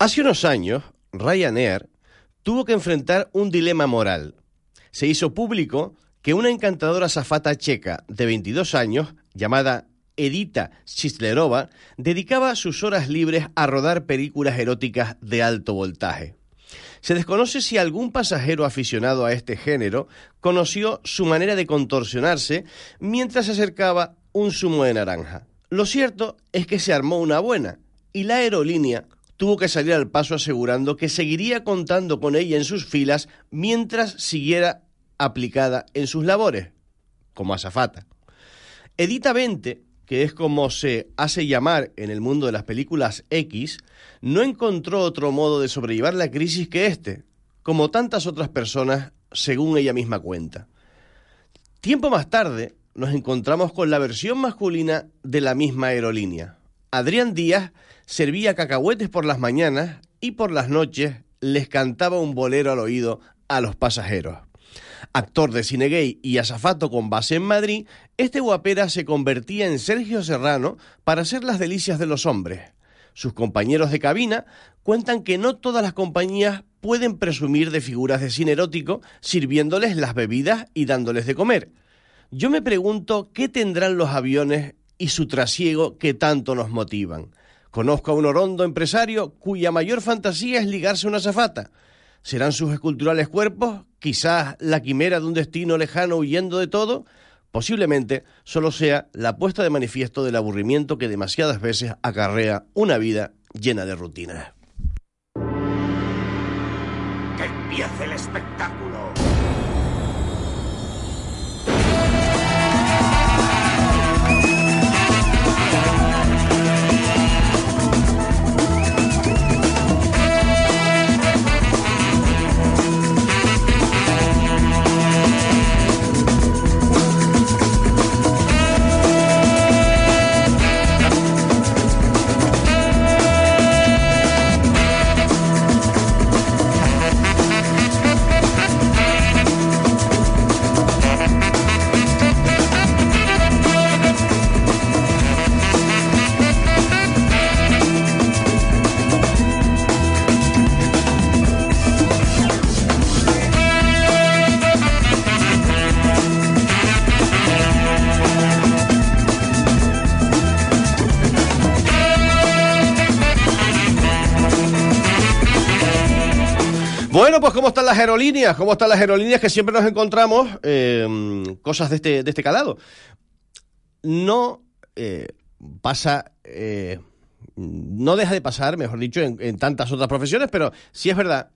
Hace unos años, Ryanair tuvo que enfrentar un dilema moral. Se hizo público que una encantadora zafata checa de 22 años, llamada Edita Chislerova, dedicaba sus horas libres a rodar películas eróticas de alto voltaje. Se desconoce si algún pasajero aficionado a este género conoció su manera de contorsionarse mientras se acercaba un zumo de naranja. Lo cierto es que se armó una buena y la aerolínea tuvo que salir al paso asegurando que seguiría contando con ella en sus filas mientras siguiera aplicada en sus labores, como azafata. Edita 20, que es como se hace llamar en el mundo de las películas X, no encontró otro modo de sobrellevar la crisis que este, como tantas otras personas, según ella misma cuenta. Tiempo más tarde, nos encontramos con la versión masculina de la misma aerolínea. Adrián Díaz servía cacahuetes por las mañanas y por las noches les cantaba un bolero al oído a los pasajeros. Actor de cine gay y azafato con base en Madrid, este guapera se convertía en Sergio Serrano para hacer las delicias de los hombres. Sus compañeros de cabina cuentan que no todas las compañías pueden presumir de figuras de cine erótico sirviéndoles las bebidas y dándoles de comer. Yo me pregunto qué tendrán los aviones y su trasiego que tanto nos motivan. Conozco a un orondo empresario cuya mayor fantasía es ligarse a una zafata. ¿Serán sus esculturales cuerpos? ¿Quizás la quimera de un destino lejano huyendo de todo? Posiblemente solo sea la puesta de manifiesto del aburrimiento que demasiadas veces acarrea una vida llena de rutinas. ¡Que empiece el espectáculo! Bueno, pues ¿cómo están las aerolíneas? ¿Cómo están las aerolíneas que siempre nos encontramos eh, cosas de este, de este calado? No eh, pasa, eh, no deja de pasar, mejor dicho, en, tantas otras profesiones, pero sí es verdad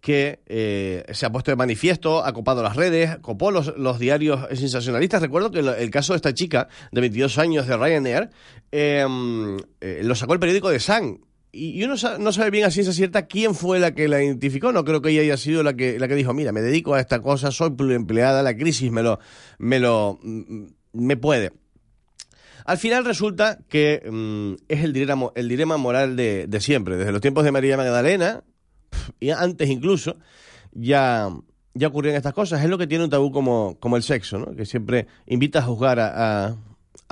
que eh, se ha puesto de manifiesto, ha copado las redes, copó los, los diarios sensacionalistas. Recuerdo que el, caso de esta chica de 22 años de Ryanair lo sacó el periódico de Sun y uno no sabe bien a ciencia cierta quién fue la que la identificó. No creo que ella haya sido la que, la que dijo, mira, me dedico a esta cosa, soy empleada, la crisis me lo, me lo, me puede. Al final resulta que mmm, es el dilema, el dilema moral de, de, siempre. Desde los tiempos de María Magdalena, y antes incluso, ya, ya ocurrían estas cosas. Es lo que tiene un tabú como, como el sexo, ¿no? Que siempre invita a juzgar a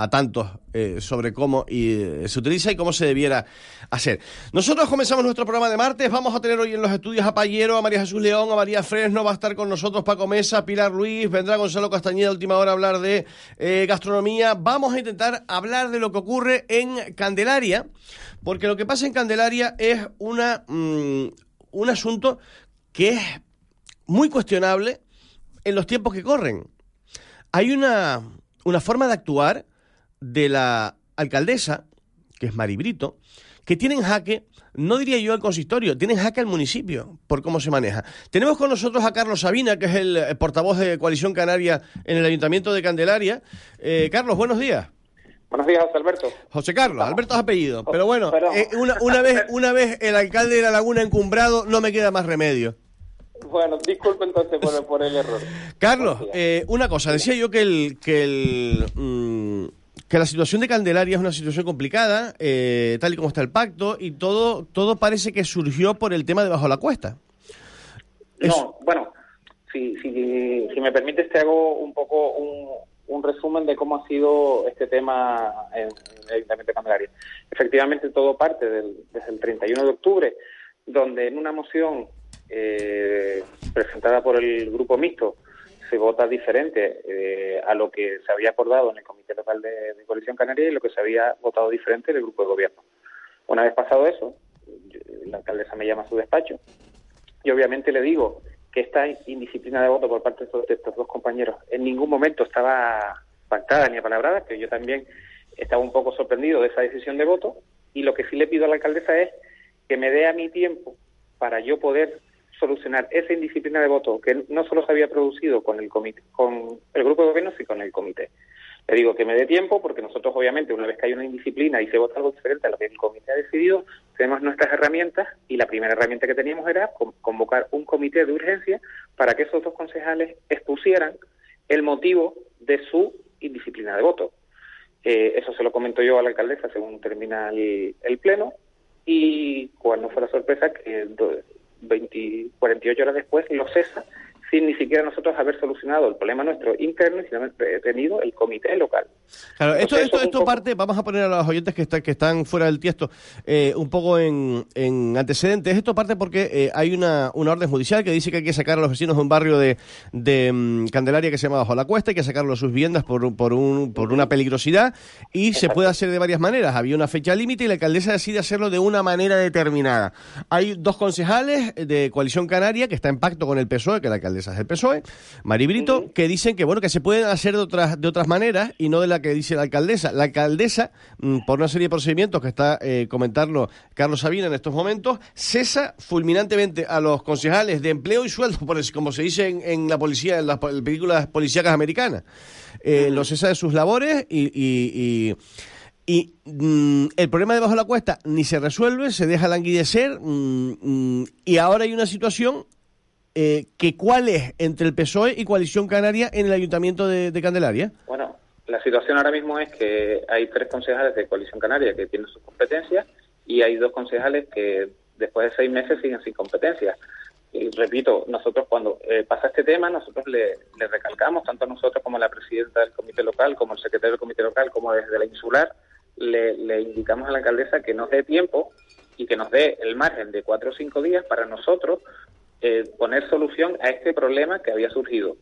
a tantos eh, sobre cómo y, eh, se utiliza y cómo se debiera hacer. Nosotros comenzamos nuestro programa de martes, vamos a tener hoy en los estudios a Payero, a María Jesús León, a María Fresno, va a estar con nosotros Paco Mesa, Pilar Luis, vendrá Gonzalo Castañeda última hora a hablar de eh, gastronomía. Vamos a intentar hablar de lo que ocurre en Candelaria, porque lo que pasa en Candelaria es una, mmm, un asunto que es muy cuestionable en los tiempos que corren. Hay una, una forma de actuar de la alcaldesa, que es Mari Brito, que tiene en jaque, no diría yo el consistorio, tiene en jaque el municipio por cómo se maneja. Tenemos con nosotros a Carlos Sabina, que es el, el portavoz de Coalición Canaria en el Ayuntamiento de Candelaria. Eh, Carlos, buenos días. Buenos días, José Alberto. José Carlos, Alberto es apellido. Pero bueno, eh, una, una, vez, una vez el alcalde de la Laguna encumbrado, no me queda más remedio. Bueno, disculpe entonces por, por el error. Carlos, eh, una cosa, decía yo que el, que el mmm, que la situación de Candelaria es una situación complicada, eh, tal y como está el pacto, y todo, todo parece que surgió por el tema de bajo la cuesta. No, bueno, si, si, si, me permites te hago un poco un, un, resumen de cómo ha sido este tema en, en el Ayuntamiento de Candelaria. Efectivamente, todo parte del, desde el 31 de octubre, donde en una moción eh, presentada por el grupo mixto se vota diferente eh, a lo que se había acordado en el Comité Local de, Coalición Canaria y lo que se había votado diferente del grupo de gobierno. Una vez pasado eso, la alcaldesa me llama a su despacho y obviamente le digo que esta indisciplina de voto por parte de estos, dos compañeros en ningún momento estaba pactada ni apalabrada, que yo también estaba un poco sorprendido de esa decisión de voto y lo que sí le pido a la alcaldesa es que me dé a mi tiempo para yo poder solucionar esa indisciplina de voto que no solo se había producido con el comité, con el grupo de gobierno, sino con el comité. Le digo que me dé tiempo porque nosotros obviamente una vez que hay una indisciplina y se vota algo diferente a lo que el comité ha decidido, tenemos nuestras herramientas y la primera herramienta que teníamos era convocar un comité de urgencia para que esos dos concejales expusieran el motivo de su indisciplina de voto. Eh, eso se lo comento yo a la alcaldesa según termina el, el pleno y cuál no fue la sorpresa que 20, 48 horas después lo cesa sin ni siquiera nosotros haber solucionado el problema nuestro interno y sin haber tenido el comité local. Claro, esto, esto, esto parte, vamos a poner a los oyentes que, están que están fuera del tiesto eh, un poco en, antecedentes. Esto parte porque eh, hay una, una orden judicial que dice que hay que sacar a los vecinos de un barrio de, de mm, Candelaria que se llama Bajo la Cuesta, hay que sacarlos de sus viviendas por, por, un, por una peligrosidad y se puede hacer de varias maneras. Había una fecha límite y la alcaldesa decide hacerlo de una manera determinada. Hay dos concejales de Coalición Canaria que está en pacto con el PSOE, que la alcaldesa del PSOE, Maribrito, que dicen que bueno que se pueden hacer de otras de otras maneras y no de la que dice la alcaldesa. La alcaldesa, mm, por una serie de procedimientos que está eh, comentarlo Carlos Sabina en estos momentos, cesa fulminantemente a los concejales de empleo y sueldo, por como se dice en, la policía, en las películas policíacas americanas. Eh, los cesa de sus labores y, y mm, el problema de bajo la cuesta ni se resuelve, se deja languidecer mm, y ahora hay una situación eh, que cuál es entre el PSOE y Coalición Canaria en el Ayuntamiento de, Candelaria. Bueno, la situación ahora mismo es que hay tres concejales de Coalición Canaria que tienen sus competencias y hay dos concejales que después de seis meses siguen sin competencias. Y repito, nosotros cuando eh, pasa este tema, nosotros le, recalcamos, tanto nosotros como la presidenta del comité local, como el secretario del comité local, como desde la insular, le, le indicamos a la alcaldesa que nos dé tiempo y que nos dé el margen de cuatro o cinco días para nosotros eh, poner solución a este problema que había surgido.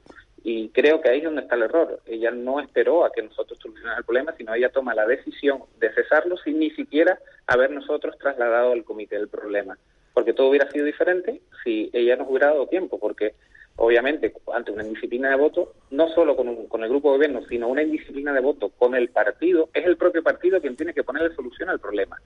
Y creo que ahí es donde está el error. Ella no esperó a que nosotros solucionáramos el problema, sino ella toma la decisión de cesarlo sin ni siquiera haber nosotros trasladado al comité el problema. Porque todo hubiera sido diferente si ella nos hubiera dado tiempo, porque obviamente ante una indisciplina de voto, no solo con, con el grupo de gobierno, sino una indisciplina de voto con el partido, es el propio partido quien tiene que ponerle solución al problema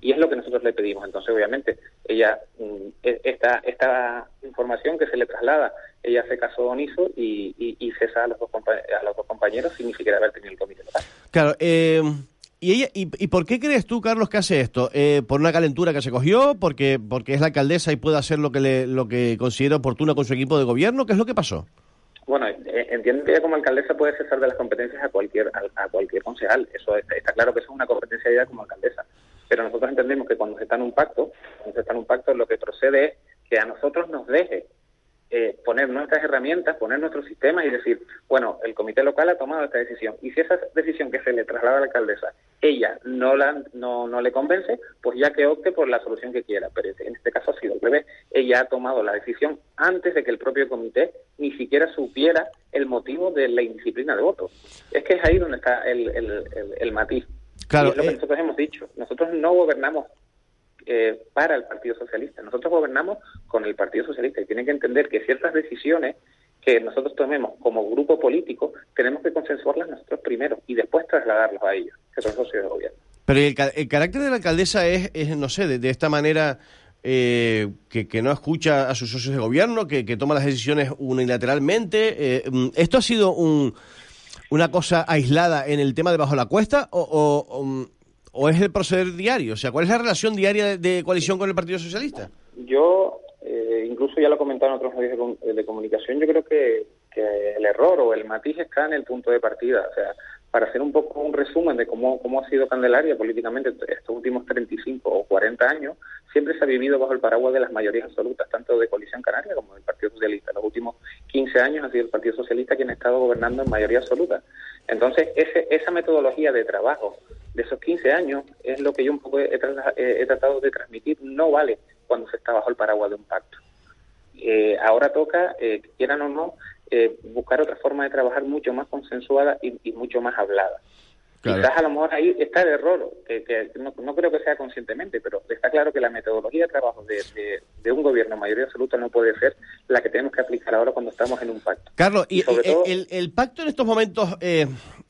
y es lo que nosotros le pedimos. Entonces, obviamente, ella, mm, e, esta, esta información que se le traslada, ella se casó con ISO y, y, cesa a los, dos a los dos compañeros sin ni siquiera haber tenido el comité local. Claro, eh, ¿Y, ella, y, y, por qué crees tú, Carlos, que hace esto? Eh, ¿Por una calentura que se cogió? ¿Porque, ¿Porque es la alcaldesa y puede hacer lo que, le, lo que considera oportuno con su equipo de gobierno? ¿Qué es lo que pasó? Bueno, eh, entiendo que ella como alcaldesa puede cesar de las competencias a cualquier a, cualquier concejal. Eso está, está, claro que eso es una competencia de ella como alcaldesa. Pero nosotros entendemos que cuando se está en un pacto, cuando se está en un pacto, lo que procede es que a nosotros nos deje eh, poner nuestras herramientas, poner nuestros sistemas y decir, bueno, el comité local ha tomado esta decisión y si esa decisión que se le traslada a la alcaldesa, ella no, la, no, no le convence, pues ya que opte por la solución que quiera. Pero en este caso ha sido al revés. Ella ha tomado la decisión antes de que el propio comité ni siquiera supiera el motivo de la indisciplina de voto. Es que es ahí donde está el, el, el matiz. Claro, es lo que eh, nosotros hemos dicho. Nosotros no gobernamos eh, para el Partido Socialista. Nosotros gobernamos con el Partido Socialista y tienen que entender que ciertas decisiones que nosotros tomemos como grupo político tenemos que consensuarlas nosotros primero y después trasladarlas a ellos, que son socios de gobierno. Pero el, carácter de la alcaldesa es, es no sé, de, esta manera eh, que, que, no escucha a sus socios de gobierno, que, que toma las decisiones unilateralmente. Mm, ¿Esto ha sido un una cosa aislada en el tema de bajo la cuesta o, o, es el proceder diario? O sea, ¿cuál es la relación diaria de, coalición con el Partido Socialista? Yo, eh, incluso ya lo comentaron otros medios de, comunicación, yo creo que, que, el error o el matiz está en el punto de partida. O sea, para hacer un poco un resumen de cómo, cómo ha sido Candelaria políticamente estos últimos 35 o 40 años, siempre se ha vivido bajo el paraguas de las mayorías absolutas, tanto de Coalición Canaria como del Partido Socialista. Los últimos 15 años ha sido el Partido Socialista quien ha estado gobernando en mayoría absoluta. Entonces, ese, esa metodología de trabajo de esos 15 años es lo que yo un poco he, tratado de transmitir. No vale cuando se está bajo el paraguas de un pacto. Eh, ahora toca, eh, quieran o no, eh, buscar otra forma de trabajar mucho más consensuada y, mucho más hablada. Quizás a lo mejor ahí está el error, que, no, creo que sea conscientemente, pero está claro que la metodología de trabajo de, un gobierno mayoría absoluta no puede ser la que tenemos que aplicar ahora cuando estamos en un pacto. Carlos, ¿y, el, pacto en estos momentos es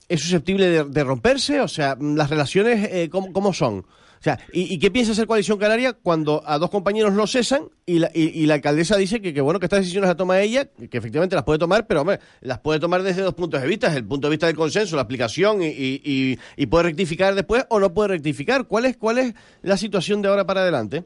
susceptible de, romperse? O sea, ¿las relaciones ¿cómo, cómo son? Sea, ¿y, qué piensa hacer Coalición Canaria cuando a dos compañeros lo cesan y la, y, la alcaldesa dice que, que, bueno que estas decisiones las toma ella, que efectivamente las puede tomar, pero hombre, las puede tomar desde dos puntos de vista, el punto de vista del consenso, la aplicación y, y puede rectificar después o no puede rectificar? ¿Cuál es, ¿Cuál es la situación de ahora para adelante?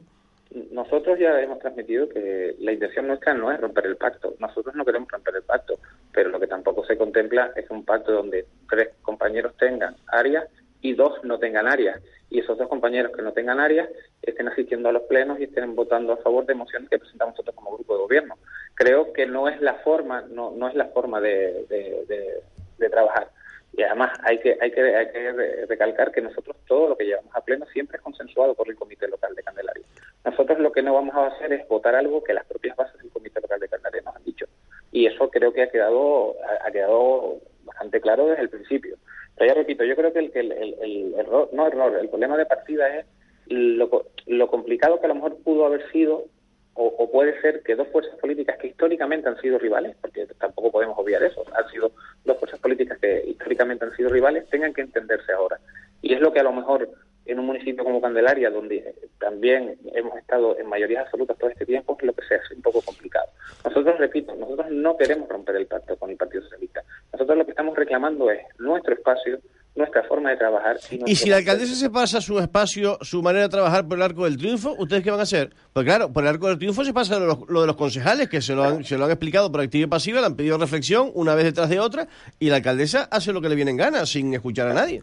Nosotros ya hemos transmitido que la intención nuestra no es romper el pacto. Nosotros no queremos romper el pacto, pero lo que tampoco se contempla es un pacto donde tres compañeros tengan áreas y dos no tengan áreas y esos dos compañeros que no tengan áreas estén asistiendo a los plenos y estén votando a favor de mociones que presentamos nosotros como grupo de gobierno. Creo que no es la forma, no, no es la forma de, de, trabajar. Y además hay que, hay que, hay que recalcar que nosotros todo lo que llevamos a pleno siempre es consensuado por el Comité Local de Candelaria. Nosotros lo que no vamos a hacer es votar algo que las propias bases del Comité Local de Candelaria nos han dicho. Y eso creo que ha quedado, ha quedado bastante claro desde el principio. Pero ya repito, yo creo que el, el, error, no error, el problema de partida es lo, lo complicado que a lo mejor pudo haber sido o, puede ser que dos fuerzas políticas que históricamente han sido rivales, porque tampoco podemos obviar eso, han sido dos fuerzas políticas que históricamente han sido rivales, tengan que entenderse ahora. Y es lo que a lo mejor en un municipio como Candelaria, donde también hemos estado en mayoría absoluta todo este tiempo, es lo que se hace un poco complicado. Nosotros, repito, nosotros no queremos romper el pacto con el Partido Socialista. Nosotros lo que estamos reclamando es nuestro espacio, nuestra forma de trabajar. Y, si la alcaldesa se pasa su espacio, su manera de trabajar por el Arco del Triunfo, ¿ustedes qué van a hacer? Pues claro, por el Arco del Triunfo se pasa lo, de los concejales, que se lo, han, se lo han explicado por activa y pasiva, le han pedido reflexión una vez detrás de otra, y la alcaldesa hace lo que le viene en gana, sin escuchar a nadie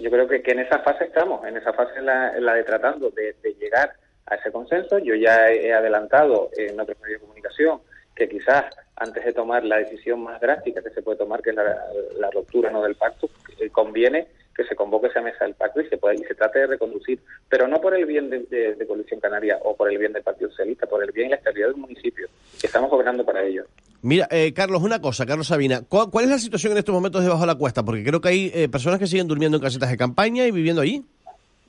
yo creo que, en esa fase estamos, en esa fase la, la de tratando de, llegar a ese consenso. Yo ya he adelantado en otros medios de comunicación que quizás antes de tomar la decisión más drástica que se puede tomar, que es la, ruptura no del pacto, eh, conviene que se convoque esa mesa del pacto y se pueda, y se trate de reconducir, pero no por el bien de, de, Coalición Canaria o por el bien del Partido Socialista, por el bien y la estabilidad del municipio, que estamos obrando para ello. Mira, eh, Carlos, una cosa, Carlos Sabina, ¿cuál, es la situación en estos momentos debajo de la cuesta? Porque creo que hay eh, personas que siguen durmiendo en casetas de campaña y viviendo allí.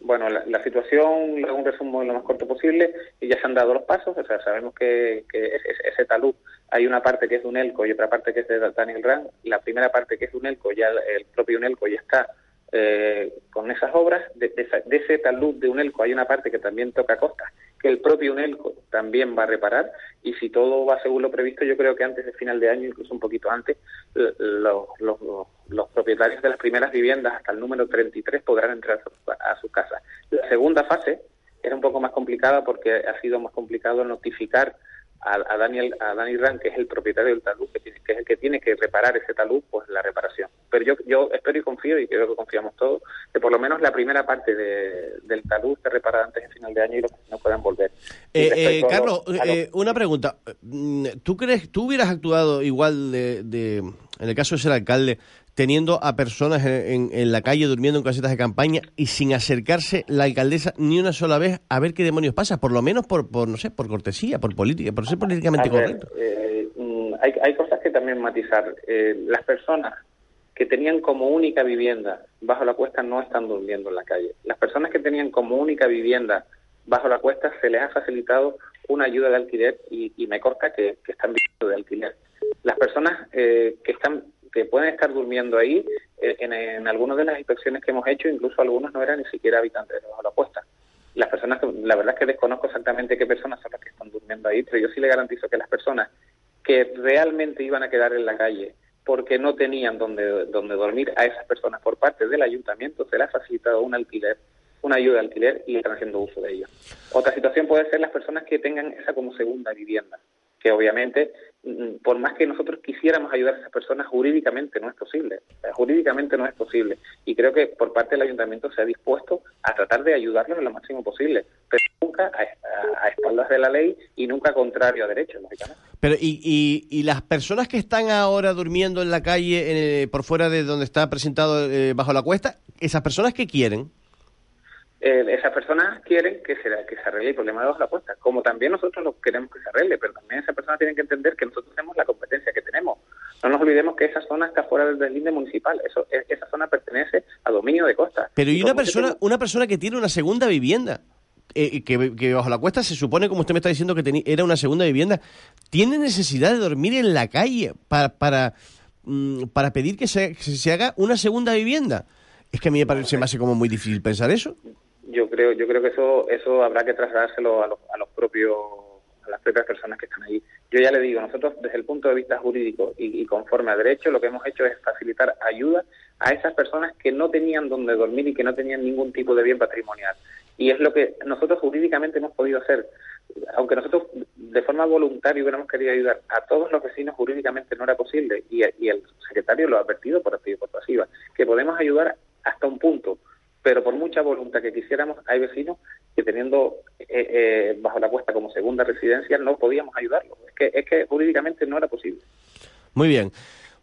Bueno, la, situación, un resumo lo más corto posible, y ya se han dado los pasos, o sea, sabemos que, ese, talud, hay una parte que es de UNELCO y otra parte que es de Daniel Rand, la primera parte que es de UNELCO, ya el propio UNELCO ya está eh, con esas obras, de, ese talud de UNELCO hay una parte que también toca costa, que el propio UNELCO también va a reparar, y si todo va según lo previsto, yo creo que antes de final de año, incluso un poquito antes, los, los, propietarios de las primeras viviendas, hasta el número 33, podrán entrar a sus casas. La segunda fase era un poco más complicada porque ha sido más complicado notificar a, Daniel a Dani Ran, que es el propietario del talud, que, es el que tiene que reparar ese talud, pues la reparación. Pero yo, yo espero y confío, y creo que confiamos todos, que por lo menos la primera parte del talud esté reparada antes de final de año y los no puedan volver. Eh, eh, Carlos, eh, una pregunta. Mm, ¿Tú crees, tú hubieras actuado igual de, de en el caso de ser alcalde, teniendo a personas en, en, la calle durmiendo en casetas de campaña y sin acercarse la alcaldesa ni una sola vez a ver qué demonios pasa, por lo menos por, por no sé, por cortesía, por política, por ser políticamente correcto. Eh, mm, hay, hay, cosas que también matizar. Eh, las personas que tenían como única vivienda bajo la cuesta no están durmiendo en la calle. Las personas que tenían como única vivienda bajo la cuesta se les ha facilitado una ayuda de alquiler y, me corta que, están viviendo de alquiler. Las personas eh, que están que pueden estar durmiendo ahí, eh, en, algunas de las inspecciones que hemos hecho, incluso algunos no eran ni siquiera habitantes de la cuesta. Las personas, la verdad es que desconozco exactamente qué personas son las que están durmiendo ahí, pero yo sí le garantizo que las personas que realmente iban a quedar en la calle porque no tenían donde, donde dormir a esas personas por parte del ayuntamiento, se les ha facilitado un alquiler, una ayuda de alquiler y están haciendo uso de ello. Otra situación puede ser las personas que tengan esa como segunda vivienda que obviamente, mm, por más que nosotros quisiéramos ayudar a esas personas, jurídicamente no es posible. jurídicamente no es posible. Y creo que por parte del ayuntamiento se ha dispuesto a tratar de ayudarlos lo máximo posible, pero nunca a, espaldas de la ley y nunca contrario a derechos, lógicamente. Pero, ¿y, y, las personas que están ahora durmiendo en la calle, por fuera de donde está presentado eh, bajo la cuesta, esas personas qué quieren? Eh, esas personas quieren que se, que se arregle el problema de la cuesta, como también nosotros lo queremos que se arregle, pero también esas personas tienen que entender que nosotros tenemos la competencia que tenemos. No nos olvidemos que esa zona está fuera del límite municipal, eso, e, esa zona pertenece a dominio de costa. Pero y una persona, una persona que tiene una segunda vivienda, eh, que, bajo la cuesta se supone, como usted me está diciendo, que era una segunda vivienda, ¿tiene necesidad de dormir en la calle para, para, mm, para pedir que se, se haga una segunda vivienda? Es que a mí me, parece, me hace como muy difícil pensar eso yo creo yo creo que eso eso habrá que trasladárselo a los, a los propios a las propias personas que están ahí. Yo ya le digo, nosotros desde el punto de vista jurídico y, conforme a derecho, lo que hemos hecho es facilitar ayuda a esas personas que no tenían donde dormir y que no tenían ningún tipo de bien patrimonial. Y es lo que nosotros jurídicamente hemos podido hacer. Aunque nosotros de forma voluntaria hubiéramos querido ayudar a todos los vecinos, jurídicamente no era posible. Y, el secretario lo ha advertido por activa y por pasiva, que podemos ayudar hasta un punto pero por mucha voluntad que quisiéramos, hay vecinos que teniendo eh, eh, bajo la cuesta como segunda residencia no podíamos ayudarlos. Es que, es que jurídicamente no era posible. Muy bien.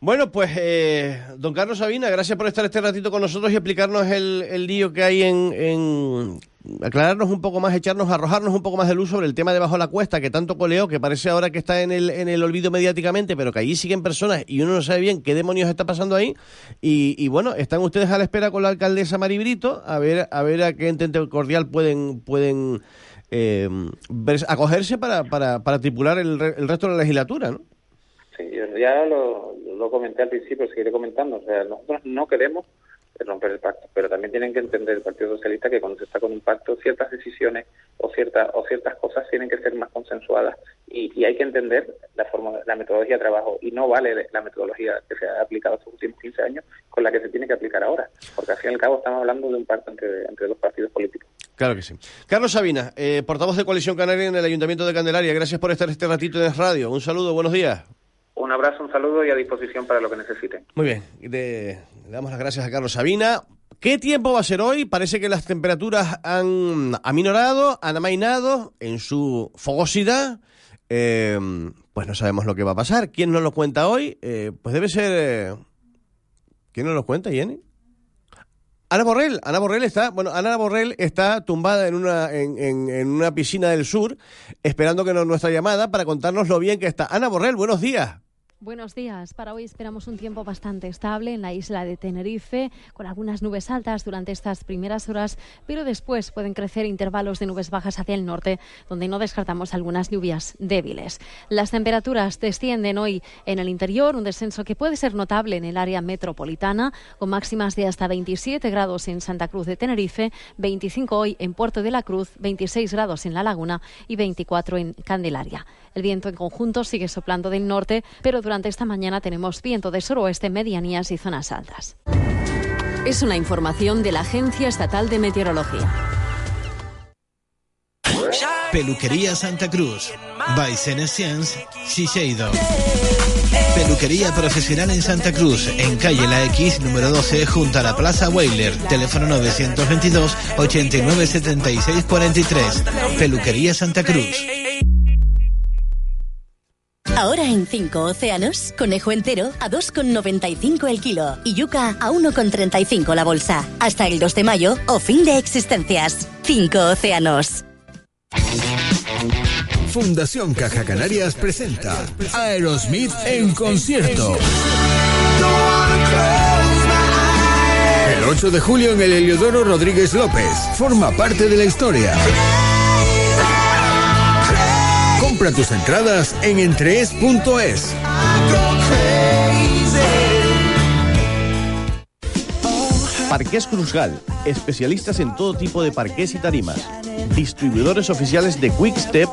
Bueno, pues, eh, don Carlos Sabina, gracias por estar este ratito con nosotros y explicarnos el, el lío que hay en, aclararnos un poco más, echarnos, arrojarnos un poco más de luz sobre el tema de Bajo la Cuesta, que tanto coleó, que parece ahora que está en el, en el olvido mediáticamente, pero que allí siguen personas y uno no sabe bien qué demonios está pasando ahí. Y, bueno, están ustedes a la espera con la alcaldesa Maribrito, a ver a ver a qué intento cordial pueden, pueden eh, acogerse para, para, para tripular el, el resto de la legislatura, ¿no? Sí, ya lo comenté al principio, seguiré comentando. O sea, nosotros no queremos romper el pacto, pero también tienen que entender el Partido Socialista que cuando se está con un pacto, ciertas decisiones o, ciertas o ciertas cosas tienen que ser más consensuadas y, hay que entender la forma, la metodología de trabajo y no vale la metodología que se ha aplicado estos últimos 15 años con la que se tiene que aplicar ahora, porque al fin y al cabo estamos hablando de un pacto entre, entre dos partidos políticos. Claro que sí. Carlos Sabina, eh, portavoz de Coalición Canaria en el Ayuntamiento de Candelaria, gracias por estar este ratito en radio. Un saludo, buenos días. Un abrazo, un saludo y a disposición para lo que necesiten. Muy bien, le damos las gracias a Carlos Sabina. ¿Qué tiempo va a ser hoy? Parece que las temperaturas han aminorado, han amainado en su fogosidad. Eh, pues no sabemos lo que va a pasar. ¿Quién nos lo cuenta hoy? Eh, pues debe ser... Eh, ¿Quién nos lo cuenta, Jenny? Ana Borrell, Ana Borrell está, bueno, Ana Borrell está tumbada en una, en, en una piscina del sur, esperando que nos nuestra llamada para contarnos lo bien que está. Ana Borrell, buenos días. Buenos días. Para hoy esperamos un tiempo bastante estable en la isla de Tenerife, con algunas nubes altas durante estas primeras horas, pero después pueden crecer intervalos de nubes bajas hacia el norte, donde no descartamos algunas lluvias débiles. Las temperaturas descienden hoy en el interior, un descenso que puede ser notable en el área metropolitana, con máximas de hasta 27 grados en Santa Cruz de Tenerife, 25 hoy en Puerto de la Cruz, 26 grados en La Laguna y 24 en Candelaria. El viento en conjunto sigue soplando del norte, pero durante esta mañana tenemos viento de suroeste, medianías y zonas altas. Es una información de la Agencia Estatal de Meteorología. Peluquería Santa Cruz. By Senescience, Shiseido. Peluquería profesional en Santa Cruz, en calle La X, número 12, junto a la Plaza Weiler. Teléfono 922 89 76 43. Peluquería Santa Cruz. Ahora en 5 océanos, conejo entero a 2,95 el kilo y yuca a 1,35 la bolsa. Hasta el 2 de mayo o fin de existencias. 5 océanos. Fundación Caja Canarias presenta Aerosmith en concierto. El 8 de julio en el Heliodoro Rodríguez López. Forma parte de la historia. Compra tus entradas en entrees.es. Parqués Cruzgal, especialistas en todo tipo de parqués y tarimas. Distribuidores oficiales de Quick Step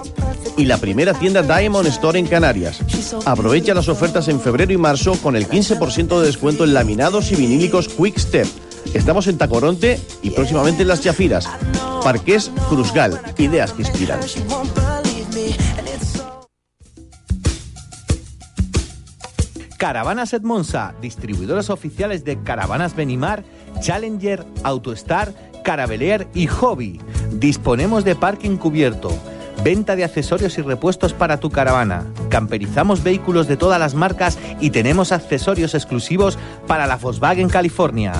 y la primera tienda Diamond Store en Canarias. Aprovecha las ofertas en febrero y marzo con el 15% de descuento en laminados y vinílicos Quick Step. Estamos en Tacoronte y próximamente en Las Chafiras. Parqués Cruzgal, ideas que inspiran. Caravanas Edmonsa, distribuidores oficiales de Caravanas Benimar, Challenger, AutoStar, Caravelier y Hobby. Disponemos de parking cubierto. Venta de accesorios y repuestos para tu caravana. Camperizamos vehículos de todas las marcas y tenemos accesorios exclusivos para la Volkswagen California.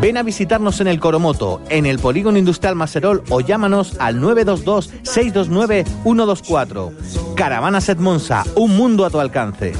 Ven a visitarnos en el Coromoto, en el Polígono Industrial Maserol o llámanos al 922-629-124. Caravana Set Monza, un mundo a tu alcance.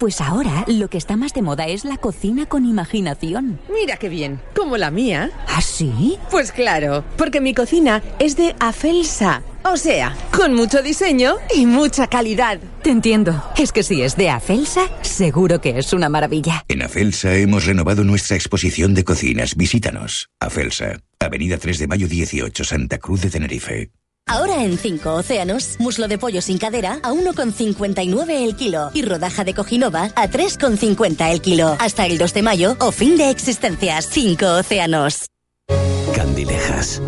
Pues ahora lo que está más de moda es la cocina con imaginación. Mira qué bien, como la mía. ¿Ah, sí? Pues claro, porque mi cocina es de Afelsa. O sea, con mucho diseño y mucha calidad. Te entiendo. Es que si es de Afelsa, seguro que es una maravilla. En Afelsa hemos renovado nuestra exposición de cocinas. Visítanos. Afelsa, Avenida 3 de Mayo 18, Santa Cruz de Tenerife. Ahora en 5 océanos, muslo de pollo sin cadera a 1,59 el kilo y rodaja de cojinova a 3,50 el kilo. Hasta el 2 de mayo o fin de existencias. 5 océanos. Candilejas.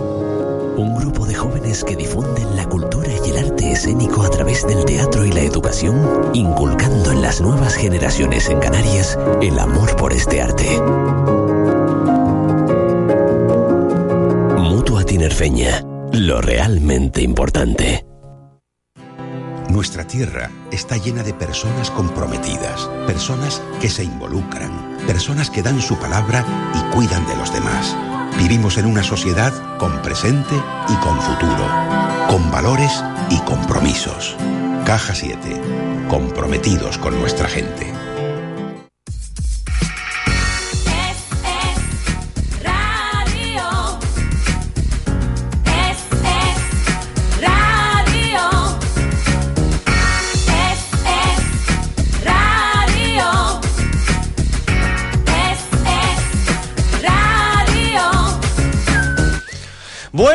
Un grupo de jóvenes que difunden la cultura y el arte escénico a través del teatro y la educación, inculcando en las nuevas generaciones en Canarias el amor por este arte. Mutua Tinerfeña lo realmente importante. Nuestra tierra está llena de personas comprometidas, personas que se involucran, personas que dan su palabra y cuidan de los demás. Vivimos en una sociedad con presente y con futuro, con valores y compromisos. Caja 7, comprometidos con nuestra gente.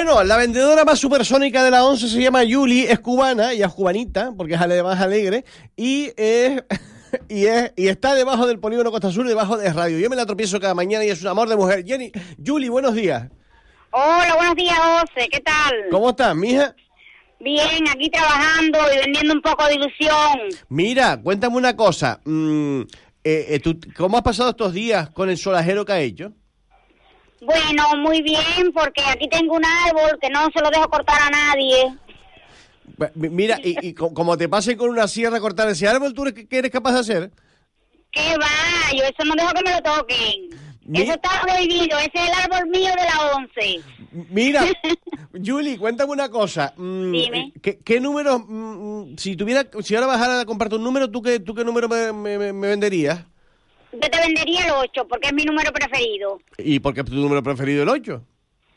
Bueno, la vendedora más supersónica de la 11 se llama Yuli, es cubana, y es cubanita, porque es además alegre, y es... Y, es, y está debajo del polígono Costa Sur, debajo de radio. Yo me la tropiezo cada mañana y es un amor de mujer. Jenny, Yuli, buenos días. Hola, buenos días, José. ¿Qué tal? ¿Cómo estás, mija? Bien, aquí trabajando y vendiendo un poco de ilusión. Mira, cuéntame una cosa. Mm, eh, eh, ¿tú, ¿Cómo has pasado estos días con el solajero que ha hecho? Bueno, muy bien, porque aquí tengo un árbol que no se lo dejo cortar a nadie. Mira, y, y como te pase con una sierra cortar ese árbol, ¿tú qué eres capaz de hacer? ¿Qué va? Yo eso no dejo que me lo toquen. Eso está prohibido, ese es el árbol mío de la 11. Mira, Julie, cuéntame una cosa. Mm, Dime. ¿Qué, qué número, mm, si tuviera, si ahora bajara a comprarte un número, ¿tú qué, tú qué número me, me, me venderías? Yo te vendería el 8, porque es mi número preferido. ¿Y por qué es tu número preferido el 8?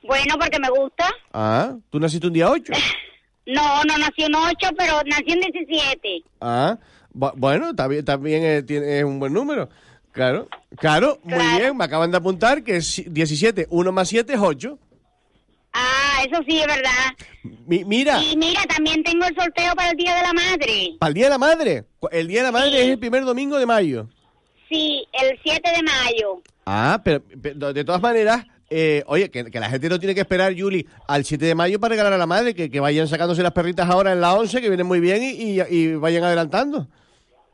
Bueno, porque me gusta. Ah, ¿tú naciste un día 8? No, no nací un 8, pero nací un 17. Ah, bu- bueno, también, también es, tiene- es un buen número. Claro, claro, muy bien. Me acaban de apuntar que es 17, 1 más 7 es 8. Ah, eso sí es verdad. Mi- mira, Y mira, también tengo el sorteo para el Día de la Madre. para el Día de la Madre. El Día de la Madre es el primer domingo de mayo. Sí, el 7 de mayo. Ah, pero, pero de todas maneras, eh, oye, que, que la gente no tiene que esperar, Yuli, al 7 de mayo para regalar a la madre, que, que vayan sacándose las perritas ahora en la 11, que vienen muy bien y, y- y vayan adelantando.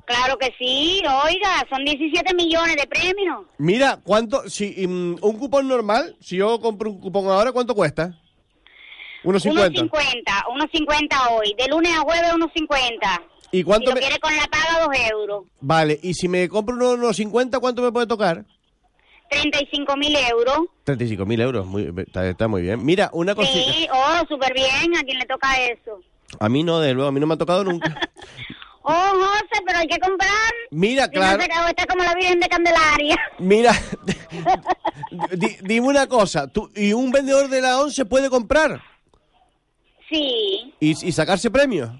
Claro que sí, oiga, son 17 millones de premios. Mira, ¿cuánto, si mm, un cupón normal, si yo compro un cupón ahora, ¿cuánto cuesta? Unos 50. 1.50, 1.50 hoy. De lunes a jueves, 1.50. ¿Y Si cuánto lo me- quiere con la paga, 2 euros. Vale, y si me compro unos, unos 50, ¿cuánto me puede tocar? 35 mil euros. 35.000 euros, muy, está, está muy bien. Mira, una cosita. Sí, oh, súper bien. ¿A quién le toca eso? A mí no, de luego, a mí no me ha tocado nunca. Oh, José, pero hay que comprar. Mira, Si no claro. acabó, está como la Virgen de Candelaria. Mira, di- dime una cosa, ¿tú, ¿y un vendedor de la 11 puede comprar Sí, y, y sacarse premios?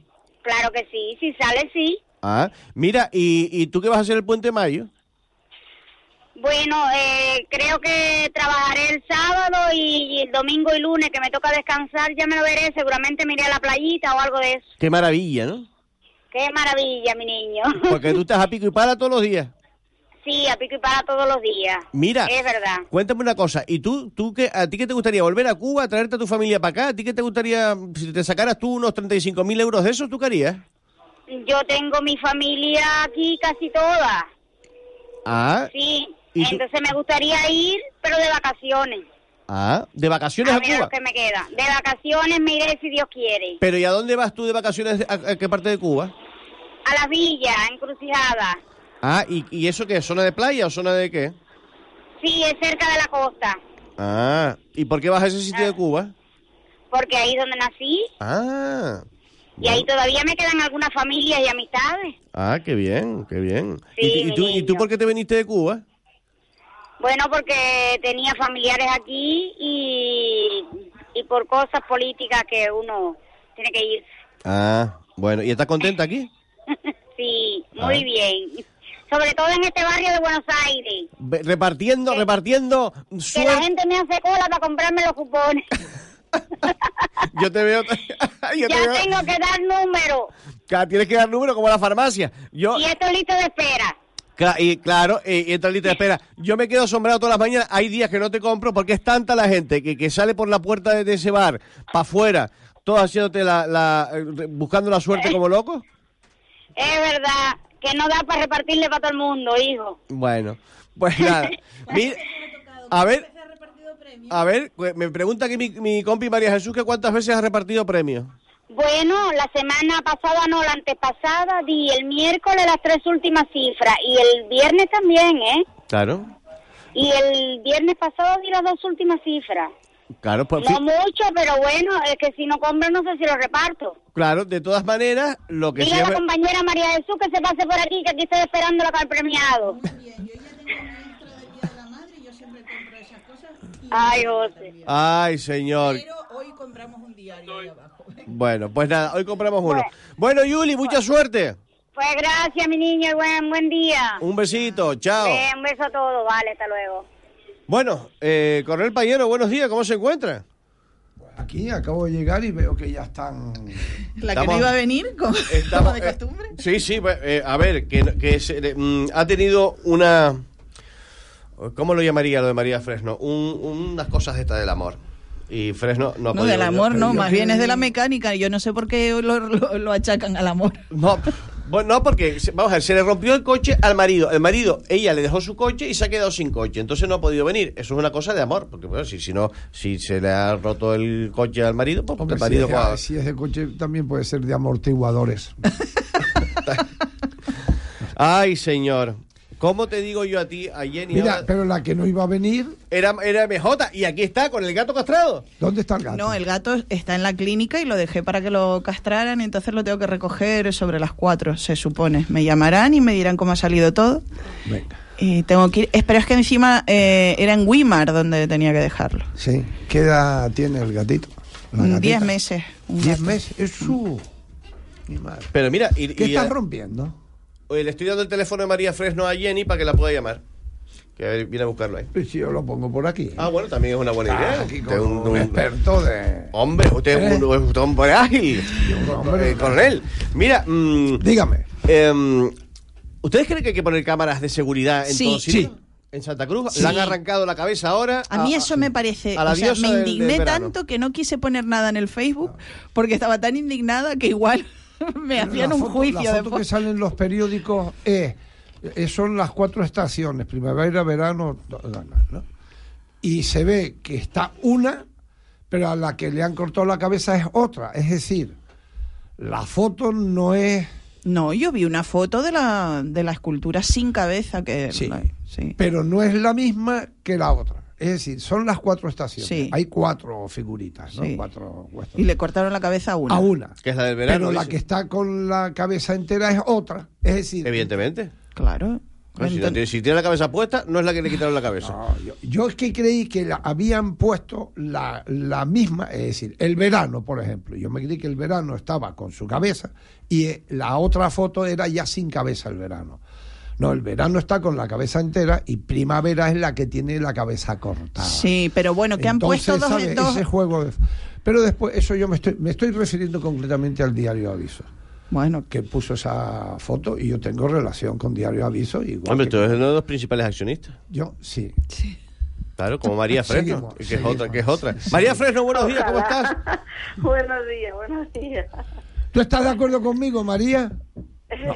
Claro que sí. Si sale, sí. Ah, mira, ¿y, ¿y tú qué vas a hacer el puente de mayo? Bueno, eh, creo que trabajaré el sábado y, y el domingo y lunes que me toca descansar, ya me lo veré. Seguramente me iré a la playita o algo de eso. Qué maravilla, ¿no? Qué maravilla, mi niño. Porque tú estás a pico y para todos los días. Sí, a pico y para todos los días. Mira, Es verdad. cuéntame una cosa, ¿y tú, tú qué, a ti qué te gustaría volver a Cuba, traerte a tu familia para acá? ¿A ti qué te gustaría, si te sacaras tú unos 35 mil euros de esos, tú qué harías? Yo tengo mi familia aquí casi toda. Ah, Sí. ¿Y tú? Entonces me gustaría ir, pero de vacaciones. ah, de vacaciones A a ver Cuba. lo que me queda. De vacaciones me iré si Dios quiere. Pero ¿y a dónde vas tú de vacaciones? ¿A, a qué parte de Cuba? a la villa, encrucijada. Ah, ¿y, ¿y eso qué? ¿Zona de playa o zona de qué? Sí, es cerca de la costa, Ah, ¿y por qué vas a ese sitio de Cuba? porque ahí es donde nací Ah, y ahí todavía me quedan algunas familias y amistades. ah, qué bien, qué bien. Sí, ¿Y, y tú, ¿Y tú por qué te viniste de Cuba? Bueno, porque tenía familiares aquí y, y por cosas políticas que uno tiene que ir. Ah, bueno, ¿y estás contenta aquí? sí, muy Ah. bien. Sobre todo en este barrio de Buenos Aires. Repartiendo, repartiendo Que la gente me hace cola para comprarme los cupones. Yo te veo. yo te ya veo- tengo que dar número. Tienes que dar número como la farmacia. Yo, Y esto listo de espera. Cla- y claro, y, y de espera. Yo me quedo asombrado todas las mañanas. Hay días que no te compro porque es tanta la gente que, que sale por la puerta de, de ese bar, para afuera, todo haciéndote la, la- eh, buscando la suerte como loco. Es verdad que no da para repartirle para todo el mundo, hijo. Bueno, pues nada. Mira, a ver, a ver, pues me pregunta aquí mi, mi compi María Jesús que cuántas veces ha repartido premios. Bueno, la semana pasada no, la antepasada di el miércoles las tres últimas cifras y el viernes también, ¿eh? Claro, Y el viernes pasado di las dos últimas cifras. Claro, pues, No mucho, pero bueno, es que si no compro no sé si lo reparto. claro, de todas maneras, lo que Diga a la siempre... compañera María Jesús que se pase por aquí, que aquí estoy esperando la el premiado. Ay, José. Ay, señor. hoy compramos un diario ahí abajo. Bueno, pues nada, hoy compramos uno. Bueno, Yuli, mucha suerte. Pues gracias, mi niño, y buen, buen día. Un besito, chao. Eh, un beso a todos, vale, hasta luego. Bueno, eh, Coronel Payero, buenos días, ¿cómo se encuentra? Aquí acabo de llegar y veo que ya están. La que Estamos- no iba a venir, como, Estamos- como de costumbre. Sí, sí, pues, eh, a ver, que, que se- mm, ha tenido una... ¿Cómo lo llamaría lo de María Fresno? Un- unas cosas estas del amor. Y Fresno no ha No, del amor no, Pero más bien es de la mecánica. Yo no sé por qué lo, lo- lo achacan al amor. No, bueno, no, porque, vamos a ver, se le rompió el coche al marido. El marido, ella le dejó su coche y se ha quedado sin coche. Entonces no ha podido venir. Eso es una cosa de amor. Porque, bueno, si, si no, si se le ha roto el coche al marido, pues Hombre, el si, marido... es, si es de coche, también puede ser de amortiguadores. Ay, señor. ¿Cómo te digo yo a ti, a Jenny? Mira, ahora- pero la que no iba a venir, Era, era MJ y aquí está con el gato castrado. ¿dónde está el gato? No, el gato está en la clínica y lo dejé para que lo castraran, y entonces lo tengo que recoger sobre las 4, se supone. Me llamarán y me dirán cómo ha salido todo. Venga. Y tengo que ir. Espero es que encima eh, era en Weimar donde tenía que dejarlo. Sí. ¿Qué edad tiene el gatito? Mm. Diez meses. un Diez gato. meses. Es su. Mi madre. Pero mira, y, ¿Qué y, estás rompiendo? Oye, le estoy dando el teléfono de María Fresno a Jenny para que la pueda llamar. Que viene a buscarlo ahí. Pues si yo lo pongo por aquí. Ah, bueno, también es una buena Ah, idea. aquí Usted con un experto de. Hombre, usted es ¿Eh? un, es un hombre ágil. hombre. Eh, coronel, mira. mm, Dígame. em, ¿Ustedes creen que hay que poner cámaras de seguridad en Sí. todos sitios? Sí. En Santa Cruz Sí. le han arrancado la cabeza ahora. A mí eso me parece, a la o sea, me del- del indigné tanto que no quise poner nada en el Facebook porque estaba tan indignada que igual me hacían un juicio La foto después. que sale en los periódicos es, eh, son las cuatro estaciones, primavera, verano, ¿no? y se ve que está una, pero a la que le han cortado la cabeza es otra. Es decir, la foto no es... No, yo vi una foto de la, de la escultura sin cabeza que... Sí. sí. pero no es la misma que la otra. Es decir, son las cuatro estaciones. Sí. Hay cuatro figuritas, ¿no? Sí. Cuatro huestos. Y le cortaron la cabeza a una. A una. Que es la del verano. Pero la dice. que está con la cabeza entera es otra. Es decir, Evidentemente. Claro. Si, no tiene, si tiene la cabeza puesta, no es la que le quitaron la cabeza. No, yo, yo es que creí que la- habían puesto la, la misma, es decir, el verano, por ejemplo. Yo me creí que el verano estaba con su cabeza y eh, la otra foto era ya sin cabeza el verano. No, el verano está con la cabeza entera y primavera es la que tiene la cabeza cortada. Sí, pero bueno, que han puesto dos... ¿sabes? dos- Ese juego de- Pero después, eso yo me estoy, me estoy refiriendo concretamente al diario Aviso. Bueno. Que puso esa foto y yo tengo relación con Diario Aviso. Igual Hombre, que- tú eres uno de los principales accionistas. Yo, sí. Claro, como María Fresno, Seguimos, que es otra, que es otra. María Fresno, buenos días, ¿cómo estás? buenos días, buenos días. ¿Tú estás de acuerdo conmigo, María? de- o-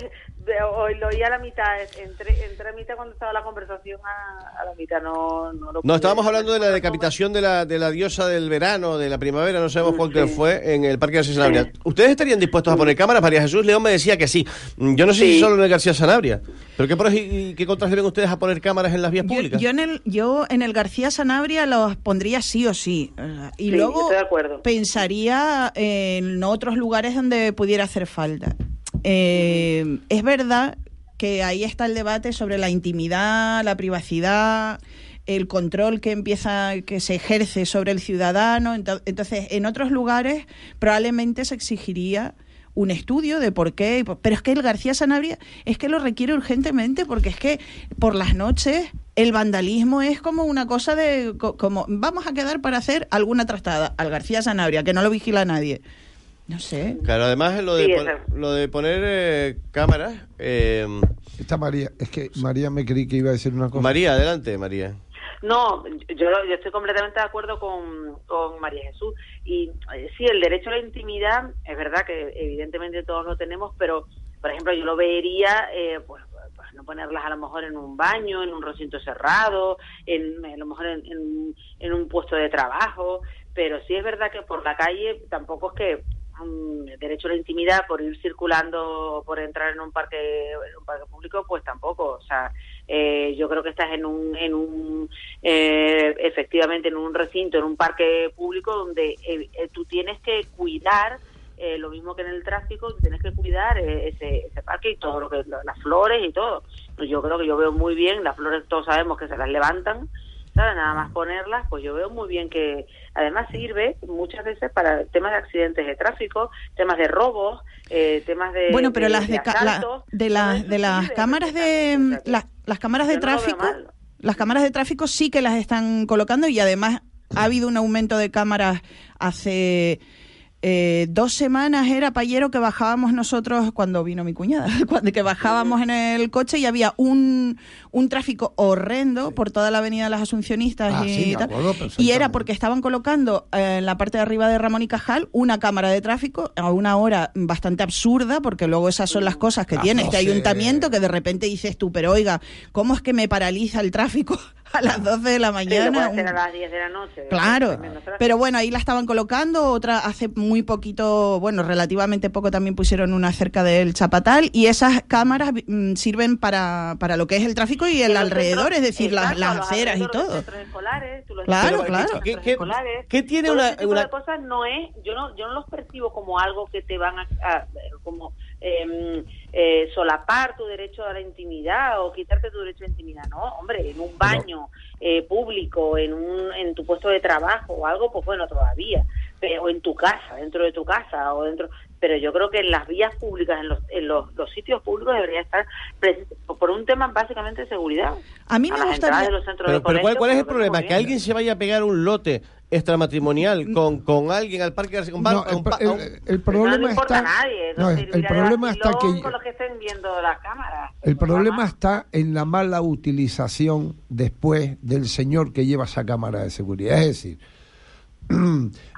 lo oí a la mitad, entré, entré a mitad cuando estaba la conversación a, a la mitad, no, no lo No, estábamos hablando de la decapitación de la, de la diosa del verano, de la primavera, no sabemos cuál que fue, en el Parque García Sanabria. ¿Ustedes estarían dispuestos a poner cámaras? María Jesús León me decía que sí. Mm, Yo no sé si solo en el García Sanabria. ¿Pero qué pros y, y qué contras ven ustedes a poner cámaras en las vías Yo, públicas? yo en el yo en el García Sanabria los pondría sí o sí. Y Sí, luego estoy de acuerdo. pensaría en otros lugares donde pudiera hacer falta. Eh, es verdad que ahí está el debate sobre la intimidad, la privacidad, el control que empieza, que se ejerce sobre el ciudadano. Ento- Entonces, en otros lugares probablemente se exigiría un estudio de por qué, pero es que el García Sanabria es que lo requiere urgentemente porque es que por las noches el vandalismo es como una cosa de co- como vamos a quedar para hacer alguna trastada al García Sanabria que no lo vigila nadie. No sé. Claro, además lo de, Sí, pon- lo de poner eh, cámaras... eh, Esta María, es que María me creí que iba a decir una cosa. María, adelante, María. No, yo, yo estoy completamente de acuerdo con, con María Jesús. Y eh, sí, el derecho a la intimidad, es verdad que evidentemente todos lo tenemos, pero, por ejemplo, yo lo vería, eh, pues, pues no ponerlas a lo mejor en un baño, en un recinto cerrado, en, a lo mejor en, en- en un puesto de trabajo, pero sí es verdad que por la calle tampoco es que el derecho a la intimidad por ir circulando, por entrar en un parque, un parque público, pues tampoco. O sea, eh, yo creo que estás en un, en un eh, efectivamente en un recinto, en un parque público donde eh, eh, tú tienes que cuidar eh, lo mismo que en el tráfico, tienes que cuidar eh, ese, ese parque y todo lo que las flores y todo. Yo creo que yo veo muy bien, las flores todos sabemos que se las levantan, Nada más ponerlas, pues yo veo muy bien que además sirve muchas veces para temas de accidentes de tráfico, temas de robos, eh, temas de Bueno, pero de- las de de, ca- la- asaltos. de las de las cámaras de las, las cámaras de yo tráfico, las cámaras de tráfico sí que las están colocando y además ha habido un aumento de cámaras hace eh, dos semanas era payero que bajábamos nosotros cuando vino mi cuñada, cuando que bajábamos en el coche y había un, un tráfico horrendo por toda la avenida de las Asuncionistas Ah, y sí, tal. acuerdo Y era porque estaban colocando eh, en la parte de arriba de Ramón y Cajal una cámara de tráfico a una hora bastante absurda, porque luego esas son las cosas que Las tiene este 12. ayuntamiento que de repente dices tú, pero oiga, ¿cómo es que me paraliza el tráfico a las 12 de la Sí, lo mañana? a las 10 de la noche. Claro, Tremendo tráfico. pero bueno, ahí la estaban colocando, otra hace muy poquito, bueno, relativamente poco también pusieron una cerca del Chapatal y esas cámaras mm, sirven para, para lo que es el tráfico y el los alrededor, centros- es decir, las, exacto, las los aceras y todo. centros escolares, tú lo Claro, claro. los ¿Qué- centros qué- escolares, qué tiene todo una- ese tipo una- de cosas no es, yo no, yo no los percibo como algo que te van a, a- como em, eh, solapar tu derecho a la intimidad o quitarte tu derecho a la intimidad, no, hombre, en un baño eh, público, en un, en tu puesto de trabajo o algo, pues bueno, todavía, pero, o en tu casa, dentro de tu casa o dentro, pero yo creo que en las vías públicas, en los, en los, los sitios públicos debería estar por un tema básicamente de seguridad. A mí me las gustaría- entradas de los centros Pero, de pero ¿cuál, colegio, cuál es el problema? Que alguien se vaya a pegar un lote extramatrimonial con, con alguien al parque con No, el, el- problema no le importa está a nadie. no, el, el problema está que con los que estén viendo las cámaras. el problema está en la mala utilización después del señor que lleva esa cámara de seguridad, es decir,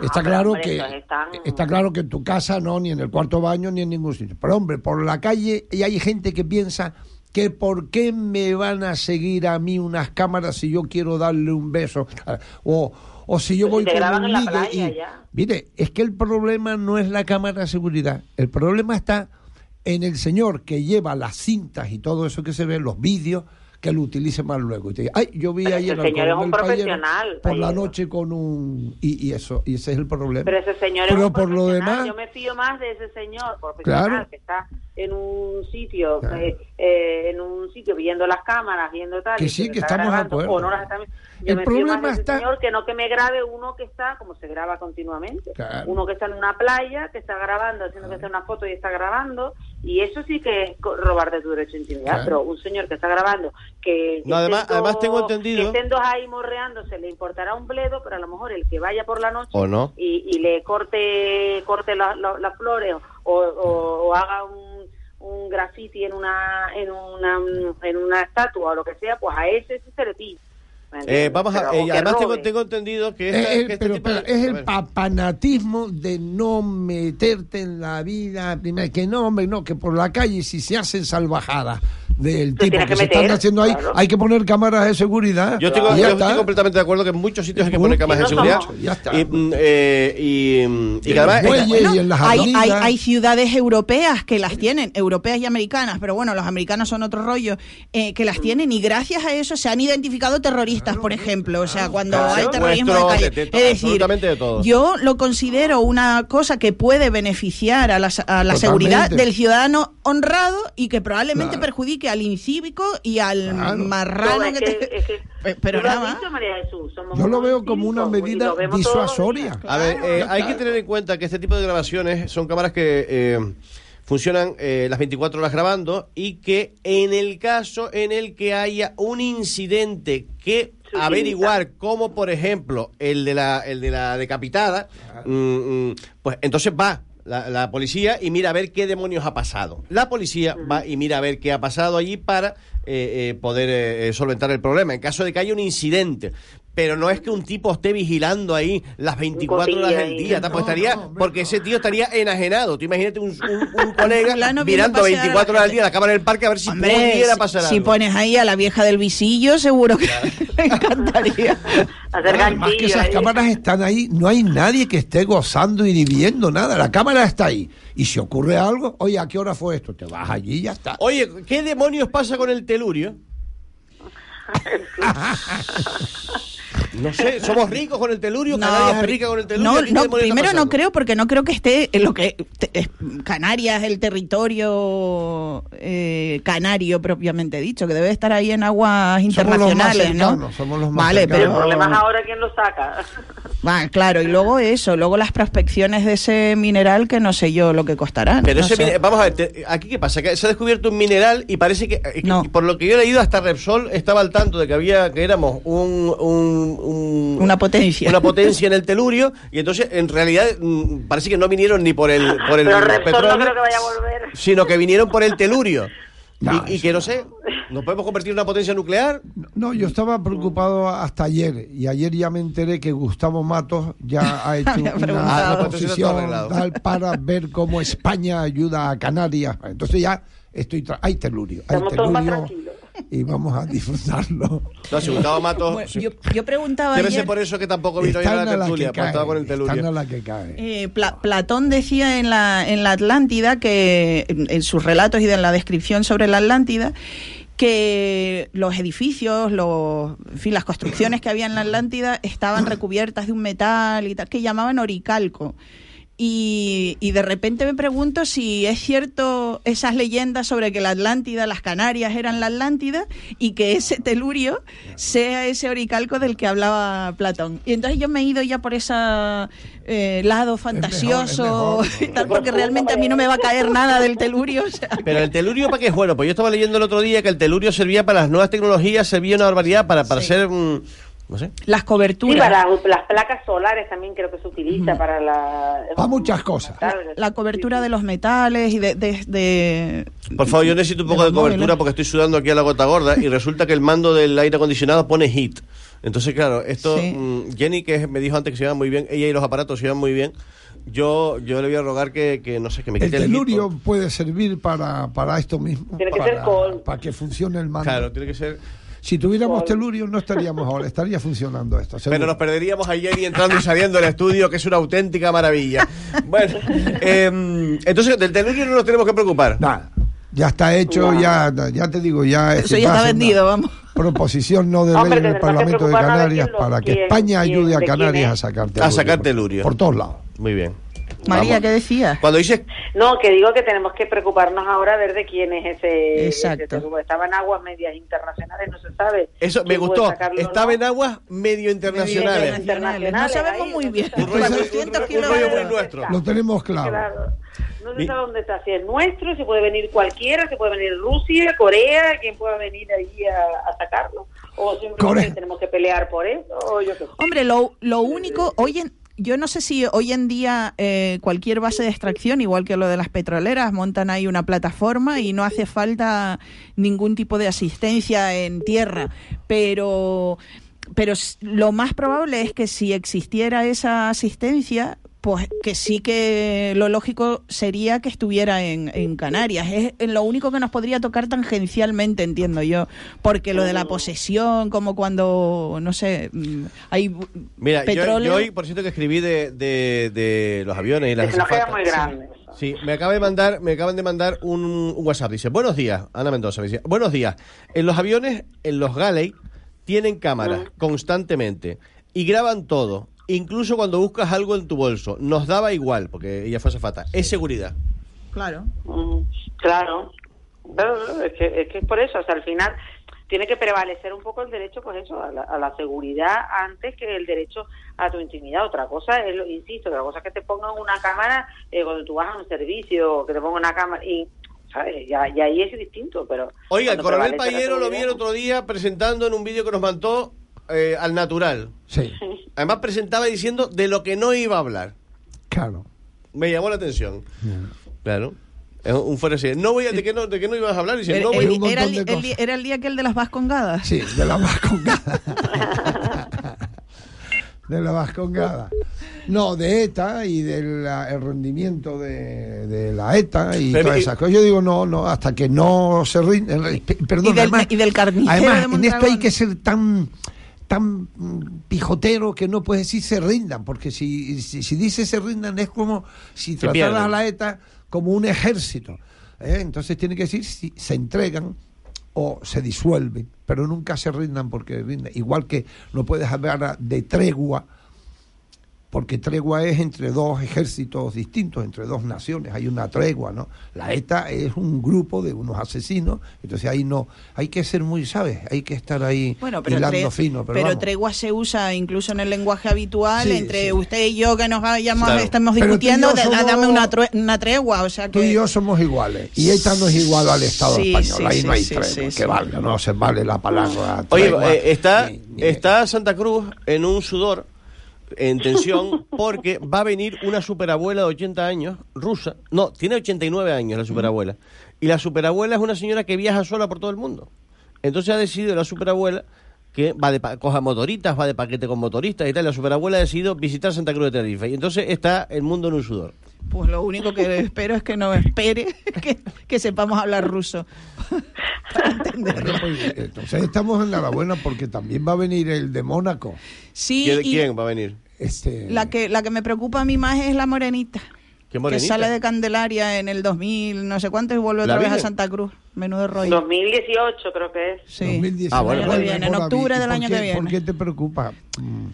está pero, claro que están- está claro que en tu casa no ni en el cuarto baño ni en ningún sitio. Pero hombre, por la calle y hay gente que piensa que por qué me van a seguir a mí unas cámaras si yo quiero darle un beso o o si yo voy con un en la y ya. mire, es que el problema no es la cámara de seguridad, el problema está en el señor que lleva las cintas y todo eso que se ve, los vídeos, que lo utilice más luego. Y te diga, ay, yo vi ayer ese al señor es un profesional, por la noche con un... Y, y eso, y ese es el problema. Pero ese señor es un por lo profesional. demás, Yo me fío más de ese señor profesional Claro. que está en un sitio, Claro. eh, eh, en un sitio viendo las cámaras, viendo tal. Que sí, que está estamos de grabando, acuerdo. o no las está- Yo El me fío más problema de ese está- señor que no que me grabe uno que está, como se graba continuamente. Claro. Uno que está en una playa, que está grabando, haciendo que sea una foto y está grabando. Y eso sí que es robar de tu derecho a intimidad. Claro. Pero un señor que está grabando, que. No, además- estén además tengo dos- entendido- Que estén dos ahí morreándose, le importará un bledo, pero a lo mejor el que vaya por la noche ¿O no? y, y le corte corte la- la- las flores o, o- o haga un, un graffiti en una en una en una estatua o lo que sea pues a ese se le pilla Eh, vamos a, eh, además tengo, tengo entendido que, Es esta- el- que este pero, tipo de- pero es el papanatismo de no meterte en la vida primero que no hombre no que por la calle si se hacen salvajadas del tipo que, se están haciendo ahí claro. hay que poner cámaras de seguridad Yo está. estoy completamente de acuerdo que en muchos sitios hay que poner cámaras de seguridad. somos- ya está. Y, mm, eh, y, mm, y además. y hay, hay, ciudades europeas que las tienen, europeas y americanas, pero bueno, los americanos son otro rollo, eh, que las tienen y gracias a eso se han identificado terroristas, por ejemplo. O sea, cuando Claro, hay terrorismo de calle. de- de- es decir, absolutamente de todo. yo lo considero una cosa que puede beneficiar a la, a la Totalmente. seguridad del ciudadano honrado y que probablemente Claro. perjudique al incívico y al marrano No, que, que- te- es que- Pe- pero nada más. dicho, María Jesús, somos yo lo veo como una medida disuasoria A ver, eh, hay que tener en cuenta que este tipo de grabaciones son cámaras que eh, funcionan eh, las 24 horas grabando y que en el caso en el que haya un incidente que averiguar como por ejemplo el de la el de la decapitada mm, mm, pues entonces va la, la policía y mira a ver qué demonios ha pasado. La policía va y mira a ver qué ha pasado allí para eh, eh, poder eh, solventar el problema. En caso de que haya un incidente. Pero no es que un tipo esté vigilando ahí las 24 horas del día, pues estaría, porque ese tío estaría enajenado. Tú imagínate un, un- un colega mirando pasear a la 24 horas al día la cámara del parque a ver si Hombre, pudiera si- pasar si algo. pones ahí a la vieja del visillo, seguro que le encantaría. Además que esas cámaras están ahí, no hay nadie que esté gozando y ni viendo nada. La cámara está ahí. Y si ocurre algo, oye, ¿a qué hora fue esto? Te vas allí y ya está. Oye, ¿qué demonios pasa con el telurio? No sé, somos ricos con el telurio, Canarias es rica con el telurio. no, ¿qué no, primero no creo porque no creo que esté en lo que te- es Canarias el territorio eh, canario propiamente dicho que debe estar ahí en aguas Somos los más internacionales no cercanos, somos los más vale cercanos. El pero problema es ahora quién lo saca. Va, claro y luego eso luego las prospecciones de ese mineral que no sé yo lo que costarán Pero no ese vamos a ver, te- aquí qué pasa, que se ha descubierto un mineral y parece que, que- por lo que yo he leído, hasta Repsol estaba al tanto de que había, que éramos un, un- un- una potencia una potencia en el telurio y entonces en realidad mm, parece que no vinieron ni por el, por el Pero Repsol no petróleo, creo que vaya a volver. sino que vinieron por el telurio. Y, y que no sé, ¿nos podemos convertir en una potencia nuclear? No, yo estaba preocupado hasta ayer y ayer ya me enteré que Gustavo Matos ya ha hecho una. Ah, pues posición tal para ver cómo España ayuda a Canarias. Entonces ya estoy tra- hay telurio, hay Estamos todos más telurio tranquilos. Y vamos a disfrutarlo. No, si Gustavo Matos... Bueno, yo, yo preguntaba Debe ayer- ser por eso que tampoco vino a la tertulia, estaba cae, con el telurio. la que cae. Eh, Pla- Platón decía en la, en la Atlántida que, en, en sus relatos y en la descripción sobre la Atlántida, que los edificios, los, en fin, las construcciones que había en la Atlántida estaban recubiertas de un metal y tal, que llamaban oricalco. Y, y de repente me pregunto si es cierto esas leyendas sobre que la Atlántida, las Canarias eran la Atlántida y que ese telurio sea ese oricalco del que hablaba Platón. Y entonces yo me he ido ya por ese lado fantasioso y tal, porque realmente a mí no me va a caer nada del telurio. o sea, Pero el telurio, ¿para qué es bueno? Pues yo estaba leyendo el otro día que el telurio servía para las nuevas tecnologías, servía una barbaridad para, para hacer, mm, no sé. las Sí, coberturas. para las placas solares también creo que se utiliza para la... Para muchas cosas. la cobertura de los metales y de... de- de- Por favor, yo necesito un poco de móviles. cobertura porque estoy sudando aquí a la gota gorda y resulta que el mando del aire acondicionado pone heat. Entonces, claro, esto, Sí. mm, Jenny, que me dijo antes que se iban muy bien, ella y los aparatos se iban muy bien, yo, yo le voy a rogar que, que, no sé, que me El quite el, telurio puede servir para, para esto mismo, Tiene que para, ser con- para que funcione el mando. Claro, tiene que ser... Si tuviéramos telurio no estaríamos ahora, estaría funcionando esto. seguro. Pero nos perderíamos a Jenny entrando y saliendo del estudio, que es una auténtica maravilla. Bueno, em, entonces del telurio no nos tenemos que preocupar. Nada, ya está hecho, ya, ya te digo, ya Eso ya está vendido, vamos. Proposición no de ley en el Parlamento de Canarias para que quién- España quién- ayude a Canarias a sacar telurio. A sacar telurio. Por todos lados. Muy bien. María, Vamos. ¿qué decías? Cuando dices No, que digo que tenemos que preocuparnos ahora a ver de quién es ese... Exacto. ese. Estaba en aguas medias internacionales, no se sabe. Eso me gustó. Estaba no. en aguas medio internacionales. internacionales. No sabemos ahí, muy no bien. se sabe. Un rollo muy- 200 un rollo kilómetros. muy nuestro. Lo tenemos claro. Claro. No se sabe dónde está. Si es nuestro, si puede venir cualquiera, si puede venir Rusia, Corea, quien pueda venir ahí a, a sacarlo. O simplemente Corea. tenemos que pelear por eso, o yo qué sé. Hombre, lo, lo único, hoy en, yo no sé si hoy en día eh, cualquier base de extracción, igual que lo de las petroleras, montan ahí una plataforma y no hace falta ningún tipo de asistencia en tierra, pero pero lo más probable es que si existiera esa asistencia, pues que sí que lo lógico sería que estuviera en, en Canarias. Es lo único que nos podría tocar tangencialmente, entiendo yo. Porque lo de la posesión, como cuando, no sé, mm, hay Mira, yo, petróleo... yo hoy, por cierto, que escribí de, de, de los aviones y las nos queda azafatas. muy grande. Sí, me acaba de mandar, me acaban de mandar un, un WhatsApp. Dice, buenos días, Ana Mendoza. me dice, buenos días. En los aviones, en los Galley, tienen cámaras constantemente y graban todo. Incluso cuando buscas algo en tu bolso. Nos daba igual, porque ella fue azafata. Es seguridad. Claro. Mm, Claro, es que, es que es por eso, o sea, al final tiene que prevalecer un poco el derecho, pues eso, a la, a la seguridad antes que el derecho a tu intimidad. Otra cosa es, lo- insisto, otra cosa es que te pongan una cámara eh, cuando tú vas a un servicio, que te pongan una cámara y, ¿sabes? Ya, ya ahí es distinto, pero... Oiga, el coronel Payero lo vi el otro día presentando en un vídeo que nos mandó eh, al natural. Sí. Además presentaba diciendo de lo que no iba a hablar. Claro. Me llamó la atención. Claro. Es un fuera así. No voy a, ¿de, qué no, ¿De qué no ibas a hablar? Dice, El- no voy el- a- era, el, el- era el día aquel de las vascongadas. Sí, de la vascongada. de la vascongada. No, de ETA y del ah, el rendimiento de, de la ETA y Pero, todas y- esas cosas. Yo digo, no, no, hasta que no se rinde. Perdón, Y del- además, y del carnicero además, de en esto hay que ser tan tan pijotero que no puedes decir se rindan, porque si, si, si dices se rindan es como si trataras a la ETA como un ejército. ¿eh? Entonces tiene que decir si se entregan o se disuelven, pero nunca se rindan porque rinden. Igual que no puedes hablar de tregua, porque tregua es entre dos ejércitos distintos, entre dos naciones, hay una tregua, ¿no? La ETA es un grupo de unos asesinos, entonces ahí no, hay que ser muy, ¿sabes? Hay que estar ahí Bueno, pero, hilando tre- fino, pero, pero vamos. tregua se usa incluso en el lenguaje habitual Sí, entre sí. usted y yo que nos vayamos, Claro. estamos discutiendo, somos- dame una, true- una tregua, o sea Tú y yo somos iguales. Y ETA no es igual al Estado Sí, español. sí, Ahí sí, no hay sí, tregua. sí, que sí. valga, no se vale la palabra. Oye, tregua. eh, está, está Santa Cruz en un sudor, en tensión, porque va a venir una superabuela de 80 años, rusa. No, tiene 89 años la superabuela. Y la superabuela es una señora que viaja sola por todo el mundo. Entonces ha decidido la superabuela que va de coja motoritas, va de paquete con motoristas y tal. La superabuela ha decidido visitar Santa Cruz de Tenerife. Y entonces está el mundo en un sudor. Pues lo único que espero es que no espere que, que sepamos hablar ruso. Bueno, pues, entonces estamos en la buena porque también va a venir el de Mónaco. Sí, ¿Quién, y quién va a venir? Este, la que, la que me preocupa a mí más es la morenita. ¿Qué Que sale de Candelaria en el 2000, no sé cuánto, y vuelve ¿La otra vez a? Santa Cruz. Menudo rollo. 2018 creo que es. Sí. 2019. Ah, bueno, El año que viene, en octubre ¿Y del año qué- que viene. ¿Por qué te preocupa? Mm.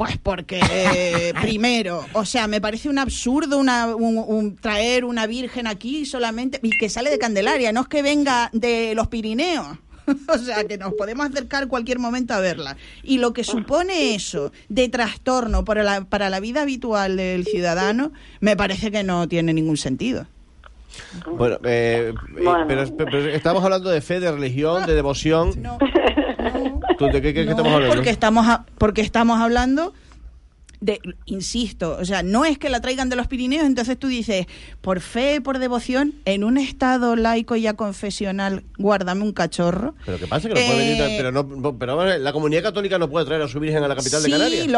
Pues porque, eh, primero, o sea, me parece un absurdo una, un, un- traer una virgen aquí solamente y que sale de Candelaria, no es que venga de los Pirineos. O sea, que nos podemos acercar cualquier momento a verla. Y lo que supone eso de trastorno para la, para la vida habitual del ciudadano, me parece que no tiene ningún sentido. Bueno, eh, eh, Bueno. Pero, pero estamos hablando de fe, de religión, de devoción. ¿Tú de qué, qué- qué No, estamos hablando? Porque estamos, a- porque estamos hablando de, insisto, o sea, no es que la traigan de los Pirineos, entonces tú dices, por fe, por devoción, en un estado laico y confesional, guárdame un cachorro. Pero qué pasa que no puede venir, Eh, pero no, pero la comunidad católica no puede traer a su virgen a la capital sí, de Canarias.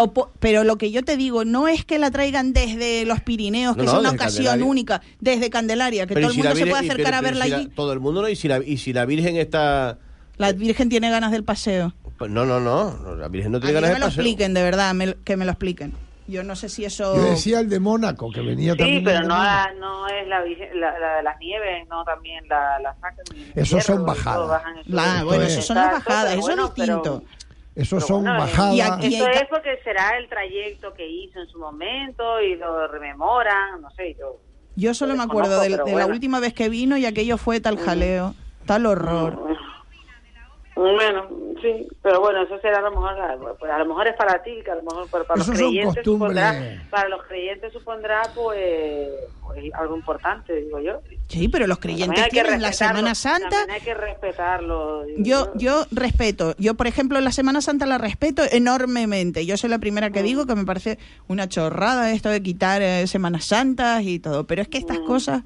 pero lo que yo te digo, no es que la traigan desde los Pirineos, que No, no, es una ocasión Candelaria. única, desde Candelaria, que Pero todo el si mundo se puede y- acercar pero- a verla si la- allí. todo el mundo no, y si la, y si la virgen está... La Virgen tiene ganas del paseo. pues no, no, no, la virgen no A tiene ganas me de lo paseo. expliquen, de verdad, me- que me lo expliquen. Yo no sé si eso... Yo decía el de Mónaco, que venía Sí, también. pero el de no, la- no es la, virgen- la, la de las nieves, no también la, la sacan. Esos son bajadas. La- bueno, es- eso son las bajadas, pero eso bueno, es distinto. Esos son bueno, bajadas. y aquí- Eso es porque será el trayecto que hizo en su momento y lo rememoran, no sé, yo... Yo solo Lo me acuerdo de, pero la última vez que vino y aquello fue tal jaleo, tal horror. Bueno, sí, pero bueno, eso será a lo mejor, pues a lo mejor es para ti, que a lo mejor para, para los creyentes supondrá, para los creyentes supondrá pues, pues, algo importante, digo yo. Sí, pero los creyentes tienen la Semana Santa. También hay que respetarlo. Yo, yo respeto. Yo, por ejemplo, la Semana Santa la respeto enormemente. Yo soy la primera que digo que me parece una chorrada esto de quitar eh, Semanas Santas y todo. Pero es que estas cosas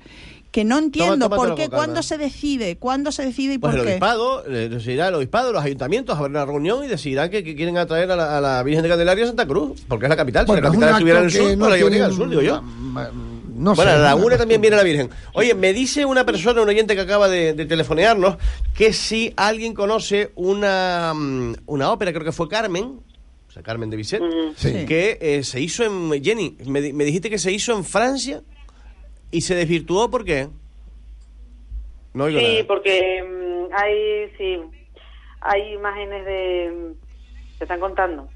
que no entiendo por qué, calma. cuándo se decide, cuándo se decide y Pues por el qué. obispado, decidirá el obispado, los ayuntamientos, habrá una reunión y decidirán que, que quieren atraer a la, a la Virgen de Candelaria a Santa Cruz, porque es la capital. Bueno, si la capital estuviera en el sur, que pues no la llevaría al sur, digo yo. No bueno, sé, a la una laguna también viene la Virgen. Oye, me dice una persona, un oyente que acaba de, de telefonearnos, que si alguien conoce una, mm, una ópera, creo que fue Carmen, o sea, Carmen de Bizet, Sí. que eh, se hizo en, Jenny, me, di- me dijiste que se hizo en Francia y se desvirtuó, ¿por qué? No Sí, nada. porque mm, hay, sí, hay imágenes de... mm, Se están contando.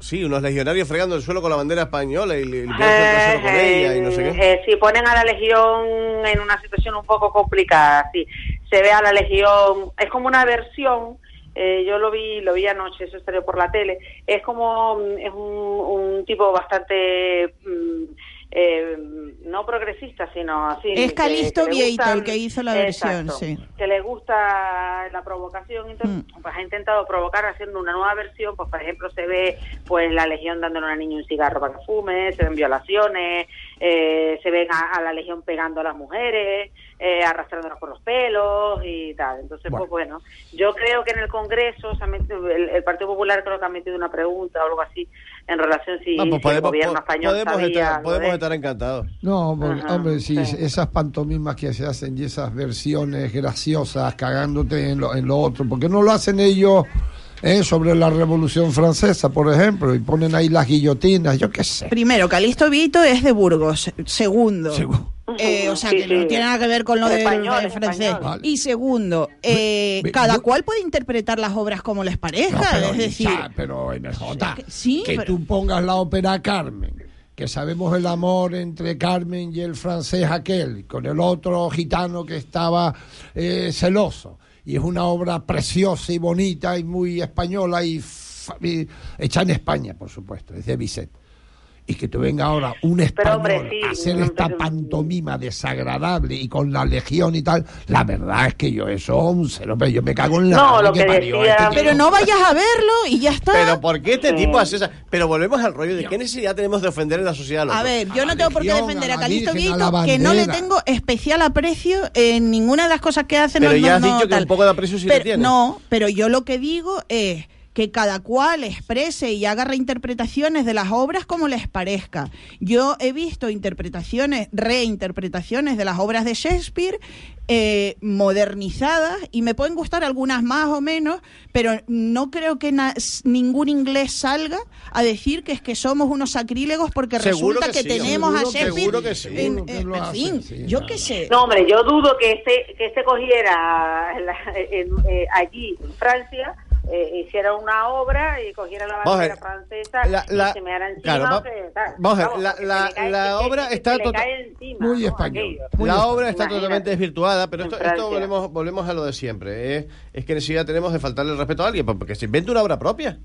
Sí, unos legionarios fregando el suelo con la bandera española y le- trasero con ella y no sé qué. Eh, sí, ponen a la Legión en una situación un poco complicada, sí. Se ve a la Legión, es como una versión, eh, yo lo vi lo vi anoche, eso salió por la tele, es como, mm, es un, un tipo bastante, mm, eh, no progresista, sino así. Es que- Calixto que le Vieito gusta- el que hizo la versión, Exacto, sí. Que le gusta la provocación, entonces Mm. pues ha intentado provocar haciendo una nueva versión, pues por ejemplo se ve pues la Legión dándole a una niña un cigarro para que fume, se ven violaciones, eh, se ven a, a la Legión pegando a las mujeres, eh, arrastrándolas por los pelos y tal. Entonces, pues bueno, yo creo que en el Congreso se ha metido- el, el Partido Popular creo que ha metido una pregunta o algo así en relación si, pues si el gobierno español podemos sabía estar, algo podemos de estar encantados. No, porque, Ajá, hombre, si sí. esas pantomimas que se hacen y esas versiones graciosas cagándote en lo, en lo otro, ¿por qué no lo hacen ellos eh, sobre la Revolución Francesa, por ejemplo, y ponen ahí las guillotinas, yo qué sé? Primero, Calixto Vieito es de Burgos. Segundo, eh, o sea, Sí, que no tiene nada que ver con lo del Español, del francés. español. Y segundo, eh, cada yo- cual puede interpretar las obras como les parezca. No, pero, es decir, pero MJ, sí, que pero- tú pongas la ópera Carmen, que sabemos el amor entre Carmen y el francés aquel, con el otro gitano que estaba eh, celoso. Y es una obra preciosa y bonita y muy española y, hecha en España, por supuesto, es de Bizet. Y que tú venga ahora un español hombre, sí, a hacer esta pero- pantomima desagradable y con la legión y tal, la verdad es que yo eso, pero yo me cago en la No, madre lo que decía- este pero no vayas a verlo y ya está. Pero ¿por qué este tipo hace esa? Pero volvemos al rollo de qué necesidad tenemos de ofender en la sociedad al A ver, yo no tengo por qué defender a a Calixto Vieito, que no le tengo especial aprecio en ninguna de las cosas que hace. Pero no, ya has no, dicho que tal. un poco de aprecio sí le Pero- tienes. No, pero yo lo que digo es que cada cual exprese y haga reinterpretaciones de las obras como les parezca. Yo he visto interpretaciones, reinterpretaciones de las obras de Shakespeare eh, modernizadas y me pueden gustar algunas más o menos, pero no creo que ningún inglés salga a decir que es que somos unos sacrílegos porque Seguro resulta que que, sí, tenemos a seguro Shakespeare seguro que sí. en, Seguro que en- lo en hacen, fin, sí, yo qué sé. No, hombre, yo dudo que este, que este cogiera la- en- eh, allí, en Francia, eh, hiciera una obra y cogiera la bandera francesa la- la- y se me hará encima. claro, que tal. vamos la- la- cae- la que- obra que está tota- encima, Muy español. La español. obra está Imagínate. totalmente desvirtuada, pero esto, esto volvemos, volvemos a lo de siempre. ¿eh? Es que necesidad tenemos de faltarle el respeto a alguien, porque se invente una obra propia.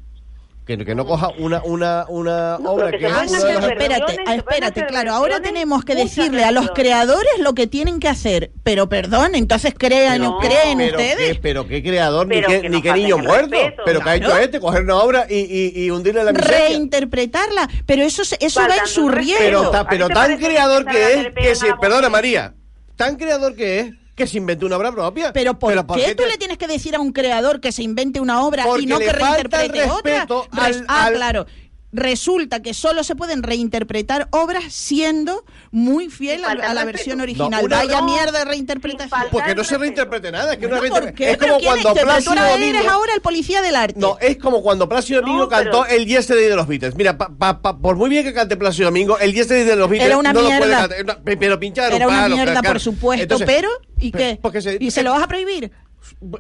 Que, que no coja una, una, una No, obra que que Ah, sí, espérate, espérate, claro, ahora tenemos que decirle a los creadores lo que tienen que hacer, pero perdón, entonces crean, No, creen pero ustedes. qué, pero qué creador, ni qué, que ni qué niño muerto. respeto, pero que ha hecho claro. este, coger una obra y, y, y hundirla en la miseria. reinterpretarla, pero eso eso va en su riesgo. Pero, Pero, ta- ¿a pero ti te tan creador que es, que si, perdona? María, tan creador que es, que se inventó una obra propia. Pero ¿por, ¿por qué tú te- le tienes que decir a un creador que se invente una obra Porque y no le que falta reinterprete otra? respeto al- ah, al- claro. Resulta que solo se pueden reinterpretar obras siendo muy fiel a, a la versión original. No, una- Vaya no, mierda de reinterpretación. Porque no se reinterprete nada, es que Bueno, una ¿por reinter- qué? es ¿Pero como cuando es? Pero tú Plácido Domingo eres ahora el policía del arte. No, es como cuando Plácido No, Domingo pero- cantó el Yesterday de los Beatles. Mira, pa- pa- pa- por muy bien que cante Plácido Domingo, el Yesterday de los Beatles Era una no lo puede mierda. cantar. Una- Pero pinchar Era un una palo, mierda, claro. por supuesto, Entonces, pero ¿y qué? se- ¿Y se lo vas a prohibir?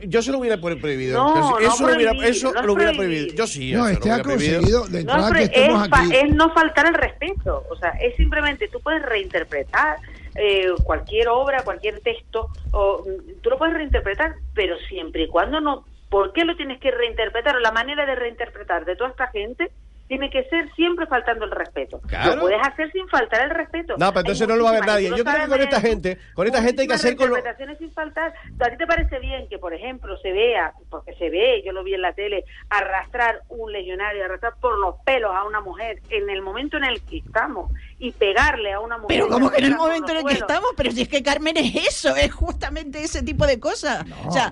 Yo se lo hubiera pro- prohibido. No, Eso- no eso lo hubiera, prohibir, eso no es lo hubiera prohibir. prohibido. Yo sí. No, este ha conseguido, de No, entrada pero que estemos es, aquí. es no faltar el respeto. O sea, es simplemente tú puedes reinterpretar eh, cualquier obra, cualquier texto, o mm, tú lo puedes reinterpretar, pero siempre y cuando no. ¿Por qué lo tienes que reinterpretar? O la manera de reinterpretar de toda esta gente tiene que ser siempre faltando el respeto. Claro. Lo puedes hacer sin faltar el respeto. No, pero entonces no lo va a ver nadie. Yo creo que con esta gente, con esta gente hay que hacer con lo... sin faltar. ¿A ti te parece bien que, por ejemplo, se vea, porque se ve, yo lo vi en la tele, arrastrar un legionario, arrastrar por los pelos a una mujer en el momento en el que estamos y pegarle a una mujer? Pero como que en el momento en el que estamos, pero si es que Carmen es eso, es justamente ese tipo de cosas. o sea,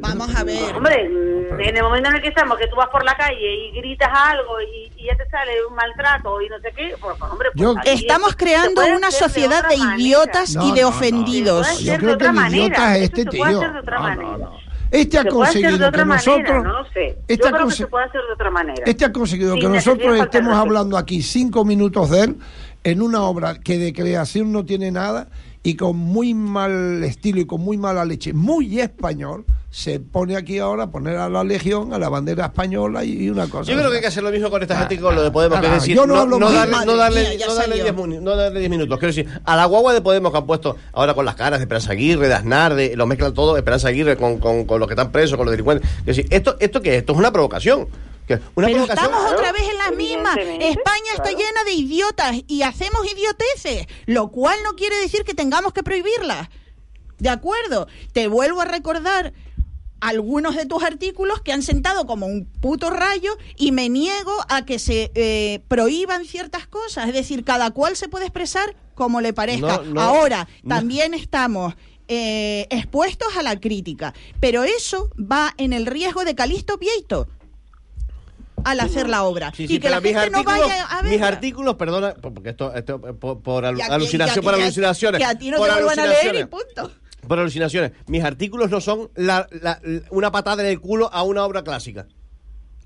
vamos a ver. Hombre, mm, en el momento en el que estamos, que tú vas por la calle y gritas algo y, y ya te sale un maltrato y no sé qué, pues, pues, hombre, pues, Yo- Estamos creando una de sociedad de manera. idiotas No, y de no, no. ofendidos. Yo creo de que otra el idiota manera, es este se puede tío. hacer de otra No, manera. no, no. Este ha de conseguido que nosotros. no lo sé. Este ha creo que conse- se puede hacer de otra manera. Este ha conseguido que nosotros de estemos hablando aquí cinco minutos de él en una obra que de creación no tiene nada y con muy mal estilo y con muy mala leche, muy español, se pone aquí ahora a poner a la Legión, a la bandera española y, una cosa. Yo creo que hay que hacer lo mismo con esta gente que con lo de Podemos, que es Ah, decir, yo no no, hablo no darle, no darle, mía, ya no darle salió. 10 muni- no darle 10 minutos. Quiero decir, a la guagua de Podemos que han puesto ahora con las caras de Esperanza Aguirre, de Aznar, de, lo mezclan todo, Esperanza Aguirre con, con, con los que están presos, con los delincuentes. Quiero decir, ¿esto, esto qué es? Esto es una provocación. Una Pero estamos otra vez en las mismas. España está claro. llena de idiotas y hacemos idioteces, lo cual no quiere decir que tengamos que prohibirlas. ¿De acuerdo? Te vuelvo a recordar algunos de tus artículos que han sentado como un puto rayo y me niego a que se eh, prohíban ciertas cosas. Es decir, cada cual se puede expresar como le parezca. No, no, Ahora, no. también estamos eh, expuestos a la crítica, pero eso va en el riesgo de Calisto Vieito al hacer la obra. Sí, sí, y que la mis gente no artículos, vaya a mis verla. artículos, perdona, porque esto, esto por, por alu- Y a que- alucinación, por alucinaciones. Que a ti no te vuelvan a leer y punto. Por alucinaciones. Mis artículos no son la- la- una patada en el culo a una obra clásica.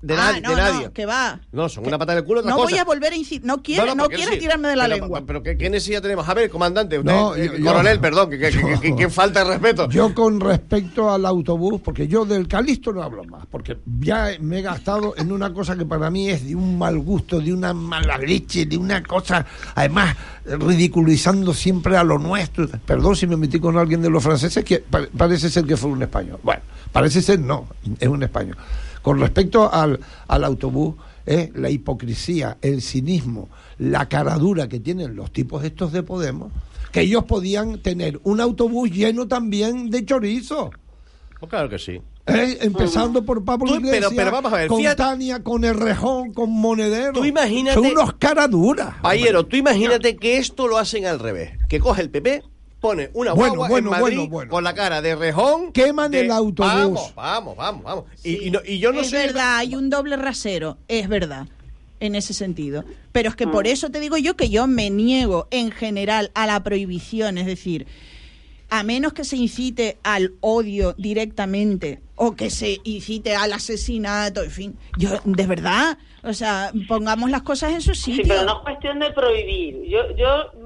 De, ah, nadie, no, de nadie. no, que va. No, son una patada en el culo otra No cosa. voy a volver a incidir. No, quiero, no, quieres sí. tirarme de la Pero- lengua. Pero, ¿qué, qué necesidad tenemos? A ver, comandante, usted, No, eh, yo- yo- coronel, perdón, que, que- que- que- que falta de respeto. Yo con respecto al autobús, porque yo del Calisto no hablo más, porque ya me he gastado en una cosa que para mí es de un mal gusto, de una mala leche, de una cosa, además, ridiculizando siempre a lo nuestro. Perdón si me metí con alguien de los franceses, que pa- parece ser que fue un español. Bueno, parece ser no, es un español. Con respecto al, al autobús, eh, la hipocresía, el cinismo, la caradura que tienen los tipos estos de Podemos, que ellos podían tener un autobús lleno también de chorizo. Pues claro que sí. Eh, empezando por Pablo Tú, Iglesias, pero- pero vamos a ver, con fíjate- Tania, con el Rejón, con Monedero. Tú imagínate- Son unos caraduras. Payero, tú imagínate que esto lo hacen al revés. Que coge el PP, pone una Bueno, guagua bueno, en Madrid bueno, bueno. con la cara de rejón. Queman de- el autobús. Vamos, vamos, vamos, vamos. Y, y no- y yo no es soy... verdad, hay un doble rasero, es verdad, en ese sentido. Pero es que Mm. por eso te digo yo que yo me niego en general a la prohibición, es decir, a menos que se incite al odio directamente o que se incite al asesinato, en fin, yo de verdad, o sea, pongamos las cosas en su Sí, sitio. pero no es cuestión de prohibir. Yo, yo mm,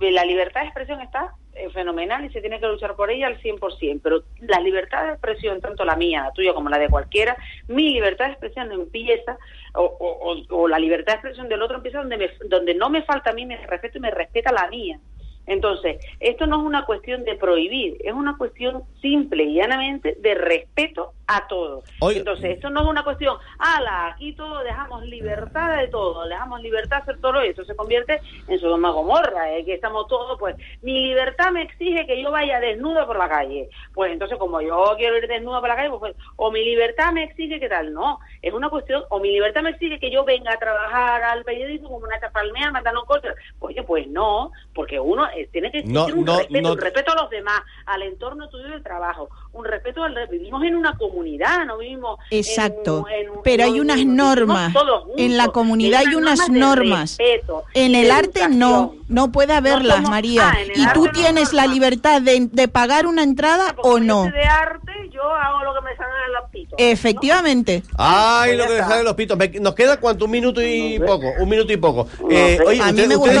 la libertad de expresión está eh, fenomenal y se tiene que luchar por ella al 100%, pero la libertad de expresión, tanto la mía, la tuya como la de cualquiera, mi libertad de expresión empieza, o, o- o- la libertad de expresión del otro empieza donde, me, donde no me falta a mí, me respeto y me respeta la mía. Entonces, esto no es una cuestión de prohibir, es una cuestión simple y llanamente de respeto a todos. Entonces, esto no es una cuestión, ala, aquí todo dejamos libertad de todo, dejamos libertad de hacer todo esto, se convierte en y Gomorra, eh, que estamos todos, pues, mi libertad me exige que yo vaya desnuda por la calle. Pues entonces, como yo quiero ir desnuda por la calle, pues, pues, o mi libertad me exige que tal, no, es una cuestión, o mi libertad me exige que yo venga a trabajar al periodismo como una chapalmea, mandando cosas. Oye, pues no, porque uno eh, tiene que No, existir un no, respeto, no. un respeto a los demás, al entorno tuyo de trabajo, un respeto al vivimos en una comunidad, no vivimos en Exacto. un- en un- Pero hay no- unas normas. todos juntos. En la comunidad hay unas normas. respeto En el arte no, no puede haberlas, somos- María. ah, en y tú tienes la libertad de, de pagar una entrada o no. de arte yo hago lo que me salga de los pitos. Efectivamente. Ay, Pues lo que está. deja de los pitos. Me- Nos queda cuánto, un minuto y poco, un minuto y poco. Eh, sé. oye, a mí usted- me gustó.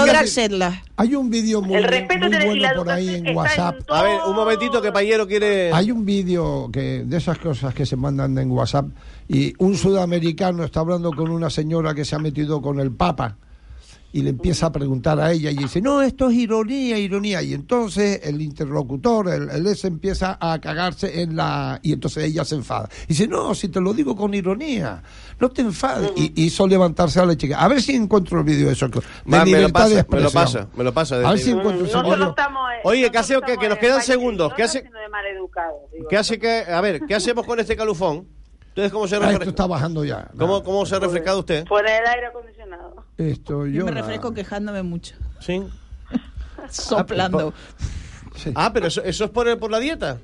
Hay un vídeo muy, El respeto muy bueno la por ahí en WhatsApp. en A ver, un momentito que Payero quiere... Hay un vídeo que de esas cosas que se mandan en WhatsApp y un sudamericano está hablando con una señora que se ha metido con el Papa y le empieza a preguntar a ella y dice, no, esto es ironía, ironía. Y entonces el interlocutor, el, el ese empieza a cagarse en la... Y entonces ella se enfada. Y dice, no, si te lo digo con ironía, no te enfades. Y hizo levantarse a la chica. A ver si encuentro el vídeo de eso. De me lo pasa, me lo pasa, me lo pasa. A ver si encuentro vídeo. estamos, eh, Oye, ¿qué hace, que, que nos quedan segundos? ¿Qué hace, qué hace que, a ver, ¿qué hacemos con este calufón? Entonces, ¿cómo se Ah, esto está bajando ya. ¿Cómo, cómo se ha refrescado usted? Fuera del aire acondicionado. Esto yo... Yo me nada. refresco quejándome mucho. Sí. Soplando. Ah, pero eso, eso es por, por la dieta.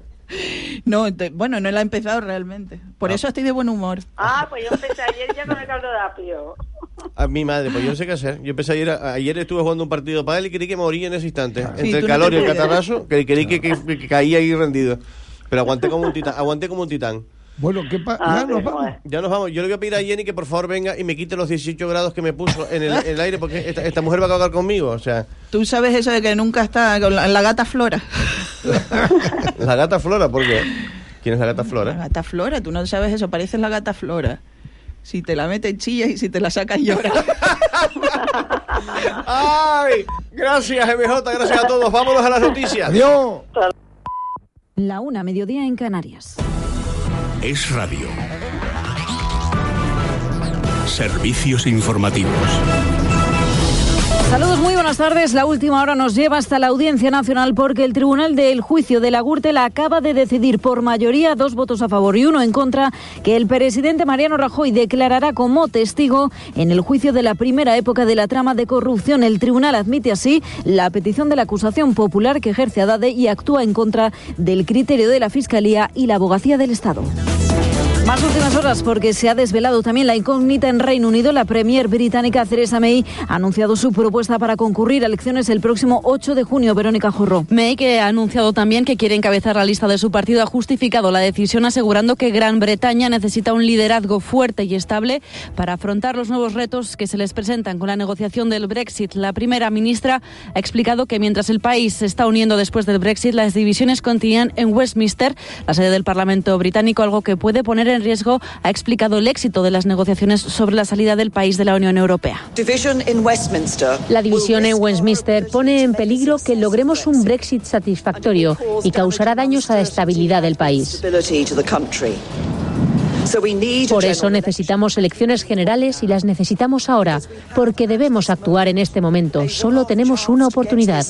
No, te- bueno, no la he empezado realmente. Por Ah. eso estoy de buen humor. Ah, pues yo empecé ayer ya con el caldo de apio. A mi madre, pues yo no sé qué hacer. Yo empecé ayer, a- ayer estuve jugando un partido para él y creí que moría en ese instante. Sí, Entre el no calor y el catarrazo, que creí que, que- que caía ahí rendido. Pero aguanté como un titán. Aguanté como un titán. Bueno, ¿qué pasa? Ah, ya nos vamos. bueno. Ya nos vamos. Yo le voy a pedir a Jenny que por favor venga y me quite los 18 grados que me puso en el, en el aire porque esta, esta mujer va a cagar conmigo. O sea, Tú sabes eso de que nunca está con la, la gata Flora. la gata Flora, ¿por qué? ¿Quién es la gata La Flora? gata Flora, tú no sabes eso, pareces la gata Flora. Si te la metes chillas y si te la sacas llora. ¡Ay! Gracias, MJ, gracias a todos. Vámonos a las noticias. Adiós. La una, mediodía en Canarias. Es radio. Servicios informativos. Saludos, muy buenas tardes. La última hora nos lleva hasta la Audiencia Nacional porque el Tribunal del Juicio de la Gürtel acaba de decidir por mayoría, dos votos a favor y uno en contra, que el presidente Mariano Rajoy declarará como testigo en el juicio de la primera época de la trama de corrupción. El tribunal admite así la petición de la acusación popular que ejerce Adade y actúa en contra del criterio de la Fiscalía y la Abogacía del Estado. Más últimas horas porque se ha desvelado también la incógnita en Reino Unido. La Premier británica Theresa May ha anunciado su propuesta para concurrir a elecciones el próximo 8 de junio. Verónica Jorro. May, que ha anunciado también que quiere encabezar la lista de su partido, ha justificado la decisión asegurando que Gran Bretaña necesita un liderazgo fuerte y estable para afrontar los nuevos retos que se les presentan con la negociación del Brexit. La primera ministra ha explicado que mientras el país se está uniendo después del Brexit, las divisiones continúan en Westminster, la sede del Parlamento británico, algo que puede poner en riesgo, ha explicado el éxito de las negociaciones sobre la salida del país de la Unión Europea. La división en Westminster pone en peligro que logremos un Brexit satisfactorio y causará daños a la estabilidad del país. Por eso necesitamos elecciones generales y las necesitamos ahora, porque debemos actuar en este momento. Solo tenemos una oportunidad.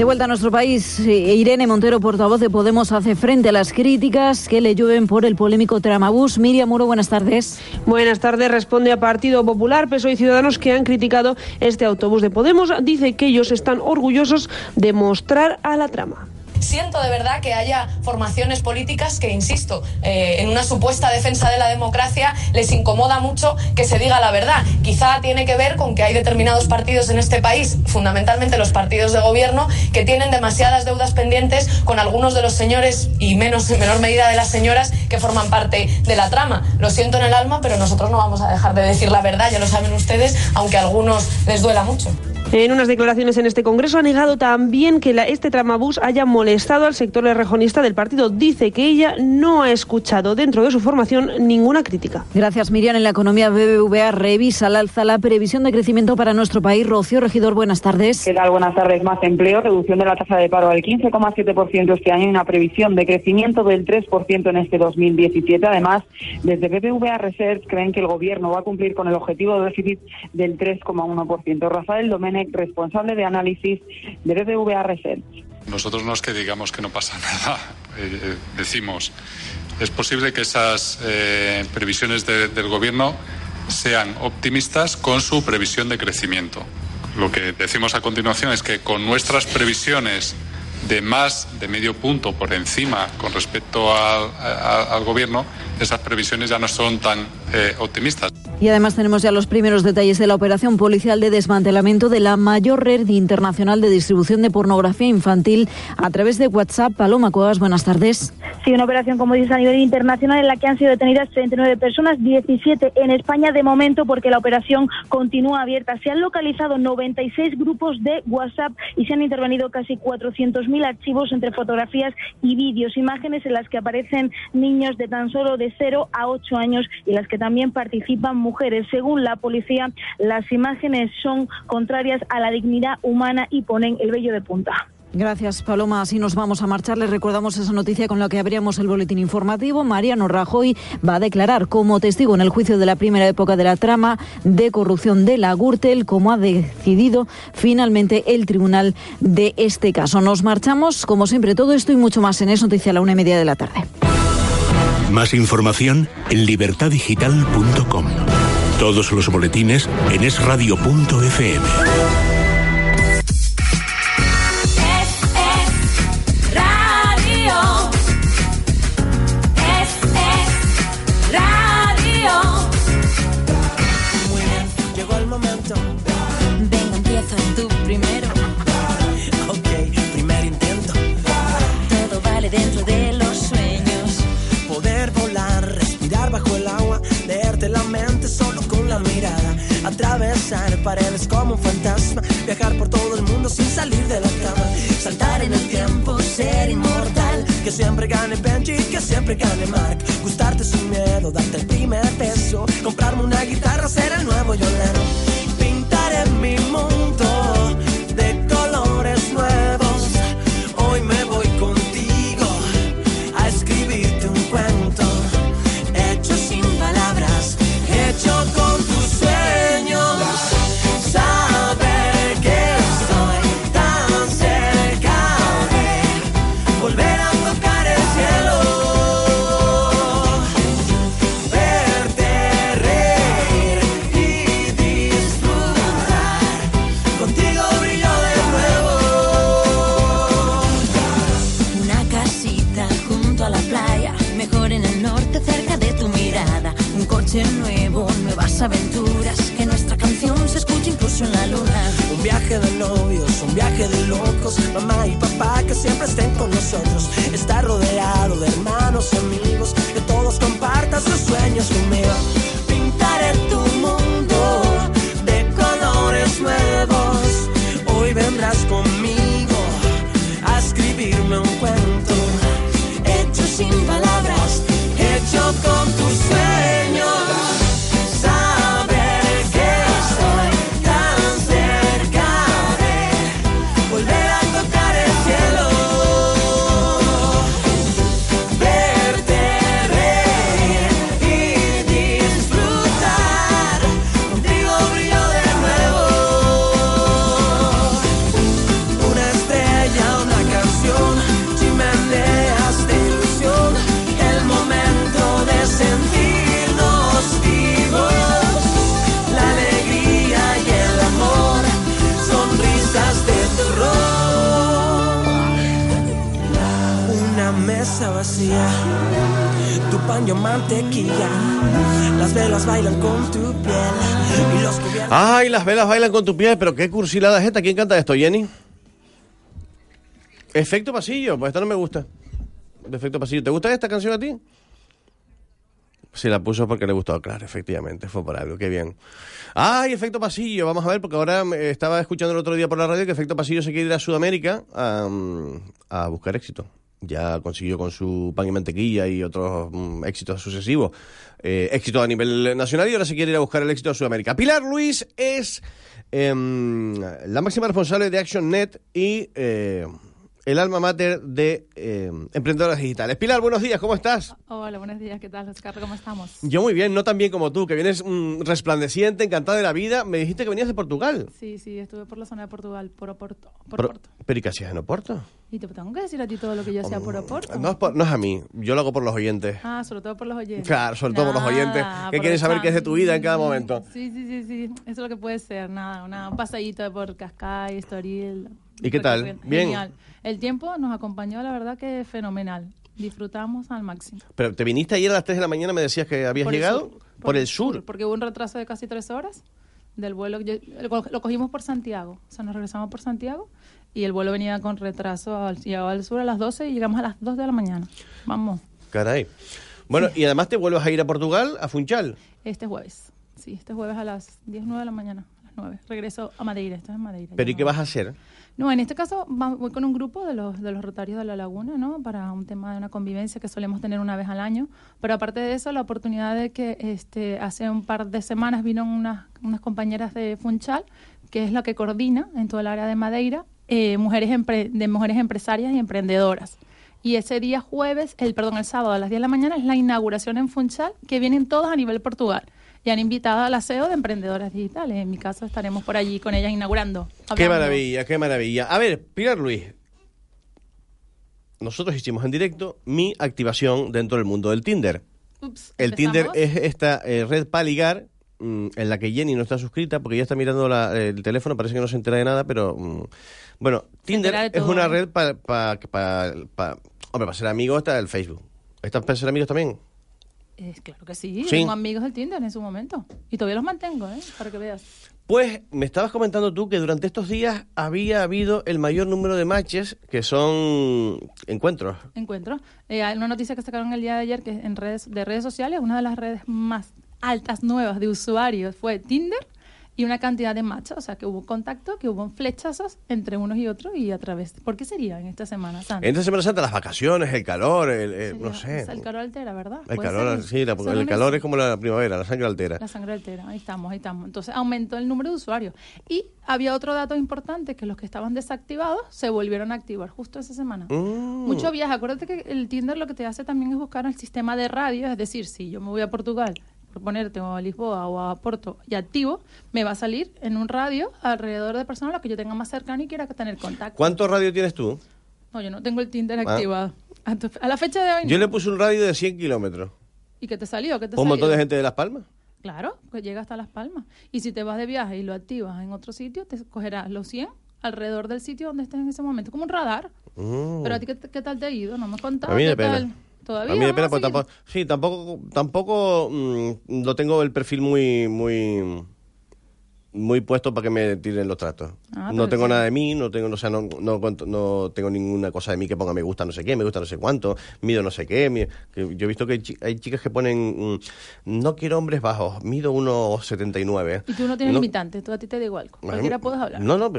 De vuelta a nuestro país, eh, Irene Montero, portavoz de Podemos, hace frente a las críticas que le llueven por el polémico tramabús. Miriam Muro, buenas tardes. Buenas tardes. Responde a Partido Popular, PSOE y Ciudadanos que han criticado este autobús de Podemos. Dice que ellos están orgullosos de mostrar a la trama. Siento de verdad que haya formaciones políticas que, insisto, eh, en una supuesta defensa de la democracia les incomoda mucho que se diga la verdad. Quizá tiene que ver con que hay determinados partidos en este país, fundamentalmente los partidos de gobierno, que tienen demasiadas deudas pendientes con algunos de los señores y menos en menor medida de las señoras que forman parte de la trama. Lo siento en el alma, pero nosotros no vamos a dejar de decir la verdad, ya lo saben ustedes, aunque a algunos les duela mucho. En unas declaraciones en este Congreso ha negado también que la- este tramabús haya molestado al sector rejonista del partido. Dice que ella no ha escuchado dentro de su formación ninguna crítica. Gracias, Miriam. En la economía BBVA revisa al alza la previsión de crecimiento para nuestro país. Rocío Regidor, buenas tardes. ¿Qué tal? Buenas tardes. Más empleo, reducción de la tasa de paro al 15,7% este año y una previsión de crecimiento del 3% en este 2017. Además, desde BBVA Research creen que el Gobierno va a cumplir con el objetivo de déficit del 3,1%. Rafael Responsable de análisis de BBVA. Nosotros no es que digamos que no pasa nada, eh, eh, decimos, es posible que esas eh, previsiones de- del Gobierno sean optimistas con su previsión de crecimiento. Lo que decimos a continuación es que con nuestras previsiones de más de medio punto por encima con respecto al, a- al Gobierno, esas previsiones ya no son tan eh, optimistas. Y además tenemos ya los primeros detalles de la operación policial de desmantelamiento de la mayor red internacional de distribución de pornografía infantil a través de WhatsApp. Paloma Cuevas, buenas tardes. Sí, una operación, como dices, a nivel internacional en la que han sido detenidas 39 personas, 17 en España de momento porque la operación continúa abierta. Se han localizado 96 grupos de WhatsApp y se han intervenido casi 400.000 archivos entre fotografías y vídeos, imágenes en las que aparecen niños de tan solo de 0 a 8 años y las que también participan mujeres. Según la policía, las imágenes son contrarias a la dignidad humana y ponen el vello de punta. Gracias, Paloma. Así nos vamos a marchar. Les recordamos esa noticia con la que abríamos el boletín informativo. Mariano Rajoy va a declarar como testigo en el juicio de la primera época de la trama de corrupción de la Gürtel, como ha decidido finalmente el tribunal de este caso. Nos marchamos, como siempre, todo esto y mucho más en Es Noticia a la una y media de la tarde. Más información en libertadigital.com. Todos los boletines en esradio.fm. Atravesar paredes como un fantasma, viajar por todo el mundo sin salir de la cama. Saltar en el tiempo, ser inmortal. Que siempre gane Benji, que siempre gane Mark. Gustarte sin miedo, darte el primer beso. Comprarme una guitarra, ser el nuevo Yolano. Viaje de locos, mamá y papá que siempre estén con nosotros. Estar rodeado de hermanos y amigos, que todos compartan sus sueños conmigo. Bailan con tu piel, pero qué cursilada es esta. ¿Quién canta esto, Jenny? Efecto pasillo, pues esta no me gusta. Efecto pasillo. ¿Te gusta esta canción a ti? Sí, la puso porque le gustó, claro, efectivamente, fue por algo, qué bien. ¡Ay, Efecto Pasillo! Vamos a ver, porque ahora estaba escuchando el otro día por la radio que Efecto Pasillo se quiere ir a Sudamérica a buscar éxito. Ya consiguió con su pan y mantequilla y otros mm, éxitos sucesivos. Eh, éxito a nivel nacional y ahora se quiere ir a buscar el éxito a Sudamérica. Pilar Luis es em, la máxima responsable de ActionNet y eh, el alma mater de eh, emprendedoras digitales. Pilar, buenos días, ¿cómo estás? Hola, buenos días, ¿qué tal, Oscar? ¿Cómo estamos? Yo muy bien, no tan bien como tú, que vienes mm, resplandeciente, encantada de la vida. Me dijiste que venías de Portugal. Sí, sí, estuve por la zona de Portugal, por Oporto. Por Pero- Oporto. ¿Pero y qué hacías en Oporto? Y te tengo que decir a ti todo lo que yo sea por Oporto. No es, por- no es a mí, yo lo hago por los oyentes. Ah, sobre todo por los oyentes. Claro, sobre todo por los Nada, oyentes, que quieren saber qué es de tu vida en cada momento. Sí, sí, sí, sí. Eso es lo que puede ser, nada, una pasadita por Cascais, Estoril. ¿Y qué tal? Bien. Genial. El tiempo nos acompañó, la verdad que fenomenal. Disfrutamos al máximo. Pero te viniste ayer a las 3 de la mañana, me decías que habías Por el llegado sur, por, el sur. Porque hubo un retraso de casi tres horas del vuelo. yo- lo, cogimos por Santiago. O sea, nos regresamos por Santiago y el vuelo venía con retraso. al- Llegaba al sur a las 12 y llegamos a las 2 de la mañana. Vamos, Caray. Bueno, y además te vuelves a ir a Portugal, a Funchal. este jueves. Sí, este jueves a las 10, 9 de la mañana. 9. Regreso a Madeira, esto es en Madeira. ¿Pero y qué no. vas a hacer? No, en este caso voy con un grupo de los, de los Rotarios de la Laguna, ¿no? Para un tema de una convivencia que solemos tener una vez al año. Pero aparte de eso, la oportunidad de que este, hace un par de semanas vino unas, unas compañeras de Funchal, que es la que coordina en toda el área de Madeira, eh, mujeres de mujeres empresarias y emprendedoras. Y ese día jueves, el perdón, el sábado a las 10 de la mañana es la inauguración en Funchal, que vienen todos a nivel Portugal. Y han invitado al aseo de emprendedoras digitales. En mi caso estaremos por allí con ellas inaugurando. Qué maravilla, qué maravilla. A ver, Pilar Luis, nosotros hicimos en directo mi activación dentro del mundo del Tinder. Ups, El Tinder es esta eh, red para ligar mm, en la que Jenny no está suscrita porque ella está mirando la- el teléfono, parece que no se entera de nada, pero mm, bueno, Tinder es una red para pa, pa- pa- hombre, para ser amigos está el Facebook. ¿Estás para ser amigos también? Es claro que sí, Sí. tengo amigos del Tinder en su momento. Y todavía los mantengo, ¿eh? Para que veas. Pues me estabas comentando tú que durante estos días había habido el mayor número de matches que son encuentros. Encuentro. Eh, hay una noticia que sacaron el día de ayer que en redes, de redes sociales, una de las redes más altas nuevas de usuarios fue Tinder y una cantidad de matches, o sea que hubo contacto, que hubo flechazos entre unos y otros y a través. ¿Por qué sería en esta semana Santa? En esta Semana Santa las vacaciones, el calor, el, no sé. Sea, el calor altera, ¿verdad? El calor, ser. sí, la- el calor es como la primavera, la sangre altera. La sangre altera, ahí estamos, ahí estamos. Entonces aumentó el número de usuarios. Y había otro dato importante, que los que estaban desactivados se volvieron a activar justo esa semana. Mm. Mucho viaje. Acuérdate que el Tinder lo que te hace también es buscar el sistema de radio, es decir, si yo me voy a Portugal, por ponerte, o a Lisboa o a Porto y activo, me va a salir en un radio alrededor de personas a las que yo tenga más cercano y quiera tener contacto. ¿Cuánto radio tienes tú? No, yo no tengo el Tinder Ah. activado. A, tu- a la fecha de hoy, Yo no. le puse un radio de 100 kilómetros. ¿Y qué te salió? ¿Qué te Un montón de gente de Las Palmas. Claro, que llega hasta Las Palmas. Y si te vas de viaje y lo activas en otro sitio, te cogerás los 100 alrededor del sitio donde estés en ese momento, como un radar. Mm. Pero a ti, ¿qué, qué tal te ha ido? No me has contado. A mí ¿Qué tal? ¿Todavía? A mí de pena, porque tampoco, sí, tampoco, tampoco mm, lo tengo el perfil muy, muy, muy puesto para que me tiren los tratos. Ah, no tengo sí. nada de mí, no tengo, o sea, no, no, no tengo ninguna cosa de mí que ponga me gusta no sé qué, me gusta no sé cuánto, mido no sé qué. mi- que yo he visto que hay, chi- hay chicas que ponen, mm, no quiero hombres bajos, mido 1,79. Y tú no tienes No- limitantes, tú a ti te da igual. Cualquiera puedes hablar. No, no,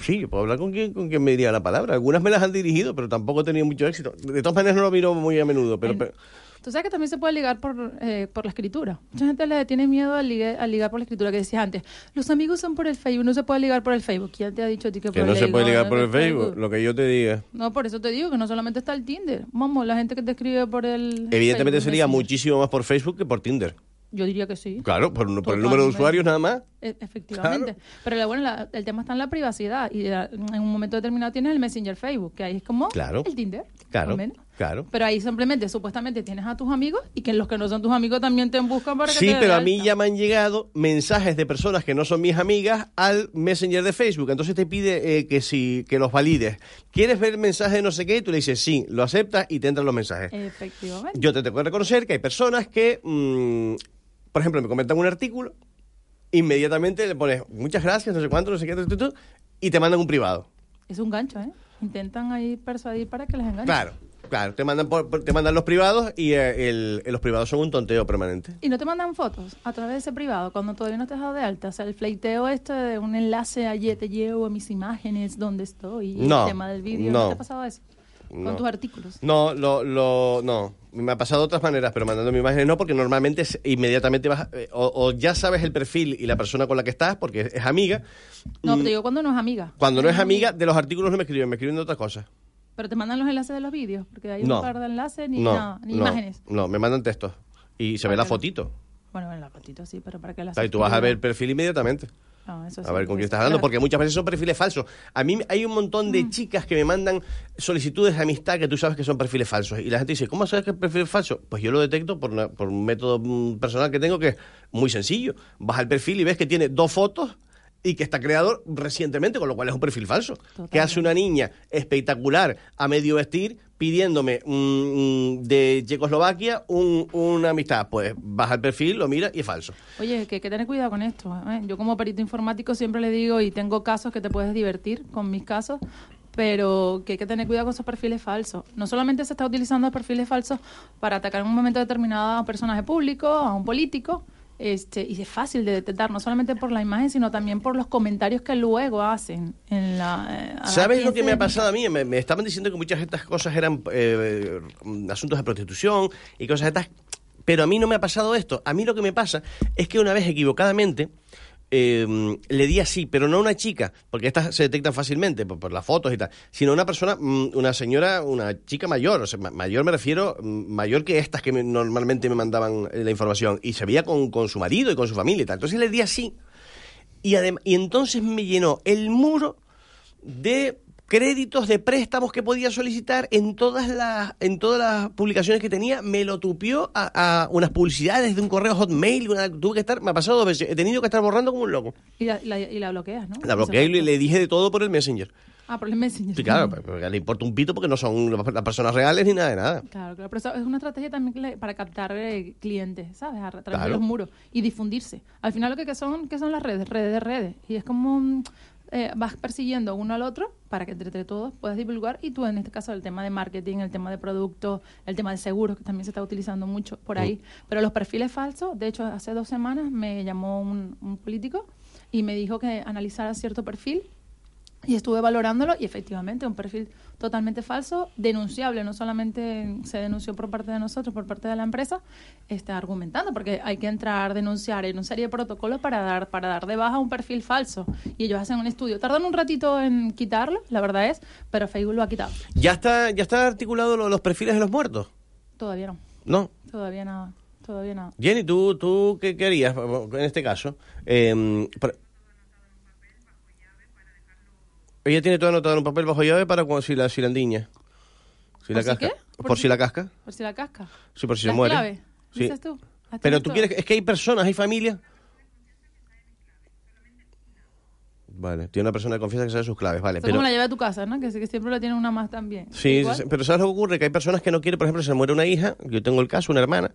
sí, puedo hablar con quien, con quien me diría la palabra. Algunas me las han dirigido, pero tampoco he tenido mucho éxito. De todas maneras no lo miro muy a menudo, pero... pero- Tú sabes que también se puede ligar por, eh, por la escritura. Mucha gente le tiene miedo al ligar, por la escritura, que decías antes. Los amigos son por el Facebook, no se puede ligar por el Facebook. ¿Quién te ha dicho a ti que, Que no se puede ligar por el Facebook, lo que yo te diga. No, por eso te digo que no solamente está el Tinder. Vamos, la gente que te escribe por el. Evidentemente Facebook sería Messenger. muchísimo más por Facebook que por Tinder. Yo diría que sí. Claro, por, por el número de usuarios nada más. E- Efectivamente. Pero la- bueno, la- el tema está en la privacidad. Y la- en un momento determinado tienes el Messenger Facebook, que ahí es como Claro. el Tinder. Claro. Claro. Pero ahí simplemente, supuestamente, tienes a tus amigos y que los que no son tus amigos también te buscan para que Sí, te pero a mí ya me han llegado mensajes de personas que no son mis amigas al Messenger de Facebook. Entonces te pide eh, que si que los valides. ¿Quieres ver mensajes de no sé qué? Y tú le dices sí, lo aceptas y te entran los mensajes. Efectivamente. Yo te tengo que reconocer que hay personas que, mm, por ejemplo, me comentan un artículo, inmediatamente le pones muchas gracias, no sé cuánto, no sé qué, tu, tu, tu, y te mandan un privado. Es un gancho, ¿eh? Intentan ahí persuadir para que les engañen. Claro, claro, te mandan, por- por- te mandan los privados y eh, el- los privados son un tonteo permanente. Y no te mandan fotos a través de ese privado cuando todavía no te has dado de alta. O sea, el fleiteo este de un enlace allí te llevo a mis imágenes, dónde estoy, No, el tema del vídeo. no. ¿No te ha pasado eso? No. Con tus artículos. No, lo, lo, no. Me ha pasado de otras maneras, pero mandando mi imagen no, porque normalmente es- inmediatamente vas, eh, o, o ya sabes el perfil y la persona con la que estás, porque es amiga. No, Mm, te digo cuando no es amiga. Cuando no es amiga, de los artículos no me escriben, me escriben de otras cosas. Pero te mandan los enlaces de los vídeos, porque hay No. un par de enlaces ni no, nada, ni no, imágenes. No, me mandan textos. Y se ve la fotito. Bueno, en la fotito sí, pero para que sea, y tú vas a ver el perfil inmediatamente. No, eso A sí, ver con quién pues, estás hablando, claro. porque muchas veces son perfiles falsos. A mí hay un montón Mm. de chicas que me mandan solicitudes de amistad que tú sabes que son perfiles falsos. Y la gente dice, ¿cómo sabes que el perfil es falso? Pues yo lo detecto por, una- por un método mm, personal que tengo que es muy sencillo. Vas al perfil y ves que tiene dos fotos y que está creado recientemente, con lo cual es un perfil falso. Que hace una niña espectacular a medio vestir pidiéndome de Checoslovaquia un- una amistad. Pues vas al perfil, lo miras y es falso. Oye, que hay que tener cuidado con esto. ¿eh? Yo como perito informático siempre le digo, y tengo casos que te puedes divertir con mis casos, pero que hay que tener cuidado con esos perfiles falsos. No solamente se está utilizando perfiles falsos para atacar en un momento determinado a un personaje público, a un político, Este, y es fácil de detectar, no solamente por la imagen, sino también por los comentarios que luego hacen en la... eh, ¿Sabes lo que me ha pasado a mí? Me, me estaban diciendo que muchas de estas cosas eran eh, asuntos de prostitución y cosas de estas, pero a mí no me ha pasado esto. A mí lo que me pasa es que una vez equivocadamente eh, le di así, pero no una chica, porque estas se detectan fácilmente por, las fotos y tal, sino a una persona, mm, una señora, una chica mayor, o sea, ma- mayor me refiero, mm, mayor que estas que me- normalmente me mandaban eh, la información, y se veía con, con su marido y con su familia y tal. Entonces le di así, y, y entonces me llenó el muro de créditos de préstamos que podía solicitar en todas las en todas las publicaciones que tenía me lo tupió a, a unas publicidades de un correo hotmail una, tuve que estar me ha pasado dos veces he tenido que estar borrando como un loco Y la, la- y la bloqueas, ¿no? la bloqueé y le, le dije de todo por el messenger Ah, por el Messenger. sí, claro porque le importa un pito porque no son las personas reales ni nada de nada Claro, claro, pero eso es una estrategia también para captar eh, clientes, ¿sabes? A través de los muros y difundirse. Al final lo que, son que son las redes, redes de redes. Y es como mm, eh, vas persiguiendo uno al otro para que entre todos puedas divulgar y tú en este caso el tema de marketing, el tema de productos, el tema de seguros que también se está utilizando mucho por ahí. Pero los perfiles falsos, de hecho hace dos semanas me llamó un, un político y me dijo que analizara cierto perfil y estuve valorándolo y efectivamente un perfil totalmente falso, denunciable, no solamente se denunció por parte de nosotros, por parte de la empresa, está argumentando, porque hay que entrar, denunciar, hay una serie de protocolos para dar, para dar de baja un perfil falso. Y ellos hacen un estudio. Tardan un ratito en quitarlo, la verdad es, pero Facebook lo ha quitado. ya está ya está articulado lo- los perfiles de los muertos Todavía no, no todavía nada, todavía nada. Jenny tú tú qué querías en este caso Eh, por- ella tiene todo anotado en un papel bajo llave para cuando si la si la endiña si la ¿Por si casca qué? por, ¿Por si la casca Por si la casca. Sí, por si se muere. claves, Sí. dices tú. Pero tú todas. quieres, es que hay personas, hay familias. Vale, tiene una persona de confianza que sabe sus claves, vale. Eso Pero, como la llave a tu casa, ¿no? Que, que siempre la tiene una más también. sí, Igual. sí, pero ¿sabes lo que ocurre? Que hay personas que no quieren, por ejemplo, se muere una hija, yo tengo el caso, una hermana,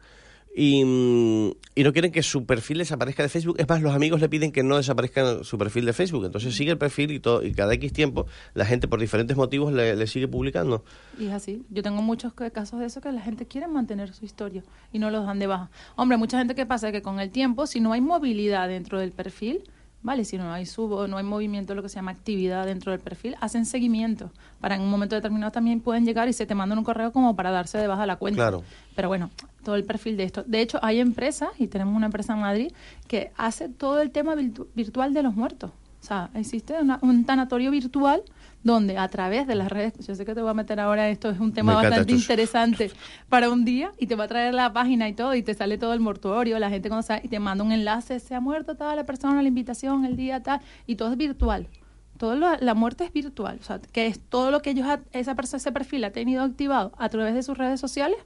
y, mm, y no quieren que su perfil desaparezca de Facebook. Es más, los amigos le piden que no desaparezca su perfil de Facebook. Entonces sigue el perfil y, todo, y cada X tiempo la gente por diferentes motivos le, le sigue publicando. Y es así. Yo tengo muchos casos de eso que la gente quiere mantener su historia y no los dan de baja. Hombre, mucha gente que pasa que con el tiempo, si no hay movilidad dentro del perfil, ¿vale? Si no hay subo, no hay movimiento, lo que se llama actividad dentro del perfil, hacen seguimiento. Para en un momento determinado también pueden llegar y se te mandan un correo como para darse de baja la cuenta. Claro. Pero bueno, todo el perfil de esto. De hecho, hay empresas, y tenemos una empresa en Madrid, que hace todo el tema virtu- virtual de los muertos. O sea, existe una- un tanatorio virtual donde a través de las redes, yo sé que te voy a meter ahora, esto es un tema Me bastante interesante para un día y te va a traer la página y todo y te sale todo el mortuorio, la gente cuando sabe, y te manda un enlace, se ha muerto tal la persona, la invitación, el día tal, y todo es virtual. Todo lo- la muerte es virtual, o sea, que es todo lo que ellos, ha- esa persona, ese perfil ha tenido activado a través de sus redes sociales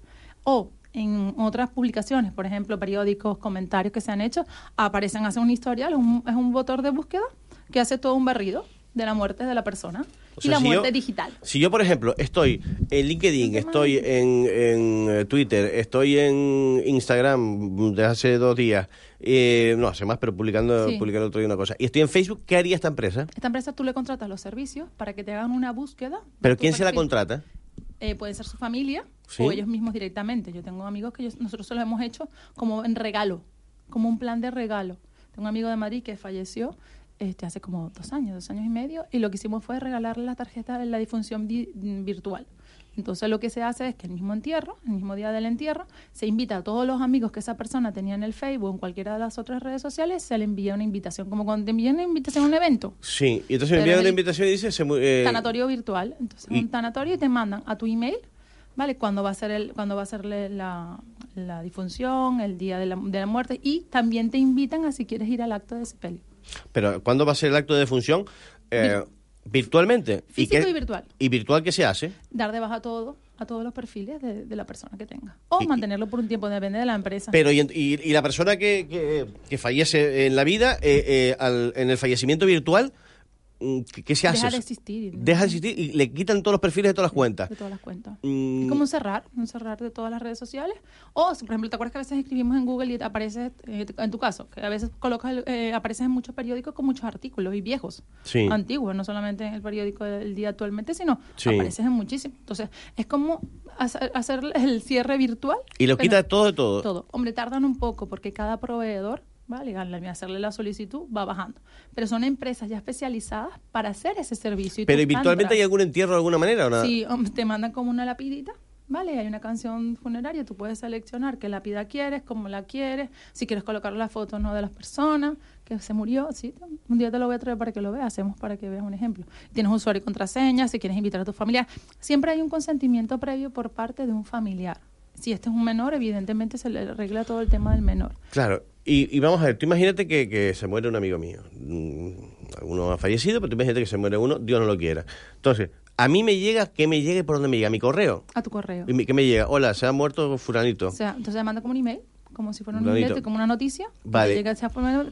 o en otras publicaciones, por ejemplo, periódicos, comentarios que se han hecho, aparecen, hacen un historial, un- es un motor de búsqueda que hace todo un barrido de la muerte de la persona O y sea, la si muerte yo- digital. Si yo, por ejemplo, estoy en LinkedIn, estoy en, en, eh, Twitter, estoy en Instagram desde hace dos días, eh, no hace más, pero publicando, Sí. publicando otro día una cosa, y estoy en Facebook, ¿qué haría esta empresa? Esta empresa tú le contratas los servicios para que te hagan una búsqueda. ¿Pero quién se la contrata? Eh, puede ser su familia Sí. o ellos mismos directamente. Yo tengo amigos que ellos- nosotros se lo hemos hecho como en regalo, como un plan de regalo. Tengo un amigo de Madrid que falleció este, hace como dos años, dos años y medio, y lo que hicimos fue regalarle la tarjeta de la difunción vi- virtual. Entonces lo que se hace es que el mismo entierro, el mismo día del entierro, se invita a todos los amigos que esa persona tenía en el Facebook o en cualquiera de las otras redes sociales, se le envía una invitación, como cuando te envían una invitación a un evento. Sí, y entonces envían en una invitación y dice... Se, eh, tanatorio virtual. Entonces, y- un tanatorio y te mandan a tu email, ¿vale? Cuando va a ser el, cuando va a ser la, la difunción, el día de la, de la muerte, y también te invitan a si quieres ir al acto de sepelio. Pero, ¿cuándo va a ser el acto de defunción? Eh, ¿Virtualmente? Físico qué- y virtual. ¿Y virtual qué se hace? Dar de baja todo, a todos los perfiles de, de la persona que tenga. O Y- mantenerlo por un tiempo, depende de la empresa. Pero, ¿y, y- y la persona que, que, que fallece en la vida, eh, eh, al- en el fallecimiento virtual, ¿qué, qué se hace? Deja de existir. Deja de existir y le quitan todos los perfiles de todas las cuentas. De todas las cuentas. Mm, Es como un cerrar, un cerrar de todas las redes sociales. O, por ejemplo, ¿te acuerdas que a veces escribimos en Google y te aparece, eh, en tu caso, que a veces colocas, eh, apareces en muchos periódicos con muchos artículos y viejos, Sí. antiguos, no solamente en el periódico del día actualmente, sino Sí. apareces en muchísimos. Entonces, es como hacer, hacer el cierre virtual. Y lo quita todo de todo. Todo. Hombre, tardan un poco porque cada proveedor ¿vale? Al hacerle la solicitud va bajando. Pero son empresas ya especializadas para hacer ese servicio. y Pero entras. hay algún entierro de alguna manera o nada. Sí, um, te mandan como una lapidita, ¿vale? Hay una canción funeraria, tú puedes seleccionar qué lápida quieres, cómo la quieres, si quieres colocar la foto o no de las personas que se murió, sí, un día te lo voy a traer para que lo veas, hacemos para que veas un ejemplo. Tienes usuario y contraseña, si quieres invitar a tu familiar, siempre hay un consentimiento previo por parte de un familiar. Si este es un menor, evidentemente se le arregla todo el tema del menor. Claro. Y, y vamos a ver, tú imagínate que, que se muere un amigo mío. Mm, Uno ha fallecido, pero tú imagínate que se muere uno, Dios no lo quiera. Entonces, a mí me llega, que me llegue por donde me llega, mi correo. A tu correo. Y me- que me llega, hola, se ha muerto fulanito. O sea, entonces te manda como un email, como si fuera un email, como una noticia. Vale. Llega,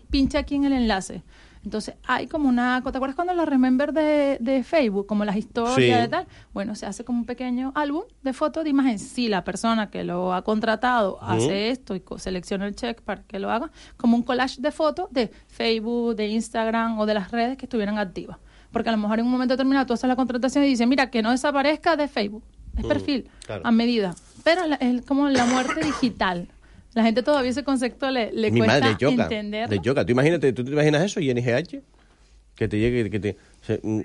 pincha aquí en el enlace. Entonces, hay como una... ¿Te acuerdas cuando los remember de, de Facebook? Como las historias Sí. y tal. Bueno, se hace como un pequeño álbum de fotos de imagen. Si la persona que lo ha contratado hace esto y selecciona el check para que lo haga, como un collage de fotos de Facebook, de Instagram o de las redes que estuvieran activas. Porque a lo mejor en un momento determinado tú haces la contratación y dices, mira, que no desaparezca de Facebook. Es perfil, claro. a medida. Pero es como la muerte digital. La gente todavía ese concepto le, le Mi cuesta madre choca. entender. De choca. Tú imagínate, ¿tú te imaginas eso y NGH? Que te llegue, que te... se- mm,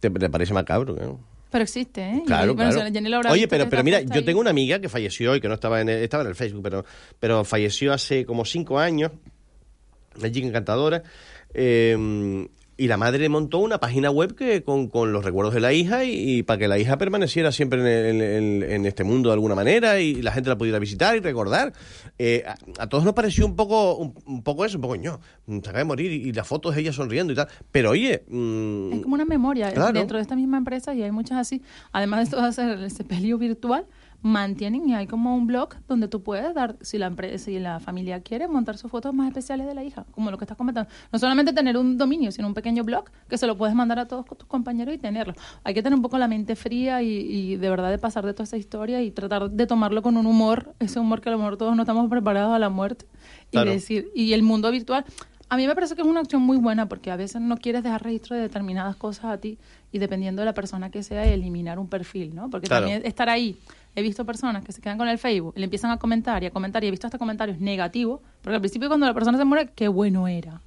te, te parece macabro, ¿no? Pero existe, ¿eh? Y, Claro, bueno, claro. si Jenny lo habrá Oye, pero, pero mira, yo ahí. tengo una amiga que falleció y que no estaba en el, estaba en el Facebook, pero, pero falleció hace como cinco años, una chica encantadora, eh, y la madre montó una página web que con, con los recuerdos de la hija y, y para que la hija permaneciera siempre en, el- en- en- este mundo de alguna manera y la gente la pudiera visitar y recordar. Eh, a, a todos nos pareció un poco un, un poco eso, un poco ño, se acaba de morir y, y las fotos de ella sonriendo y tal. Pero oye... mm, Es como una memoria Claro. dentro de esta misma empresa y hay muchas así. Además de todo hacer el sepelio virtual, mantienen y hay como un blog donde tú puedes dar, si la empresa, si la familia quiere, montar sus fotos más especiales de la hija, como lo que estás comentando. No solamente tener un dominio, sino un pequeño blog que se lo puedes mandar a todos tus compañeros y tenerlo. Hay que tener un poco la mente fría y, y de verdad de pasar de toda esa historia y tratar de tomarlo con un humor, ese humor que a lo mejor todos no estamos preparados a la muerte. Claro. Y decir, y el mundo virtual. A mí me parece que es una opción muy buena porque a veces no quieres dejar registro de determinadas cosas a ti y dependiendo de la persona que sea, eliminar un perfil, ¿no? Porque Claro. también estar ahí. He visto personas que se quedan con el Facebook y le empiezan a comentar y a comentar y he visto hasta comentarios negativos, porque al principio cuando la persona se muere, qué bueno era.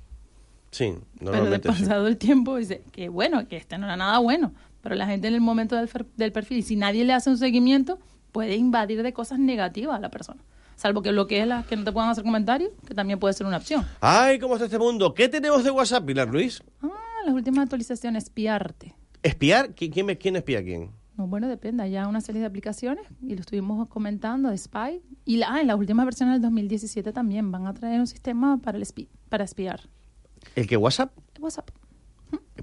sí, Pero normalmente de sí. pasado el tiempo dice, qué bueno, que este no era nada bueno. Pero la gente en el momento del, del perfil, y si nadie le hace un seguimiento, puede invadir de cosas negativas a la persona. Salvo que bloquees las que no te puedan hacer comentarios, que también puede ser una opción. Ay, ¿cómo está este mundo? ¿Qué tenemos de WhatsApp, Pilar Luis? Ah, las últimas actualizaciones, espiarte. ¿Espiar? ¿Qui- ¿Quién, me- quién espía a quién? No, bueno, depende. Hay ya una serie de aplicaciones y lo estuvimos comentando de Spy. Y la, ah, en las últimas versiones del 2017 también van a traer un sistema para, el espi- para espiar. ¿El que WhatsApp? WhatsApp,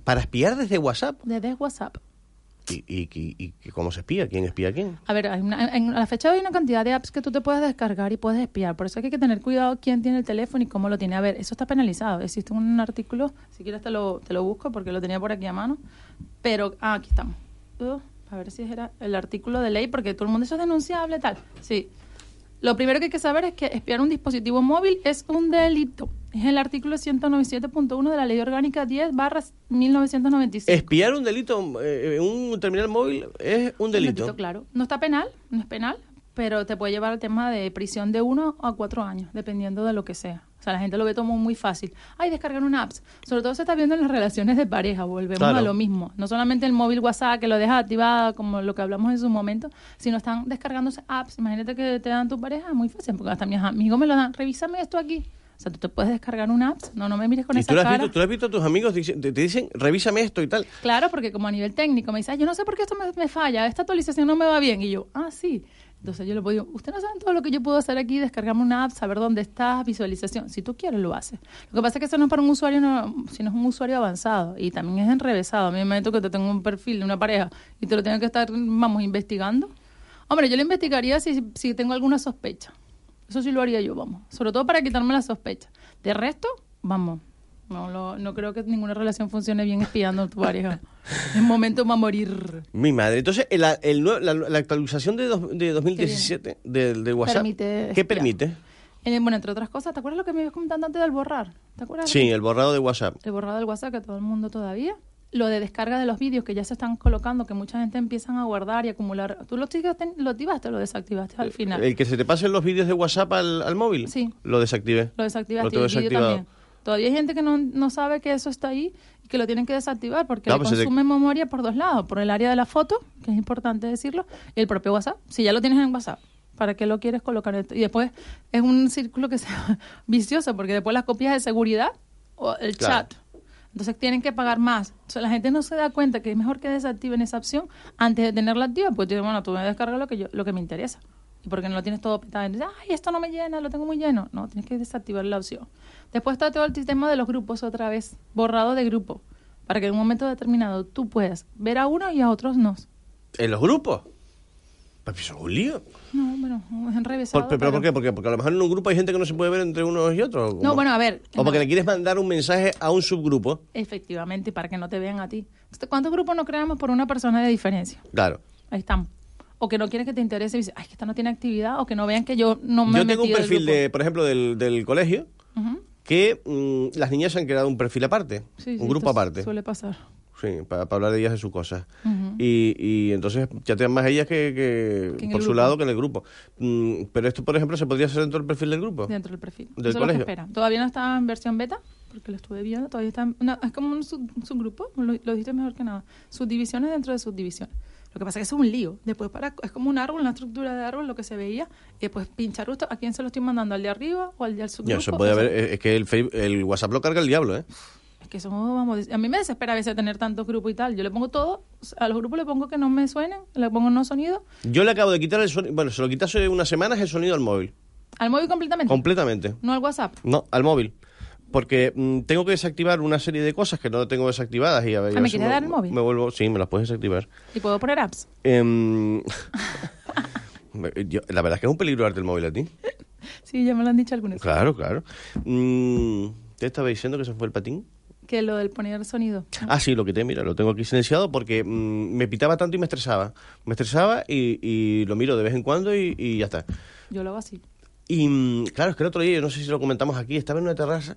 ¿Para espiar desde WhatsApp? desde WhatsApp. ¿Y, y, y- y cómo se espía? ¿Quién espía a quién? A ver, hay una- en, a la fecha hay una cantidad de apps que tú te puedes descargar y puedes espiar. Por eso hay que tener cuidado quién tiene el teléfono y cómo lo tiene. A ver, eso está penalizado. Existe un artículo, si quieres te lo, te lo busco porque lo tenía por aquí a mano. Pero, ah, aquí estamos. Uh, a ver si era el artículo de ley, porque todo el mundo eso es denunciable, tal. Sí. Lo primero que hay que saber es que espiar un dispositivo móvil es un delito. Es el artículo 197.1 de la Ley Orgánica 10 barra 1995. Espiar un delito, eh, un terminal móvil es un delito. claro. No está penal, no es penal, pero te puede llevar al tema de prisión de uno a cuatro años, dependiendo de lo que sea. O sea, la gente lo ve como muy fácil. Ay, descargar una app. Sobre todo se está viendo en las relaciones de pareja, volvemos Claro. a lo mismo. No solamente el móvil WhatsApp que lo dejas activado, como lo que hablamos en su momento, sino están descargándose apps. Imagínate que te dan tu pareja, muy fácil, porque hasta mis amigos me lo dan. Revísame esto aquí. O sea, tú te puedes descargar una app. No, no me mires con ¿Y esa tú lo, has cara. visto, tú lo has visto a tus amigos? Te te te dicen, revísame esto y tal. Claro, porque como a nivel técnico me dice, "Ay, yo no sé por qué esto me, me falla, esta actualización no me va bien. Y yo, ah, sí. Entonces yo le puedo decir, usted no sabe todo lo que yo puedo hacer aquí, descargarme una app, saber dónde está, visualización. Si tú quieres, lo haces. Lo que pasa es que eso no es para un usuario, no, sino es un usuario avanzado y también es enrevesado. A mí me meto que te tengo un perfil de una pareja y te lo tengo que estar, vamos, investigando. Hombre, yo lo investigaría si, si tengo alguna sospecha. Eso sí lo haría yo, vamos. Sobre todo para quitarme la sospecha. De resto, vamos. No, lo- no creo que ninguna relación funcione bien espiando a tu pareja. En momento va a morir. Mi madre. Entonces, el, el la, la actualización de, dos- de 2017 del, del WhatsApp, Permite ¿qué permite? Eh, bueno, entre otras cosas, ¿te acuerdas lo que me ibas comentando antes del borrar? ¿Te acuerdas? Sí, el borrado de WhatsApp. El borrado del WhatsApp que todo el mundo todavía. lo de descarga de los vídeos que ya se están colocando, que mucha gente empiezan a guardar y acumular. ¿Tú lo, activaste, lo activaste o lo desactivaste al final? El que se te pasen los vídeos de WhatsApp al, al móvil. Sí. Lo desactivé. Lo desactivaste Lo tengo desactivado. también. Todavía hay gente que no, no sabe que eso está ahí y que lo tienen que desactivar porque No, le pues se te- consume memoria por dos lados, por el área de la foto, que es importante decirlo, y el propio WhatsApp. Si ya lo tienes en WhatsApp, ¿para qué lo quieres colocar? en- Y después es un círculo que sea vicioso porque después las copias de seguridad o el Claro. chat. Entonces tienen que pagar más. O sea, la gente no se da cuenta que es mejor que desactiven esa opción antes de tenerla activa. Pues digo, bueno, tú me descargas lo que yo, lo que me interesa. Y porque no lo tienes todo petado. Dices, Ay, esto no me llena, lo tengo muy lleno. No, tienes que desactivar la opción. Después está todo el sistema de los grupos otra vez, borrado de grupo. Para que en un momento determinado tú puedas ver a uno y a otros no. ¿En los grupos? Papi, eso es un lío. No, bueno, es enrevesado. ¿Pero, pero- por qué? Porque, porque a lo mejor en un grupo hay gente que no se puede ver entre unos y otros. ¿o No, bueno, a ver. O porque le quieres mandar un mensaje a un subgrupo. Efectivamente, para que no te vean a ti. ¿Cuántos grupos no creamos por una persona de diferencia? Claro. Ahí están. O que no quieren que te interese y dices, ay, que esta no tiene actividad, o que no vean que yo no me he Yo tengo un perfil, de, por ejemplo, del, del colegio, Ujú. Que mm, las niñas han creado un perfil aparte, Sí, sí, un grupo aparte. Suele pasar. Sí, para, hablar de ellas de sus cosas. Y, y entonces ya te más ellas que, que Que en por su grupo. lado que en el grupo. Mm, pero esto, por ejemplo, se podría hacer dentro del perfil del grupo. Dentro del perfil. Del Eso es lo que colegio. espera. Todavía no está en versión beta, porque lo estuve viendo. Todavía está. en una- es como un sub- subgrupo, lo, lo dijiste mejor que nada. Subdivisiones dentro de subdivisiones. Lo que pasa es que es un lío. Después para es como un árbol, una estructura de árbol, lo que se veía. Y después pinchar justo a quién se lo estoy mandando, al de arriba o al del Ya, subgrupo. puede Eso- ver, es es que el, el WhatsApp lo carga el diablo, ¿eh? Es que eso, vamos, a mí me desespera a veces tener tantos grupos y tal. Yo le pongo todo, a los grupos le pongo que no me suenen, le pongo no sonido, Yo le acabo de quitar el sonido, bueno, se lo quité hace unas semanas el sonido al móvil, al móvil completamente, completamente. no al WhatsApp. No, al móvil. Porque mm, tengo que desactivar una serie de cosas que no tengo desactivadas y a ver, Ah, ¿me quieres dar el móvil? Me vuelvo, sí, me las puedes desactivar. Y puedo poner apps. Em, yo- la verdad es que es un peligro darte el móvil a ti. Sí, ya me lo han dicho algunos. Claro, claro. Mm, ¿Te estaba diciendo que se fue el patín? Que lo del poner sonido. Ah, sí, lo quité, mira, lo tengo aquí silenciado porque mm, me pitaba tanto y me estresaba. Me estresaba y, y lo miro de vez en cuando y, y ya está. Yo lo hago así. Y mm, claro, es que el otro día, yo no sé si lo comentamos aquí, estaba en una terraza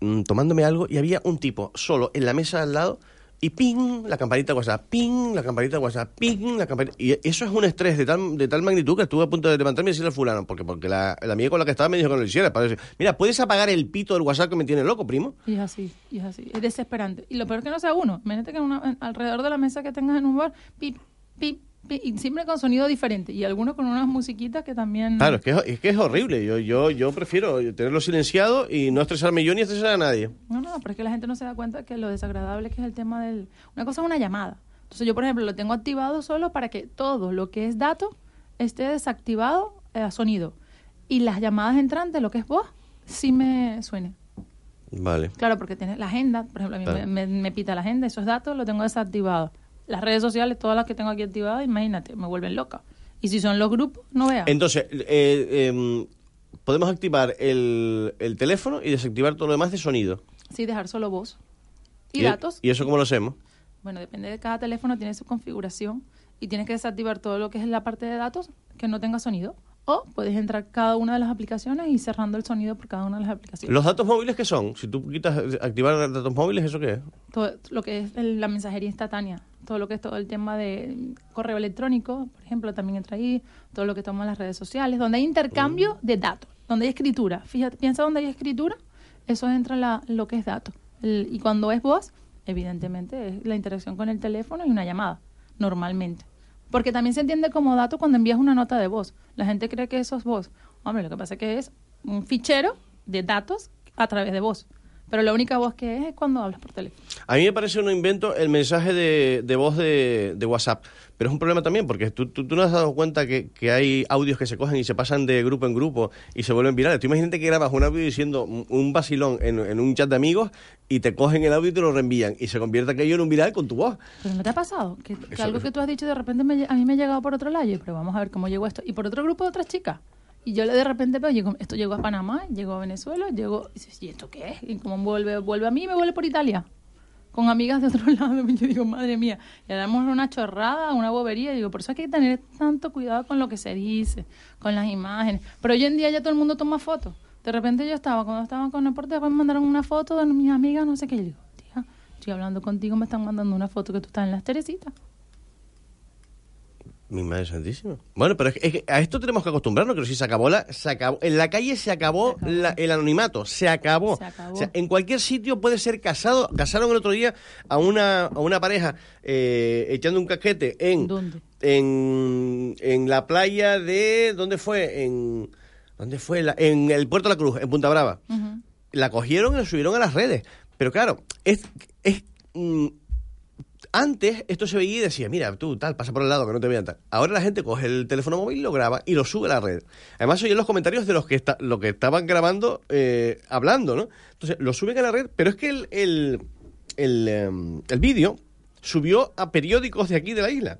mm, tomándome algo y había un tipo solo en la mesa al lado y ping, la campanita WhatsApp, ping, la campanita WhatsApp, ping, la campanita... Y eso es un estrés de tal, de tal magnitud que estuve a punto de levantarme y decirle al fulano, porque, porque la, la amiga con la que estaba me dijo que no lo hiciera. Para decir, Mira, ¿puedes apagar el pito del WhatsApp que me tiene loco, primo? Y es así, y es así. Es desesperante. Y lo peor que no sea uno. Imagínate que una- alrededor de la mesa que tengas en un bar, pip, pip, y siempre con sonido diferente. Y algunos con unas musiquitas que también... Claro, es que es, es que es horrible. Yo, yo, yo prefiero tenerlo silenciado y no estresarme yo ni estresar a nadie. No, no, pero es que la gente no se da cuenta que lo desagradable que es el tema del... Una cosa es una llamada. Entonces yo, por ejemplo, lo tengo activado solo para que todo lo que es dato esté desactivado eh, a sonido. Y las llamadas entrantes, lo que es voz, sí me suene. Vale. Claro, porque tiene la agenda, por ejemplo, a mí Claro. me, me- me pita la agenda, esos datos los tengo desactivados. Las redes sociales, todas las que tengo aquí activadas, imagínate, me vuelven loca. Y si son los grupos, no veas. Entonces, eh, em, podemos activar el, el teléfono y desactivar todo lo demás de sonido. Sí, dejar solo voz. Y, datos. ¿Y eso cómo lo hacemos? Bueno, depende de cada teléfono, tiene su configuración y tienes que desactivar todo lo que es la parte de datos que no tenga sonido. O puedes entrar cada una de las aplicaciones y cerrando el sonido por cada una de las aplicaciones. ¿Los datos móviles qué son? Si tú quitas activar datos móviles, ¿eso qué es? todo lo que es el- la mensajería instantánea, todo lo que es todo el tema de correo electrónico, por ejemplo, también entra ahí, todo lo que toman las redes sociales, donde hay intercambio Mm. de datos, donde hay escritura. Fíjate, piensa donde hay escritura, eso entra la, lo que es datos. Y cuando es voz, evidentemente es la interacción con el teléfono y una llamada, normalmente. Porque también se entiende como dato cuando envías una nota de voz. La gente cree que eso es voz. Hombre, lo que pasa es que es un fichero de datos a través de voz. Pero la única voz que es es cuando hablas por teléfono. A mí me parece un invento el mensaje de, de voz de, de WhatsApp, pero es un problema también porque tú, tú, tú no has dado cuenta que, que hay audios que se cogen y se pasan de grupo en grupo y se vuelven virales. Tú imagínate que grabas un audio diciendo un vacilón en, en un chat de amigos y te cogen el audio y te lo reenvían y se convierte aquello en un viral con tu voz. Pero ¿no te ha pasado? Que, algo que tú has dicho de repente me a mí me ha llegado por otro lado. Y pero vamos a ver cómo llegó esto. Y por otro grupo de otras chicas. Y yo le de repente veo, llegó- esto llegó a Panamá, llegó a Venezuela, llegó... Y ¿y esto qué es? Y cómo vuelve, vuelve a mí y me vuelve por Italia. Con amigas de otro lado. Yo digo, madre mía. Y damos una chorrada, una bobería. Y digo, por eso hay que tener tanto cuidado con lo que se dice, con las imágenes. Pero hoy en día ya todo el mundo toma fotos. De repente yo estaba, cuando estaba con el porte, después me mandaron una foto de mis amigas, no sé qué. Y yo digo, tía, Estoy hablando contigo, me están mandando una foto que tú estás en las Teresitas. Mi madre santísima. Bueno, pero es que, es que a esto tenemos que acostumbrarnos, que si se acabó la, se acabó, en la calle se acabó, la- el anonimato, se acabó. Se acabó. O sea, en cualquier sitio puede ser casado. Casaron el otro día a una, a una pareja eh, echando un casquete en, ¿Dónde? en, en la playa de, ¿dónde fue? En, ¿dónde fue? La- en el Puerto de la Cruz, en Punta Brava. La cogieron y la subieron a las redes. Pero claro, es, es mm, antes esto se veía y decía, mira, tú tal, pasa por el lado que no te vean tal. Ahora la gente coge el teléfono móvil, lo graba y lo sube a la red. Además oye los comentarios de los que está, lo que estaban grabando, eh, hablando, ¿no? Entonces lo suben a la red, pero es que el, el, el, em, el vídeo subió a periódicos de aquí de la isla.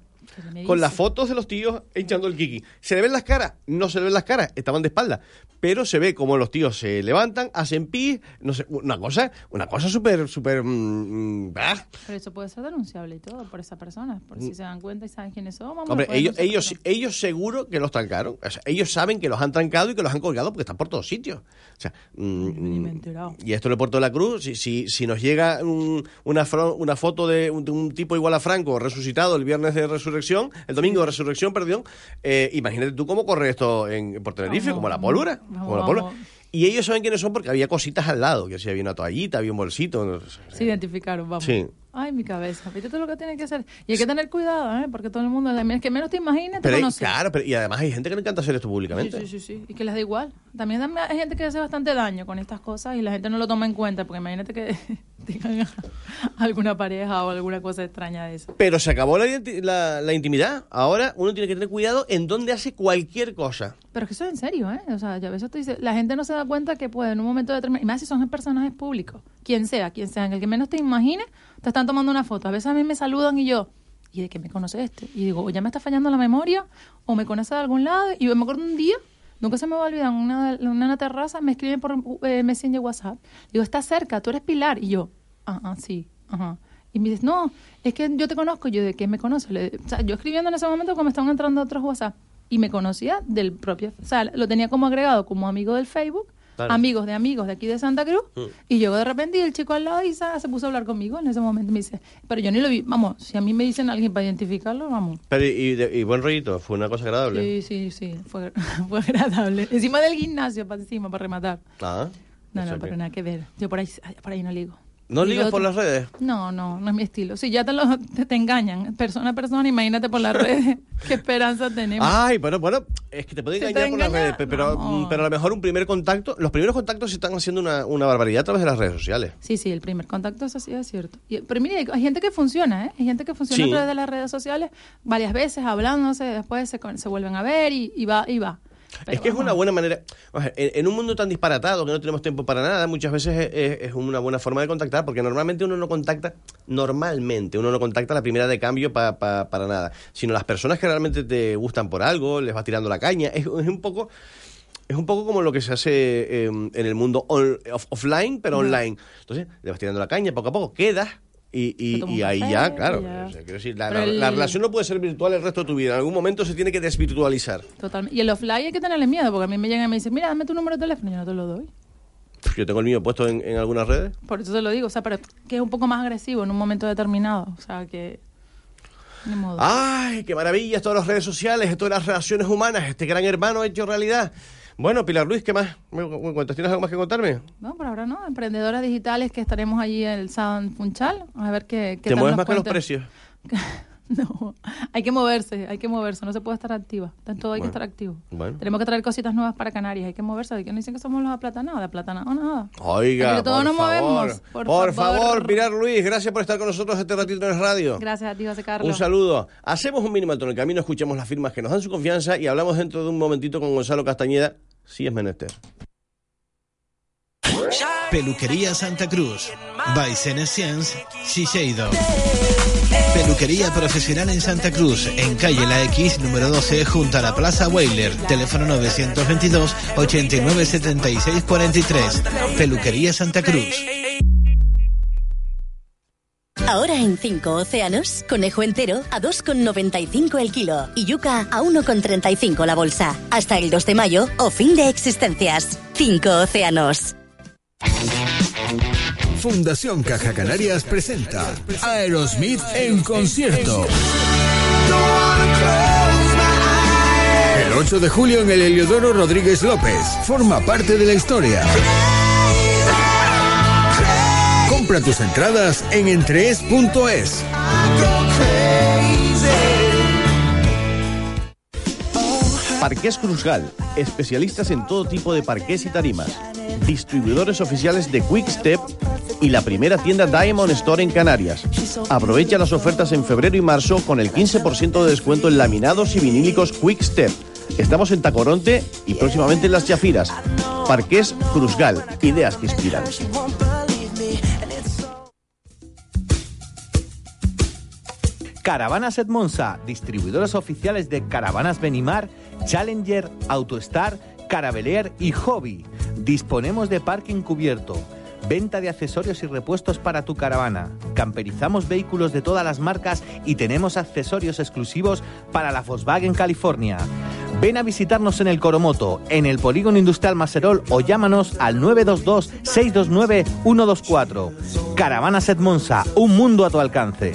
Con las fotos de los tíos echando el kiki. ¿Se le ven las caras? No se le ven las caras, estaban de espalda. Pero se ve como los tíos se levantan, hacen pis, no sé, una cosa, una cosa súper, súper... mm, mm, ah. Pero eso puede ser denunciable y todo por esa persona. Por si se dan cuenta y saben quiénes son. Hombre, lo ellos, ellos, ellos seguro que los trancaron. O sea, ellos saben que los han trancado y que los han colgado porque están por todos sitios. O sea, mm, y esto de Puerto de la Cruz, si, si, si nos llega un- una, una foto de un, de un tipo igual a Franco resucitado el viernes de resurrección, el domingo de resurrección, perdón, eh, imagínate tú cómo corre esto en, por Tenerife, Vamos, como la pólvora. vamos, como la pólvora. Y ellos saben quiénes son porque había cositas al lado, que si había una toallita, había un bolsito. no sé. Se identificaron, vamos. Sí. Ay, mi cabeza. Fíjate todo lo que tiene que hacer. Y hay que tener cuidado, ¿eh? Porque todo el mundo, es que menos te imagines, te Pero hay- conoce. claro, pero, y además hay gente que le encanta hacer esto Sí, públicamente. sí, sí, sí. Y que les da igual. También hay gente que hace bastante daño con estas cosas y la gente no lo toma en cuenta. Porque imagínate que tengan alguna pareja o alguna cosa extraña de eso. Pero se acabó la, la- la intimidad. Ahora uno tiene que tener cuidado en dónde hace cualquier cosa. Pero es que eso es en serio, ¿eh? O sea, ya a veces te dice, la gente no se da cuenta que puede en un momento determinado, y más si son personajes públicos, quien sea, quien sea, en el que menos te imagines, te están tomando una foto. A veces a mí me saludan y yo, ¿y de qué me conoce este? Y digo, o ya me está fallando la memoria, o me conoce de algún lado. Y yo me acuerdo un día, nunca se me va a olvidar, una, una terraza me escriben por eh, Messenger WhatsApp. Digo, está cerca, tú eres Pilar. Y yo, ah, ah, sí, ajá. Y me dices, no, es que yo te conozco. Y yo, ¿de qué me conoces? Le- o sea, yo escribiendo en ese momento como estaban entrando otros WhatsApp. Y me conocía del propio, o sea, lo tenía como agregado como amigo del Facebook, Amigos de amigos de aquí de Santa Cruz. Y yo de repente, y el chico al lado y se, se puso a hablar conmigo en ese momento. Me dice, pero yo ni lo vi. Vamos, si a mí me dicen alguien para identificarlo, vamos. Pero y, y de- y buen rollito, fue una cosa agradable. Sí, sí, sí, fue, fue agradable. Encima del gimnasio, para encima, para rematar. Ah, No, no, pero que- nada que ver. Yo por ahí, por ahí no ligo. ¿No ligas por las redes? No, no, no es mi estilo. Si ya te, lo, te, te engañan, persona a persona, imagínate por las redes. ¿Qué esperanza tenemos? Ay, bueno, bueno, es que te puede Si te engañar por las redes, pe- pero, mm, pero a lo mejor un primer contacto, los primeros contactos se están haciendo una, una barbaridad a través de las redes sociales. Sí, sí, el primer contacto, eso sí es cierto. Y- pero mire, hay, gente que funciona, ¿eh? Hay gente que funciona Sí. a través de las redes sociales varias veces, hablándose, después se, se vuelven a ver y, y va, y va. Es que es una buena manera. o sea, en, en un mundo tan disparatado que no tenemos tiempo para nada, muchas veces es, una buena forma de contactar, porque normalmente uno no contacta, normalmente uno no contacta la primera de cambio pa- pa- para nada, sino las personas que realmente te gustan por algo, les vas tirando la caña. Es, es un poco. Es un poco como lo que se hace eh, en el mundo on- off- offline, pero online. Entonces, le vas tirando la caña, poco a poco quedas y, y- y ahí café, ya, claro. ya. o sea, quiero decir, la, Pero la- el- la relación no puede ser virtual el resto de tu vida. En algún momento se tiene que desvirtualizar. Totalmente. Y el offline hay que tenerle miedo, porque a mí me llegan y me dicen, mira, dame tu número de teléfono, y yo no te lo doy. Yo tengo el mío puesto en, en algunas redes. Por eso te lo digo, o sea, pero que es un poco más agresivo en un momento determinado. O sea, que... Modo. ¡Ay, qué maravilla! Todas las redes sociales, todas las relaciones humanas, este gran hermano hecho realidad. Bueno, Pilar Luis, ¿qué más? ¿Tienes algo más que contarme? No, por ahora no. Emprendedoras digitales que estaremos allí el sábado en Funchal. A ver qué, qué ¿Te tal mueves nos más que los precios? No, hay que moverse, hay que moverse, no se puede estar activa. En todo hay Bueno, que estar activo. Bueno. Tenemos que traer cositas nuevas para Canarias, hay que moverse. Hay que no dicen que somos los aplatanados, de aplatanado nada. Oiga, Entre todos por nos favor, movemos, Por, por favor. favor. Pilar Luis, gracias por estar con nosotros este ratito en el radio. Gracias a ti, José Carlos. Un saludo. Hacemos un mínimo en el camino, escuchamos las firmas que nos dan su confianza y hablamos dentro de un momentito con Gonzalo Castañeda, si es menester. Peluquería Santa Cruz. By Senescience, Shiseido. Peluquería profesional en Santa Cruz, en calle La X, número 12, junto a la Plaza Weiler. Teléfono 922 89 76 43. Peluquería Santa Cruz. Ahora en 5 océanos, conejo entero a 2,95 el kilo y yuca a 1,35 la bolsa. Hasta el 2 de mayo o fin de existencias. 5 océanos. Fundación Caja Canarias presenta Aerosmith en concierto. El 8 de julio en el Heliodoro Rodríguez López. Forma parte de la historia. Compra tus entradas en entrees.es. Parqués Cruzgal, especialistas en todo tipo de parqués y tarimas. Distribuidores oficiales de Quick Step y la primera tienda Diamond Store en Canarias. Aprovecha las ofertas en febrero y marzo con el 15% de descuento en laminados y vinílicos Quick Step. Estamos en Tacoronte y próximamente en Las Chafiras. Parqués Cruzgal, ideas que inspiran. Caravanas Edmonsa, distribuidores oficiales de Caravanas Benimar, Challenger, Autostar, Caravelier y Hobby. Disponemos de parking cubierto, venta de accesorios y repuestos para tu caravana. Camperizamos vehículos de todas las marcas y tenemos accesorios exclusivos para la Volkswagen California. Ven a visitarnos en el Coromoto, en el Polígono Industrial Maserol o llámanos al 922-629-124. Caravanas Edmonsa, un mundo a tu alcance.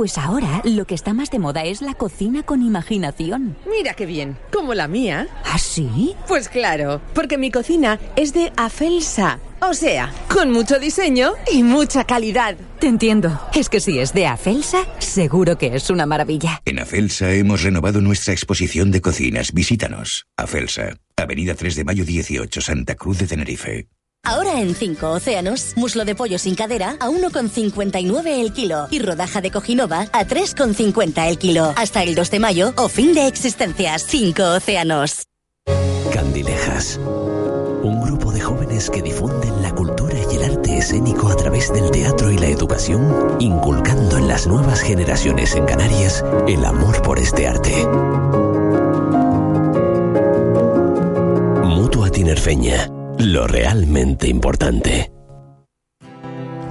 Pues ahora lo que está más de moda es la cocina con imaginación. Mira qué bien, como la mía. ¿Ah, sí? Pues claro, porque mi cocina es de Afelsa. O sea, con mucho diseño y mucha calidad. Te entiendo. Es que si es de Afelsa, seguro que es una maravilla. En Afelsa hemos renovado nuestra exposición de cocinas. Visítanos. Afelsa, Avenida 3 de Mayo 18, Santa Cruz de Tenerife. Ahora en 5 océanos, muslo de pollo sin cadera a 1,59 el kilo y rodaja de cojinova a 3,50 el kilo. Hasta el 2 de mayo o fin de existencias. 5 océanos. Candilejas. Un grupo de jóvenes que difunden la cultura y el arte escénico a través del teatro y la educación, inculcando en las nuevas generaciones en Canarias el amor por este arte. Mutua Tinerfeña. Lo realmente importante.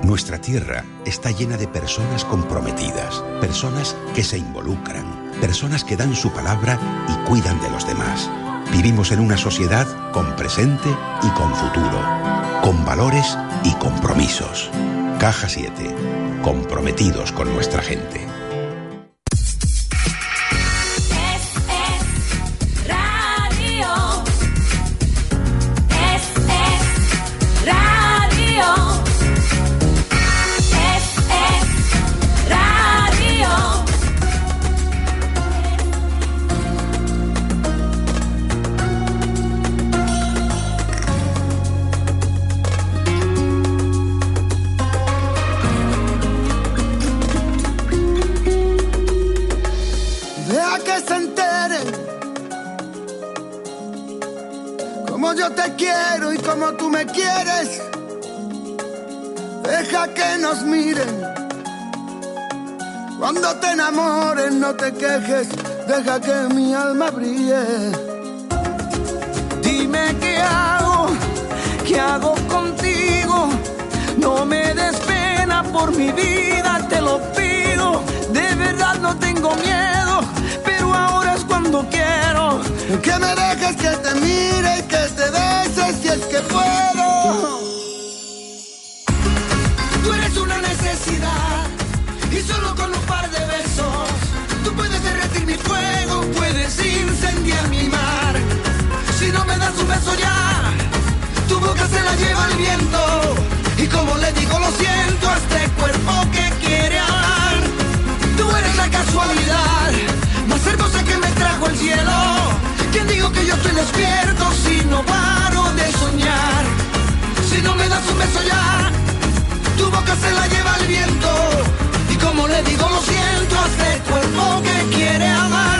Nuestra tierra está llena de personas comprometidas, personas que se involucran, personas que dan su palabra y cuidan de los demás. Vivimos en una sociedad con presente y con futuro, con valores y compromisos. Caja 7, comprometidos con nuestra gente. Enamores no te quejes, deja que mi alma brille. Dime qué hago, qué hago contigo. No me des pena por mi vida, te lo pido. De verdad no tengo miedo, pero ahora es cuando quiero. Que me dejes que te mire y que te beses si es que puedo. Tú eres una necesidad y solo con beso ya, tu boca se la lleva el viento. Y como le digo, lo siento a este cuerpo que quiere hablar. Tú eres la casualidad más hermosa que me trajo el cielo. ¿Quién digo que yo estoy despierto si no paro de soñar? Si no me das un beso ya, tu boca se la lleva el viento. Y como le digo, lo siento a este cuerpo que quiere amar.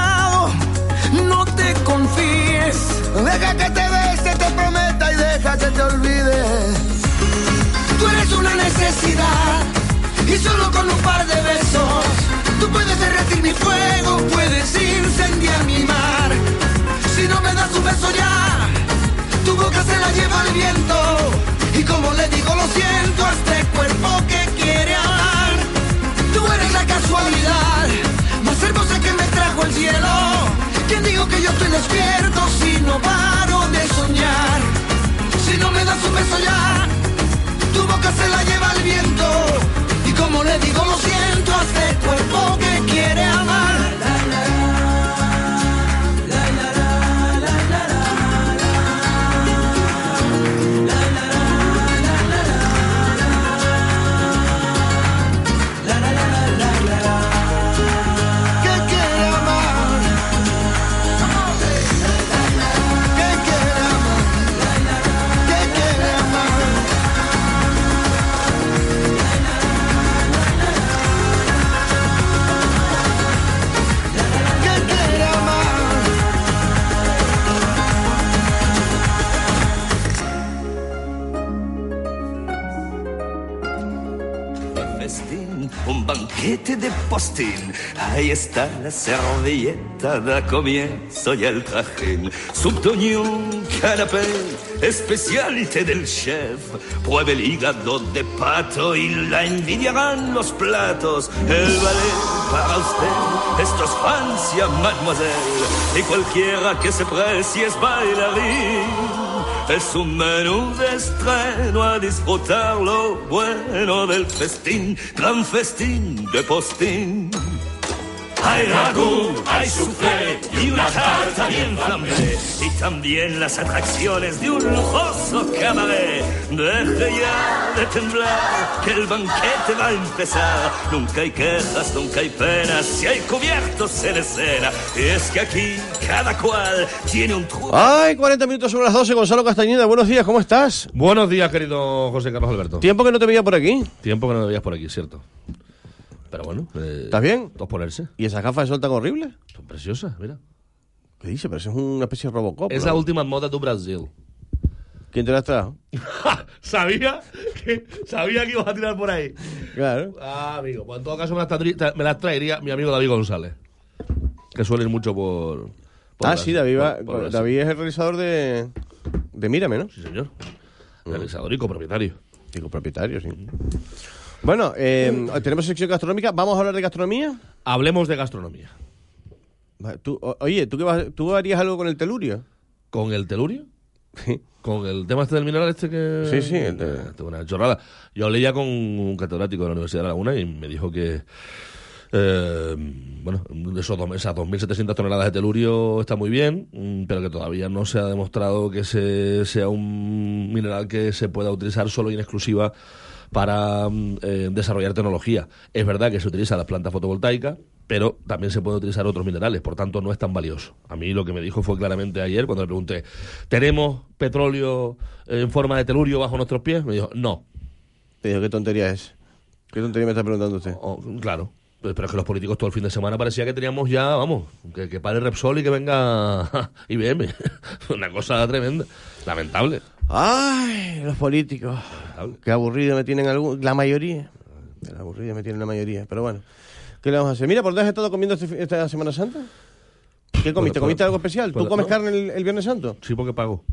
no te confíes, deja que te bese, te prometa y deja que te olvide. Tú eres una necesidad y solo con un par de besos tú puedes derretir mi fuego, puedes incendiar mi mar. Si no me das un beso ya, tu boca se la lleva el viento y como le digo lo siento a este cuerpo que quiere amar. Tú eres la casualidad más hermosa que me trajo el cielo. ¿Quién digo que yo estoy despierto si no paro de soñar? Si no me das un beso ya, tu boca se la lleva el viento y como le digo lo siento a este cuerpo que quiere amar. Un banquete de postín. Ahí está la servilleta, da comienzo y el trajín. Subtoñón, canapé, especialité del chef. Pruebe el hígado de pato y la envidiarán los platos. El ballet para usted, esto es Francia, mademoiselle. Y cualquiera que se precie es bailarín. Es un menú de estreno a disfrutar lo bueno del festín, gran festín de postín. Hay ragú, hay soufflé y una tarta bien flambé. Y también las atracciones de un lujoso cabaret. Deje ya de temblar, que el banquete va a empezar. Nunca hay quejas, nunca hay penas, si hay cubiertos en escena. Y es que aquí cada cual tiene un truco. Ay, 40 minutos sobre las 12, Gonzalo Castañeda. Buenos días, ¿cómo estás? Buenos días, querido José Carlos Alberto. Tiempo que no te veía por aquí. Tiempo que no me veías por aquí, cierto. Pero bueno. eh, ¿Estás bien? Dos ponerse. ¿Y esas gafas de sol tan horribles? Son preciosas, mira. ¿Qué dice? Pero eso es una especie de Robocop. Es ¿no? la última moda de Brasil. ¿Quién te las trajo? sabía que sabía que ibas a tirar por ahí. Claro. Ah, amigo. Pues en todo caso me las, tra- me las traería mi amigo David González. Que suele ir mucho por. por Ah, Brasil, sí, David, va- por- por Brasil. David es el realizador de, de Mírame, ¿no? Sí, señor. Realizador y copropietario. Y copropietario, sí. Bueno, eh, tenemos sección gastronómica. ¿Vamos a hablar de gastronomía? Hablemos de gastronomía. Tú- o- oye, ¿tú, qué vas- ¿tú harías algo con el telurio? ¿Con el telurio? Con el tema este del mineral este que... Sí, sí, el de- Esto es una chorrada. Yo hablé ya con un catedrático de la Universidad de La Laguna y me dijo que... eh, bueno, esos dos- esas 2.700 toneladas de telurio está muy bien, mm, pero que todavía no se ha demostrado que ese sea un mineral que se pueda utilizar solo y en exclusiva para mm, eh, desarrollar tecnología. Es verdad que se utiliza las plantas fotovoltaicas, pero también se puede utilizar otros minerales, por tanto no es tan valioso. A mí lo que me dijo fue claramente ayer cuando le pregunté, ¿tenemos petróleo en forma de telurio bajo nuestros pies? Me dijo, no. Te digo, ¿qué tontería es? ¿Qué tontería me está preguntando usted? Oh, claro. Pero pero es que los políticos todo el fin de semana parecía que teníamos ya, vamos, que, que pare Repsol y que venga IBM. Una cosa tremenda. Lamentable. Ay, los políticos. Qué aburrido me tienen algún, la mayoría. Qué aburrido me tienen la mayoría. Pero bueno, ¿qué le vamos a hacer? Mira, ¿por dónde has estado comiendo este- esta Semana Santa? ¿Qué comiste? ¿Comiste algo especial? ¿Tú comes no. carne el, el Viernes Santo? Sí, porque pago.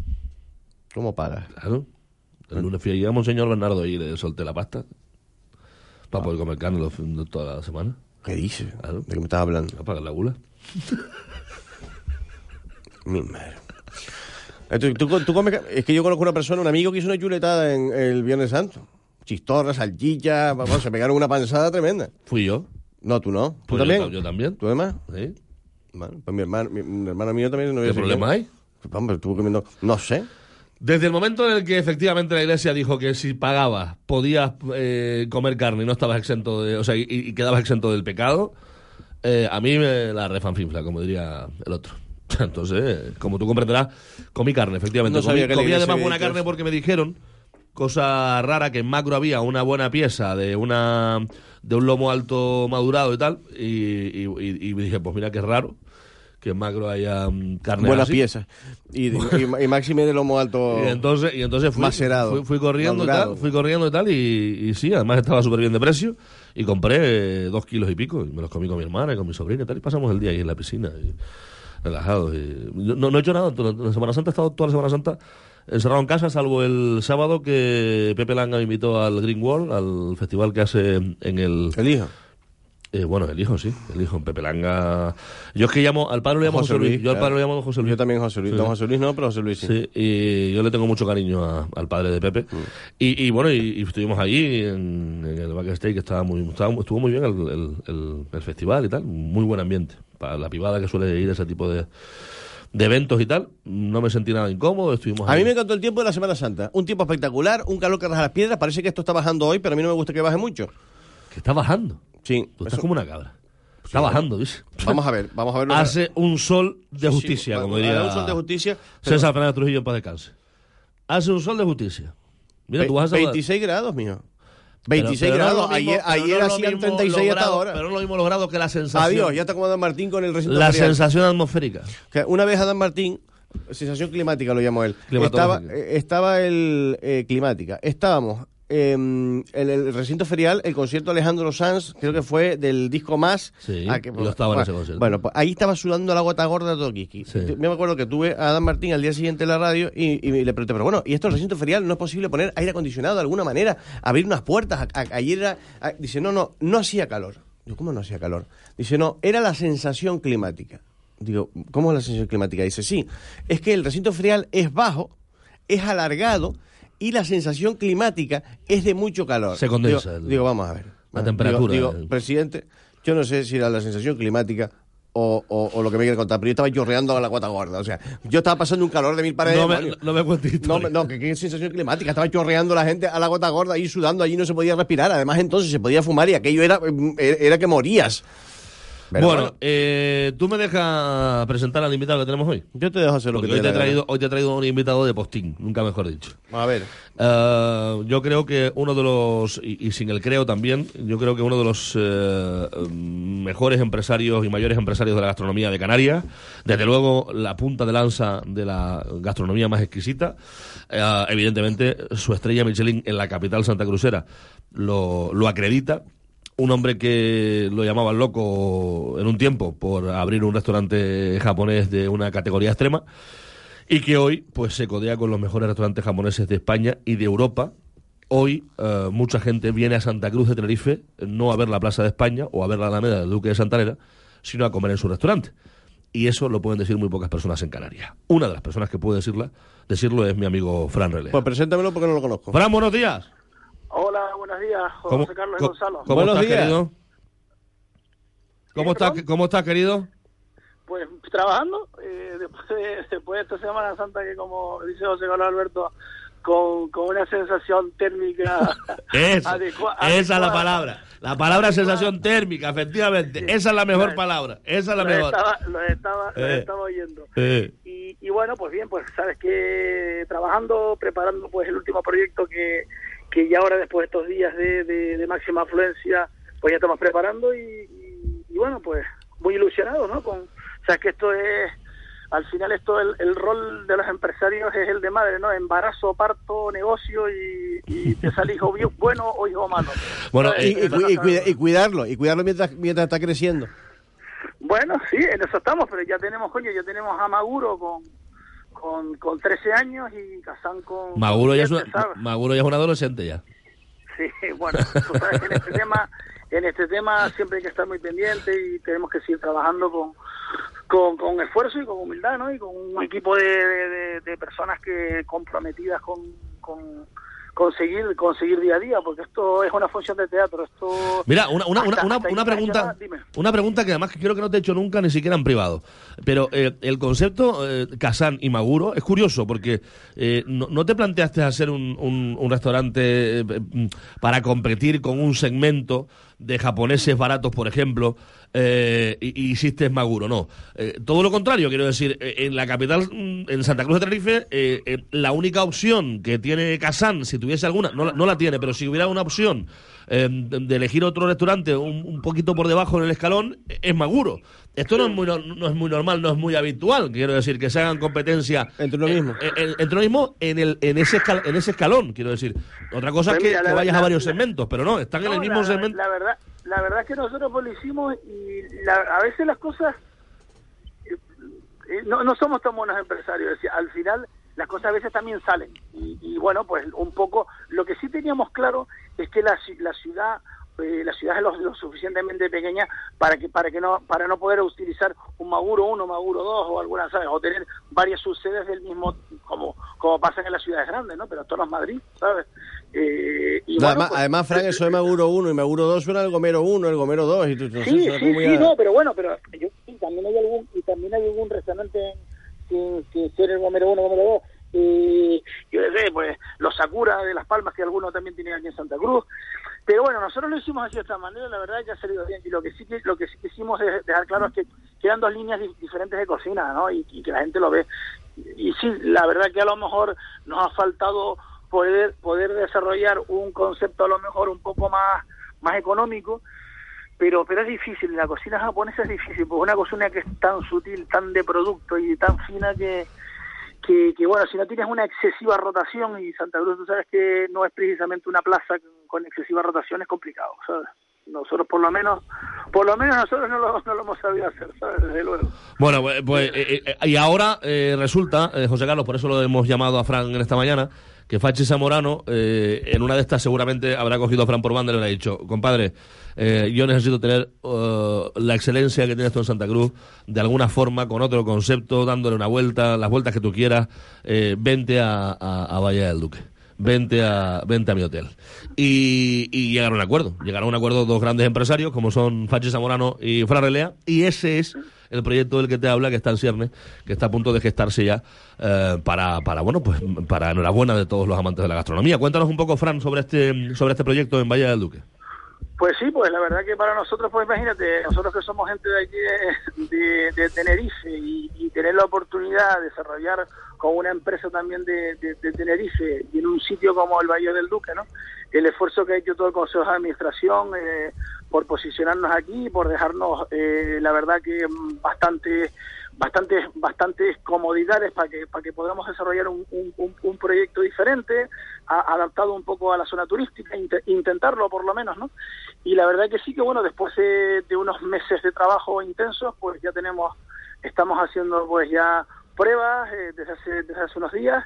¿Cómo pagas? Claro. El lunes fui a Monseñor Bernardo y le solté la pasta para poder comer carne los toda la semana. ¿Qué dices? Claro. ¿De qué me estás hablando? A pagar la gula. Mi madre. ¿Tú, tú- tú comes ca- es que yo conozco una persona, un amigo que hizo una chuletada en el Viernes Santo. Chistorra, salchicha, vamos, se pegaron una panzada tremenda. Fui yo. No, tú no. ¿Tú Pues también? ta- yo también. ¿Tú además? Sí. Bueno, pues mi hermano, mi, mi hermano mío también no ¿Qué problema hay? Vamos, estuvo comiendo, no sé. Desde el momento en el que efectivamente la iglesia dijo que si pagabas podías eh, comer carne y no estabas exento de, o sea, y, y quedabas exento del pecado, Eh, a mí me la refanfinfla, como diría el otro. Entonces, como tú comprenderás, comí carne, efectivamente. No comí comí además buena carne porque me dijeron, cosa rara, que en macro había una buena pieza de una de un lomo alto madurado y tal. Y, y, y- y dije, pues mira qué raro que en macro haya mm, carne Buenas así. piezas. Y, y, y máxime de lomo alto. Y entonces, y entonces fui, macerado. fui, fui corriendo y tal, fui corriendo y tal, y, y sí, además estaba súper bien de precio, y compré eh, dos kilos y pico, y me los comí con mi hermana y con mi sobrina y tal, y pasamos el día ahí en la piscina, y relajados. Y, no, no he hecho nada, la Semana Santa he estado toda la Semana Santa encerrado en casa, salvo el sábado que Pepe Langa me invitó al Green Wall, al festival que hace en el... El hijo. Eh, bueno, el hijo, sí, el hijo, Pepe Langa. Yo es que llamo, al padre lo llamo José, Luis, yo al padre lo llamo José Luis. Yo también José Luis. Sí. Don José Luis no, pero José Luis sí. Sí, y yo le tengo mucho cariño a- al padre de Pepe. Y, y bueno, y, y estuvimos allí en, en el backstage, que estaba muy, estaba- estuvo muy bien el, el- el- el festival y tal, muy buen ambiente. Para la pibada que suele ir a ese tipo de, de eventos y tal, no me sentí nada incómodo, estuvimos A ahí. mí me encantó el tiempo de la Semana Santa. Un tiempo espectacular, un calor que raja las piedras. Parece que esto está bajando hoy, pero a mí no me gusta que baje mucho. ¿Que está bajando? Sí. Tú estás como una cabra. Está bajando, dice. Vamos a ver, vamos a ver. Hace un sol de justicia, como diría un sol de justicia, pero- César Fernández Trujillo en paz descanse. Hace un sol de justicia. Mira, tú vas a saludar. 26 grados, mijo. Pero- 26 pero no es grados. lo mismo- ayer ayer no hacían mismo 36 los hasta ahora. Pero no lo mismo los grados que la sensación. Adiós, ya está como Adam Martín con el recinto La sensación atmosférica. Que una vez Adam Martín, sensación climática lo llamó él, estaba, eh, estaba el eh, climática. Estábamos eh, en el recinto ferial, el concierto de Alejandro Sanz, creo que fue del disco más. Sí, Ah, que- yo estaba en bueno, ese concierto. Bueno, pues ahí estaba sudando la gota gorda de todo Kiki. Yo me acuerdo que tuve a Adam Martín al día siguiente en la radio y, y le pregunté, pero bueno, ¿y esto el recinto ferial no es posible poner aire acondicionado de alguna manera? Abrir unas puertas. A- a- ayer era- a- dice, no, no, no hacía calor. Digo, ¿cómo no hacía calor? Dice, no, era la sensación climática. Digo, ¿cómo es la sensación climática? Dice, sí, es que el recinto ferial es bajo, es alargado y la sensación climática es de mucho calor. Se condensa Digo, el- digo, vamos a ver. la Digo- temperatura. Digo, presidente, yo no sé si era la sensación climática o, o- o lo que me quiere contar, pero yo estaba chorreando a la guata gorda. O sea, yo estaba pasando un calor de mil pares de No me, no me cuentes No, no, que qué sensación climática. Estaba chorreando la gente a la gota gorda ahí sudando, allí no se podía respirar. Además, entonces se podía fumar y aquello era, era que morías. Pero bueno, bueno. eh, tú me dejas presentar al invitado que tenemos hoy. Yo te dejo hacer lo Porque que hoy te he traído, hoy te he traído un invitado de postín, nunca mejor dicho. A ver. Eh, yo creo que uno de los, y, y sin el creo también, yo creo que uno de los eh, mejores empresarios y mayores empresarios de la gastronomía de Canarias, desde luego la punta de lanza de la gastronomía más exquisita, eh, evidentemente su estrella Michelin en la capital santacruzera lo, lo acredita. Un hombre que lo llamaban loco en un tiempo por abrir un restaurante japonés de una categoría extrema y que hoy pues se codea con los mejores restaurantes japoneses de España y de Europa. Hoy eh, mucha gente viene a Santa Cruz de Tenerife no a ver la Plaza de España o a ver la Alameda del Duque de Santanera, sino a comer en su restaurante. Y eso lo pueden decir muy pocas personas en Canarias. Una de las personas que puede decirla, decirlo es mi amigo Fran Relé. Pues preséntamelo porque no lo conozco. Fran, buenos días. Hola, buenos días, José ¿Cómo- Carlos cómo- Gonzalo. ¿Cómo estás, querido? ¿Cómo estás, ¿Cómo estás, querido? Pues trabajando, eh, después, de, después de esta Semana Santa que como dice José Carlos Alberto, con, con una sensación térmica adecua- esa es la palabra. La palabra sensación térmica, efectivamente. Esa es la mejor palabra. Esa es la Lo mejor. estaba, lo estaba, lo Eh. estaba oyendo. Eh. Y, y bueno, pues bien, pues sabes que trabajando, preparando pues el último proyecto que, que ya ahora después de estos días de, de- de máxima afluencia, pues ya estamos preparando y, y- y bueno, pues muy ilusionado, ¿no? Con, o sea, que esto es, al final esto, el, el rol de los empresarios es el de madre, ¿no? Embarazo, parto, negocio y, y te sale hijo bueno o hijo malo. Bueno, y, y cu- y cuida- y cuidarlo, y cuidarlo mientras, mientras está creciendo. Bueno, sí, en eso estamos, pero ya tenemos, coño, ya tenemos a Maguro con, con, con 13 años y Kazán con... Maguro ya, es una, 7, ¿sabes? Maguro ya es un adolescente ya. Sí, bueno, tú sabes que en este tema, en este tema siempre hay que estar muy pendiente y tenemos que seguir trabajando con, con, con esfuerzo y con humildad, ¿no? Y con un equipo de, de, de- de personas que comprometidas con, con conseguir conseguir día a día, porque esto es una función de teatro. Esto Mira, una, una, una, hasta- una, hasta una pregunta, una pregunta que además creo que no te he hecho nunca ni siquiera en privado. Pero eh, el concepto eh, Kazán y Maguro es curioso porque eh, no, no te planteaste hacer un, un, un restaurante eh, mm, para competir con un segmento de japoneses baratos, por ejemplo, eh, y, hiciste Maguro, no. Eh, todo lo contrario, quiero decir, eh, en la capital, mm, en Santa Cruz de Tenerife, eh, eh, la única opción que tiene Kazán, si tuviese alguna, no, no la tiene, pero si hubiera una opción eh, de elegir otro restaurante un, un poquito por debajo en el escalón, es Maguro. Esto no es, muy, no, no es muy normal, no es muy habitual, quiero decir, que se hagan competencia entre uno mismo, entre uno mismo en, el, en, ese escal- en ese escalón, quiero decir. Otra cosa Pues es que, mira, que vayas a varios segmentos, pero no, están en el mismo la, segmento. La verdad, la verdad es que nosotros pues lo hicimos y la- a veces las cosas eh, eh, no, no somos tan buenos empresarios. es decir, al final las cosas a veces también salen. Y, y bueno, pues un poco lo que sí teníamos claro es que la, la ciudad eh, la ciudad es lo, lo suficientemente pequeña para que para que no para no poder utilizar un Maguro 1, Maguro 2 o alguna sabes o tener varias subsedes del mismo como como pasa en las ciudades grandes, ¿no? Pero esto no es Madrid, ¿sabes? Eh, y No, bueno, además, pues- además, Fran, eso de Maguro 1 y Maguro 2 suena el Gomero 1, el Gomero 2. Y tú, Sí, sí, sí, a- no, pero bueno, pero yo, sí, también hay algún y también hay algún restaurante sin ser el Gomero 1, Gomero 2. Y pues los Sakura de Las Palmas, que algunos también tienen aquí en Santa Cruz. Pero bueno, nosotros lo hicimos así de esta manera, la verdad que ha salido bien. Y lo que sí que, lo que sí quisimos es dejar claro es que quedan dos líneas di- diferentes de cocina, ¿no? Y, que la gente lo ve. Y, y sí, la verdad que a lo mejor nos ha faltado poder poder desarrollar un concepto a lo mejor un poco más más económico pero pero es difícil la cocina japonesa es difícil porque una cocina que es tan sutil tan de producto y tan fina que que, bueno si no tienes una excesiva rotación y Santa Cruz tú sabes que no es precisamente una plaza con, con excesiva rotación es complicado ¿sabes? nosotros por lo menos por lo menos nosotros no lo, no lo hemos sabido hacer ¿sabes? desde luego Bueno, pues, pues, eh, eh, y ahora eh, resulta, eh, José Carlos, por eso lo hemos llamado a Fran en esta mañana, que Fachi Zamorano, eh, en una de estas seguramente habrá cogido a Fran por banda y le ha dicho, compadre, eh, yo necesito tener eh, la excelencia que tienes tú en Santa Cruz, de alguna forma, con otro concepto, dándole una vuelta, las vueltas que tú quieras, eh, vente a, a, a del Duque. Vente a, vente a mi hotel. Y, y llegaron a un acuerdo. Llegaron a un acuerdo dos grandes empresarios, como son Fachi Zamorano y Fran Relea, y ese es el proyecto del que te habla, que está en ciernes, que está a punto de gestarse ya, eh, para, para, bueno, pues para enhorabuena de todos los amantes de la gastronomía. Cuéntanos un poco, Fran, sobre este, sobre este proyecto en Valle del Duque. Pues sí, pues la verdad que para nosotros, pues imagínate, nosotros que somos gente de aquí de, Tenerife y, tener la oportunidad de desarrollar con una empresa también de Tenerife y en un sitio como el Valle del Duque, ¿no? El esfuerzo que ha hecho todo el Consejo de Administración eh, por posicionarnos aquí, por dejarnos, eh, la verdad que mm, bastante bastantes bastantes comodidades para que para que podamos desarrollar un, un- proyecto diferente a- adaptado un poco a la zona turística inte- intentarlo por lo menos no y la verdad que sí que bueno después de, de unos meses de trabajo intensos pues ya tenemos estamos haciendo pues ya pruebas eh, desde hace desde hace unos días.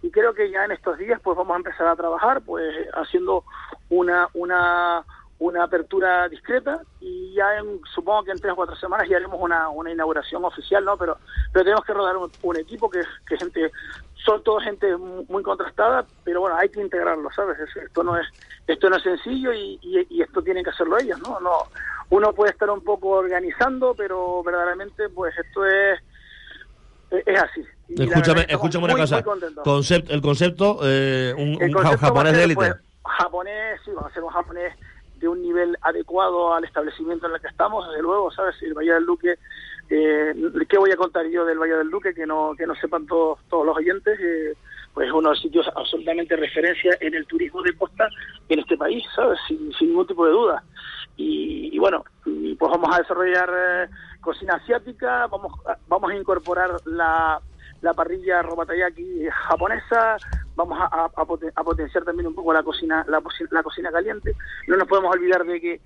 Y creo que ya en estos días pues vamos a empezar a trabajar pues haciendo una una una apertura discreta y ya en, supongo que en tres o cuatro semanas ya haremos una, una inauguración oficial, ¿no? Pero, pero tenemos que rodar un, un equipo que, que gente, son toda gente mu- muy contrastada, pero bueno, hay que integrarlo, ¿sabes? Es- Esto no es, esto no es sencillo y, y, y esto tienen que hacerlo ellos, ¿no? no Uno puede estar un poco organizando, pero verdaderamente pues esto es, es así. Y Escúchame, escúchame una muy, cosa. muy contentos. Concept- el concepto, eh, un, El concepto ja- japonés de élite. pues, japonés, sí, va a ser un japonés de un nivel adecuado al establecimiento en el que estamos, desde luego, ¿sabes? El Valle del Duque, eh, ¿qué voy a contar yo del Valle del Duque que no que no sepan todos todos los oyentes? Eh, pues es uno de los sitios absolutamente referencia en el turismo de costa en este país, ¿sabes? Sin, sin ningún tipo de duda. Y, y bueno, pues vamos a desarrollar eh, cocina asiática, vamos vamos a incorporar la, la parrilla robatayaki japonesa, vamos a, a- a poten- a potenciar también un poco la cocina la, cocina caliente. No nos podemos olvidar de que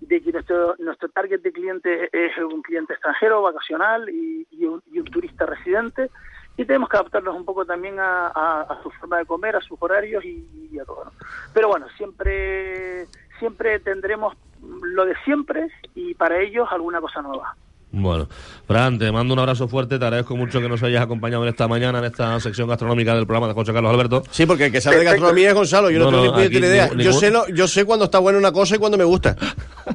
de que nuestro nuestro target de cliente es un cliente extranjero, vacacional y, un, y un turista residente y tenemos que adaptarnos un poco también a, a- a su forma de comer, a sus horarios y, y a todo. ¿no? Pero bueno, siempre siempre tendremos lo de siempre y para ellos alguna cosa nueva. Bueno, Fran, te mando un abrazo fuerte, te agradezco mucho que nos hayas acompañado en esta mañana, en esta sección gastronómica del programa de José Carlos Alberto. Sí, porque el que sabe de gastronomía es Gonzalo, yo no, No, tengo ni idea. ningún- Yo sé, lo, yo sé cuando está buena una cosa y cuando me gusta.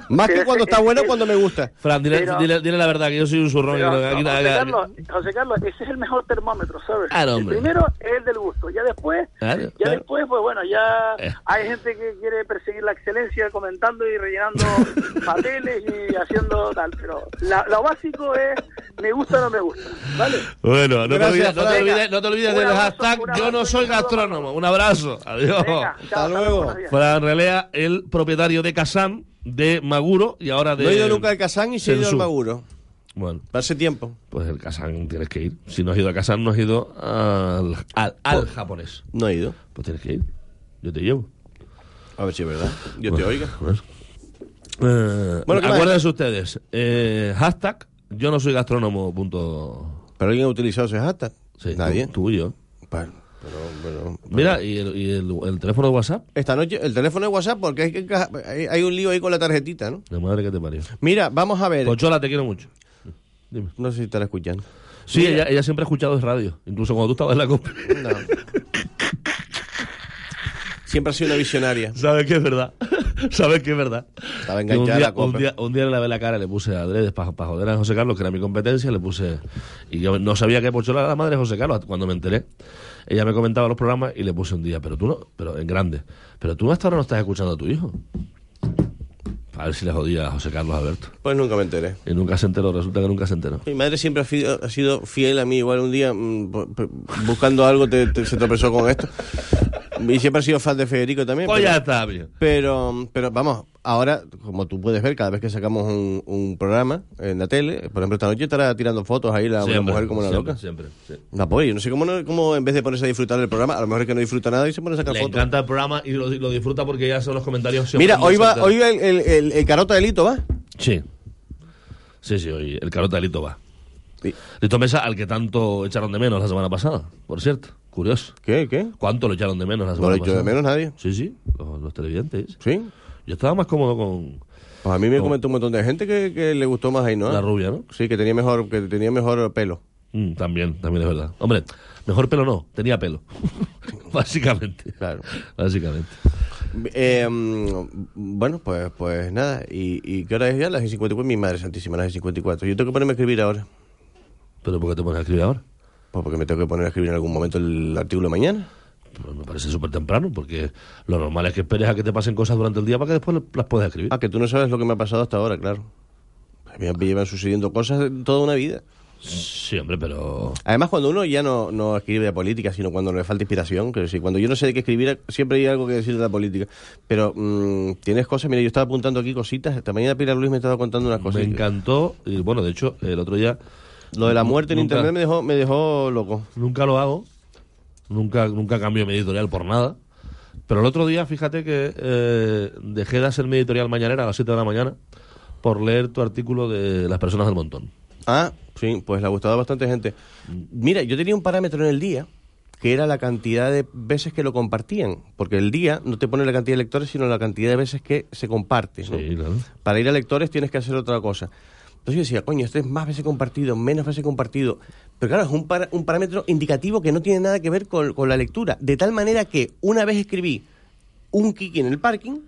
Más que cuando está buena, cuando me gusta. Fran, dile, Pero- dile- dile la verdad, que yo soy un zurrón. y Pero, que aquí- José, Carlos, José Carlos, ese es el mejor termómetro, ¿sabes? Claro, el hombre. primero es el del gusto, ya después, Claro, ya claro. después, pues bueno, ya Eh. hay gente que quiere perseguir la excelencia comentando y rellenando papeles y haciendo tal, pero la- lo básico es me gusta o no me gusta, ¿vale? Bueno, no te, olvides, no te olvides, no te olvides Un del abrazo, hashtag un Yo no soy gastrónomo. Un abrazo. Adiós. Venga, Hasta luego. Fran Relea, el propietario de Kazán, de Maguro y ahora de. No he ido nunca al Kazán y sí he ido al. Maguro. Bueno, Hace tiempo. pues el Kazán tienes que ir. Si no has ido a Kazán, no has ido al, al, al Pues- japonés. No he ido. Pues tienes que ir. Yo te llevo. A ver si es verdad. Yo te oiga. bueno. Eh, acuérdense ustedes. eh, hashtag Yo no soy gastrónomo. Punto. ¿Pero alguien ha utilizado ese hashtag? Sí, tú- Nadie. Tú, y yo. Bueno, pero, pero- Mira, ¿y, el, y el- el teléfono de WhatsApp? Esta noche, el teléfono de WhatsApp, porque hay, que hay, hay un lío ahí con la tarjetita, ¿no? De madre que te parió. Mira, vamos a ver. Pochola, te quiero mucho. Dime. No sé si estará escuchando. Sí, Mira. ella, ella siempre ha escuchado de radio, incluso cuando tú estabas en la compra. No. Siempre ha sido una visionaria. Sabes que es verdad. Sabes que es verdad. Estaba un, enganchada a día, la copa. un, día, un día le lavé la cara, le puse adredes para joder a José Carlos, que era mi competencia, le puse. Y yo no sabía que Pochola era la madre de José Carlos. Cuando me enteré, ella me comentaba los programas y le puse un día, pero tú no, pero en grande, pero tú hasta ahora no estás escuchando a tu hijo. A ver si le jodía a José Carlos Alberto. Pues nunca me enteré. Y nunca se enteró, resulta que nunca se enteró. Mi madre siempre ha, fi- ha sido fiel a mí. Igual un día, mm, buscando algo, te- te- se tropezó con esto. Y siempre ha sido fan de Federico también. Pues pero- ya está bien. Pero, pero vamos, ahora, como tú puedes ver, cada vez que sacamos un, un programa en la tele, por ejemplo, esta noche estará tirando fotos ahí la, una Siempre, mujer como una siempre, loca. Siempre, sí. La pobre, yo no sé cómo, no- cómo en vez de ponerse a disfrutar del programa, a lo mejor es que no disfruta nada y se pone a sacar Le fotos. encanta el programa y lo, lo disfruta porque ya son los comentarios. siempre Mira, hoy va, hoy va el, el, el- el carota de Lito, ¿va? Sí. Sí, sí, hoy el carota de Lito va. Sí. Lito Mesa, al que tanto echaron de menos la semana pasada, por cierto. Curioso. ¿Qué? ¿Qué? ¿Cuánto lo echaron de menos la No semana lo he hecho pasada? de menos nadie. Sí, sí, los, los televidentes. ¿Sí? Yo estaba más cómodo con Pues a mí me No. comentó un montón de gente que, que le gustó más ahí, ¿no? la rubia, ¿no? Sí, que tenía mejor, que tenía mejor pelo. Mm, también, también es verdad. Hombre, mejor pelo no, tenía pelo. Básicamente. Claro. Básicamente. Eh, bueno, pues, pues nada. ¿Y, ¿Y qué hora es ya? Las 54. Mi madre santísima, las 54. Yo tengo que ponerme a escribir ahora. ¿Pero por qué te pones a escribir ahora? Pues porque me tengo que poner a escribir en algún momento el artículo de mañana. Pues me parece súper temprano, porque lo normal es que esperes a que te pasen cosas durante el día para que después las puedas escribir. Ah, que tú no sabes lo que me ha pasado hasta ahora, claro. A mí me llevan sucediendo cosas toda una vida. Sí, hombre, pero... Además, cuando uno ya no, no escribe de política, sino cuando le falta inspiración, quiero decir, cuando yo no sé de qué escribir, siempre hay algo que decir de la política. Pero mm, tienes cosas, mira, yo estaba apuntando aquí cositas. Esta mañana Pilar Luis me estaba contando unas cosas. Me encantó, y bueno, de hecho, el otro día... Lo de la muerte en internet me dejó, me dejó loco. Nunca lo hago, nunca, nunca cambio mi editorial por nada. Pero el otro día, fíjate que eh, dejé de hacer mi editorial mañanera a las 7 de la mañana por leer tu artículo de las personas del montón. Ah, sí, pues le ha gustado a bastante gente. Mira, yo tenía un parámetro en el día que era la cantidad de veces que lo compartían, porque el día no te pone la cantidad de lectores, sino la cantidad de veces que se comparte. ¿no? Sí, claro. Para ir a lectores tienes que hacer otra cosa. Entonces yo decía, coño, este es más veces compartido, menos veces compartido. Pero claro, es un, para- un parámetro indicativo que no tiene nada que ver con, con la lectura. De tal manera que una vez escribí un kiki en el parking,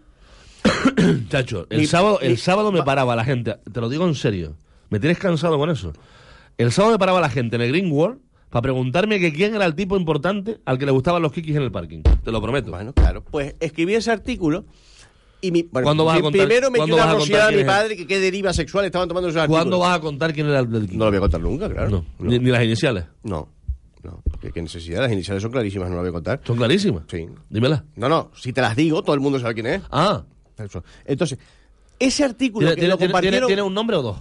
Chacho, el sábado, el sábado me paraba la gente, te lo digo en serio, me tienes cansado con eso. El sábado me paraba la gente en el Green World para preguntarme que quién era el tipo importante al que le gustaban los kikis en el parking. Te lo prometo. bueno, claro, pues escribí ese artículo y mi, bueno, ¿Cuándo vas a contar- primero me dio una rociada a mi padre que qué deriva sexual estaban tomando esos artículos. ¿Cuándo vas a contar quién era el del kiki? No lo voy a contar nunca, claro. No, Ni, ni las iniciales. No, no. ¿Qué, qué necesidad? Las iniciales son clarísimas, no lo voy a contar. ¿Son clarísimas? Sí. Dímela. No, no, si te las digo, todo el mundo sabe quién es. Ah. Entonces, ese artículo ¿tiene, que lo compartieron... tiene un nombre o dos?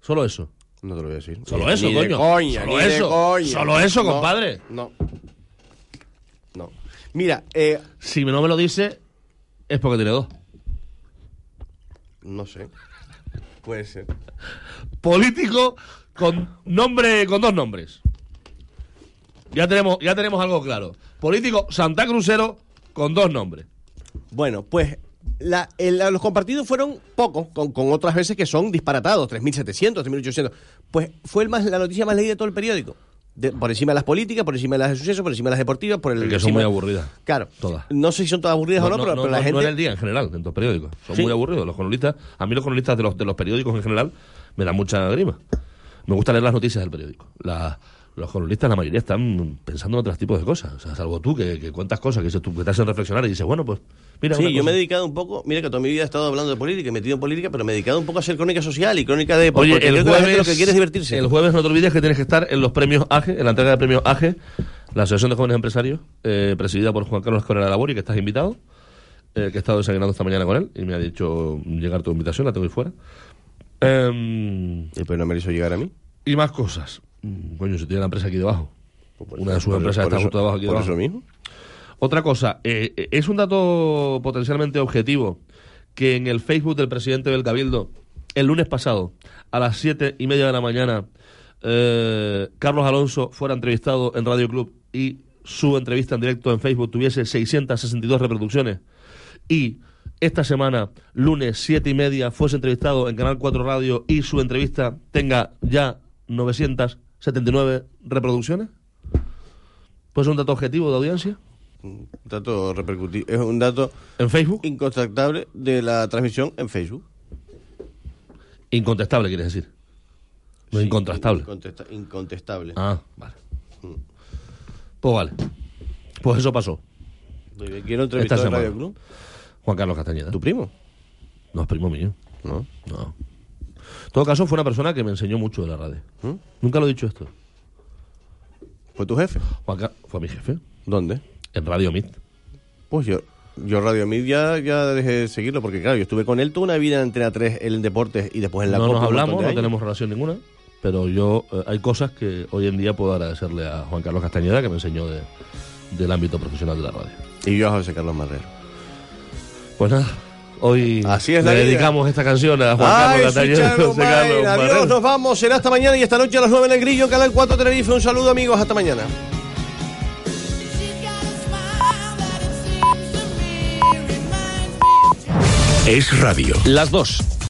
Solo eso. No te lo voy a decir. Solo Ni- eso, ni coño. coña, Solo eso. coña. Solo eso, No, compadre. No. No. Mira, eh, Si no me lo dice, es porque tiene dos. no sé. Puede ser. Político con nombre, con dos nombres. Ya tenemos, ya tenemos algo claro. Político Santa Crucero con dos nombres. Bueno, pues la- el- los compartidos fueron pocos, con, con otras veces que son disparatados, 3.700, 3.800. Pues fue el más, la noticia más leída de todo el periódico. De- por encima de las políticas, por encima de las de sucesos, por encima de las deportivas, por el. Que son muy aburridas. Claro. Todas. No sé si son todas aburridas o no, pero, pero la no, gente. no en el día en general, en los periódicos. Son Sí. muy aburridos. Los cronistas, a mí los cronistas de los, de los periódicos en general me dan mucha grima. Me gusta leer las noticias del periódico. La- los cronistas, la mayoría, están pensando en otros tipos de cosas. O sea, salvo tú, que, que cuentas cosas, que, dices tú, que te hacen reflexionar y dices, bueno, pues mira. sí, yo cosa. me he dedicado un poco, mira que toda mi vida he estado hablando de política y metido en política, pero me he dedicado un poco a hacer crónica social y crónica de... Oye, porque el creo que jueves, lo que quiere es divertirse. el jueves no te olvides que tienes que estar en los premios AGE, en la entrega de premios AGE, la Asociación de Jóvenes Empresarios, eh, presidida por Juan Carlos Correa Labor y que estás invitado, eh, que he estado desayunando esta mañana con él y me ha dicho llegar tu invitación, la tengo ahí fuera. Em, ¿Y pero no me lo hizo llegar a mí? y más cosas. Mm, Coño, si tiene la empresa aquí debajo. Una de sus empresas está justo debajo aquí por debajo. eso mismo. Otra cosa, eh, es un dato potencialmente objetivo que en el Facebook del presidente del Cabildo, el lunes pasado, a las siete y media de la mañana, eh, Carlos Alonso fuera entrevistado en Radio Club y su entrevista en directo en Facebook tuviese 662 reproducciones y esta semana, lunes siete y media, fuese entrevistado en Canal 4 Radio y su entrevista tenga ya 979 reproducciones? ¿Pues es un dato objetivo de audiencia? Un dato repercutivo. Es un dato... ¿En Facebook? Incontactable de la transmisión en Facebook. Incontestable, quieres decir. No Sí, incontrastable. incontesta- incontestable. Ah, vale. Pues vale. Pues eso pasó. Muy bien. ¿Quién lo entrevistó Esta semana. Radio Club? Juan Carlos Castañeda. ¿Tu primo? No es primo mío. No. No. En todo caso, fue una persona que me enseñó mucho de la radio. ¿Mm? Nunca lo he dicho esto. ¿Fue tu jefe? Juan Ca- fue mi jefe. ¿Dónde? En Radio Mit. Pues yo, yo Radio Mid ya, ya dejé de seguirlo porque, claro, yo estuve con él toda una vida en Antena 3, él en deportes y después en la no Copa nos hablamos, no tenemos relación ninguna. Pero yo, eh, hay cosas que hoy en día puedo agradecerle a Juan Carlos Castañeda, que me enseñó de- del ámbito profesional de la radio. Y yo a José Carlos Marrero. Pues nada, hoy Así es le dedicamos esta canción a Juan Ay, Carlos José Carlos Adiós, Marrero. nos vamos. Será hasta mañana y esta noche a las 9 en el Grillo, Canal 4 Tenerife. Un saludo, amigos. Hasta mañana. Es radio. Las dos.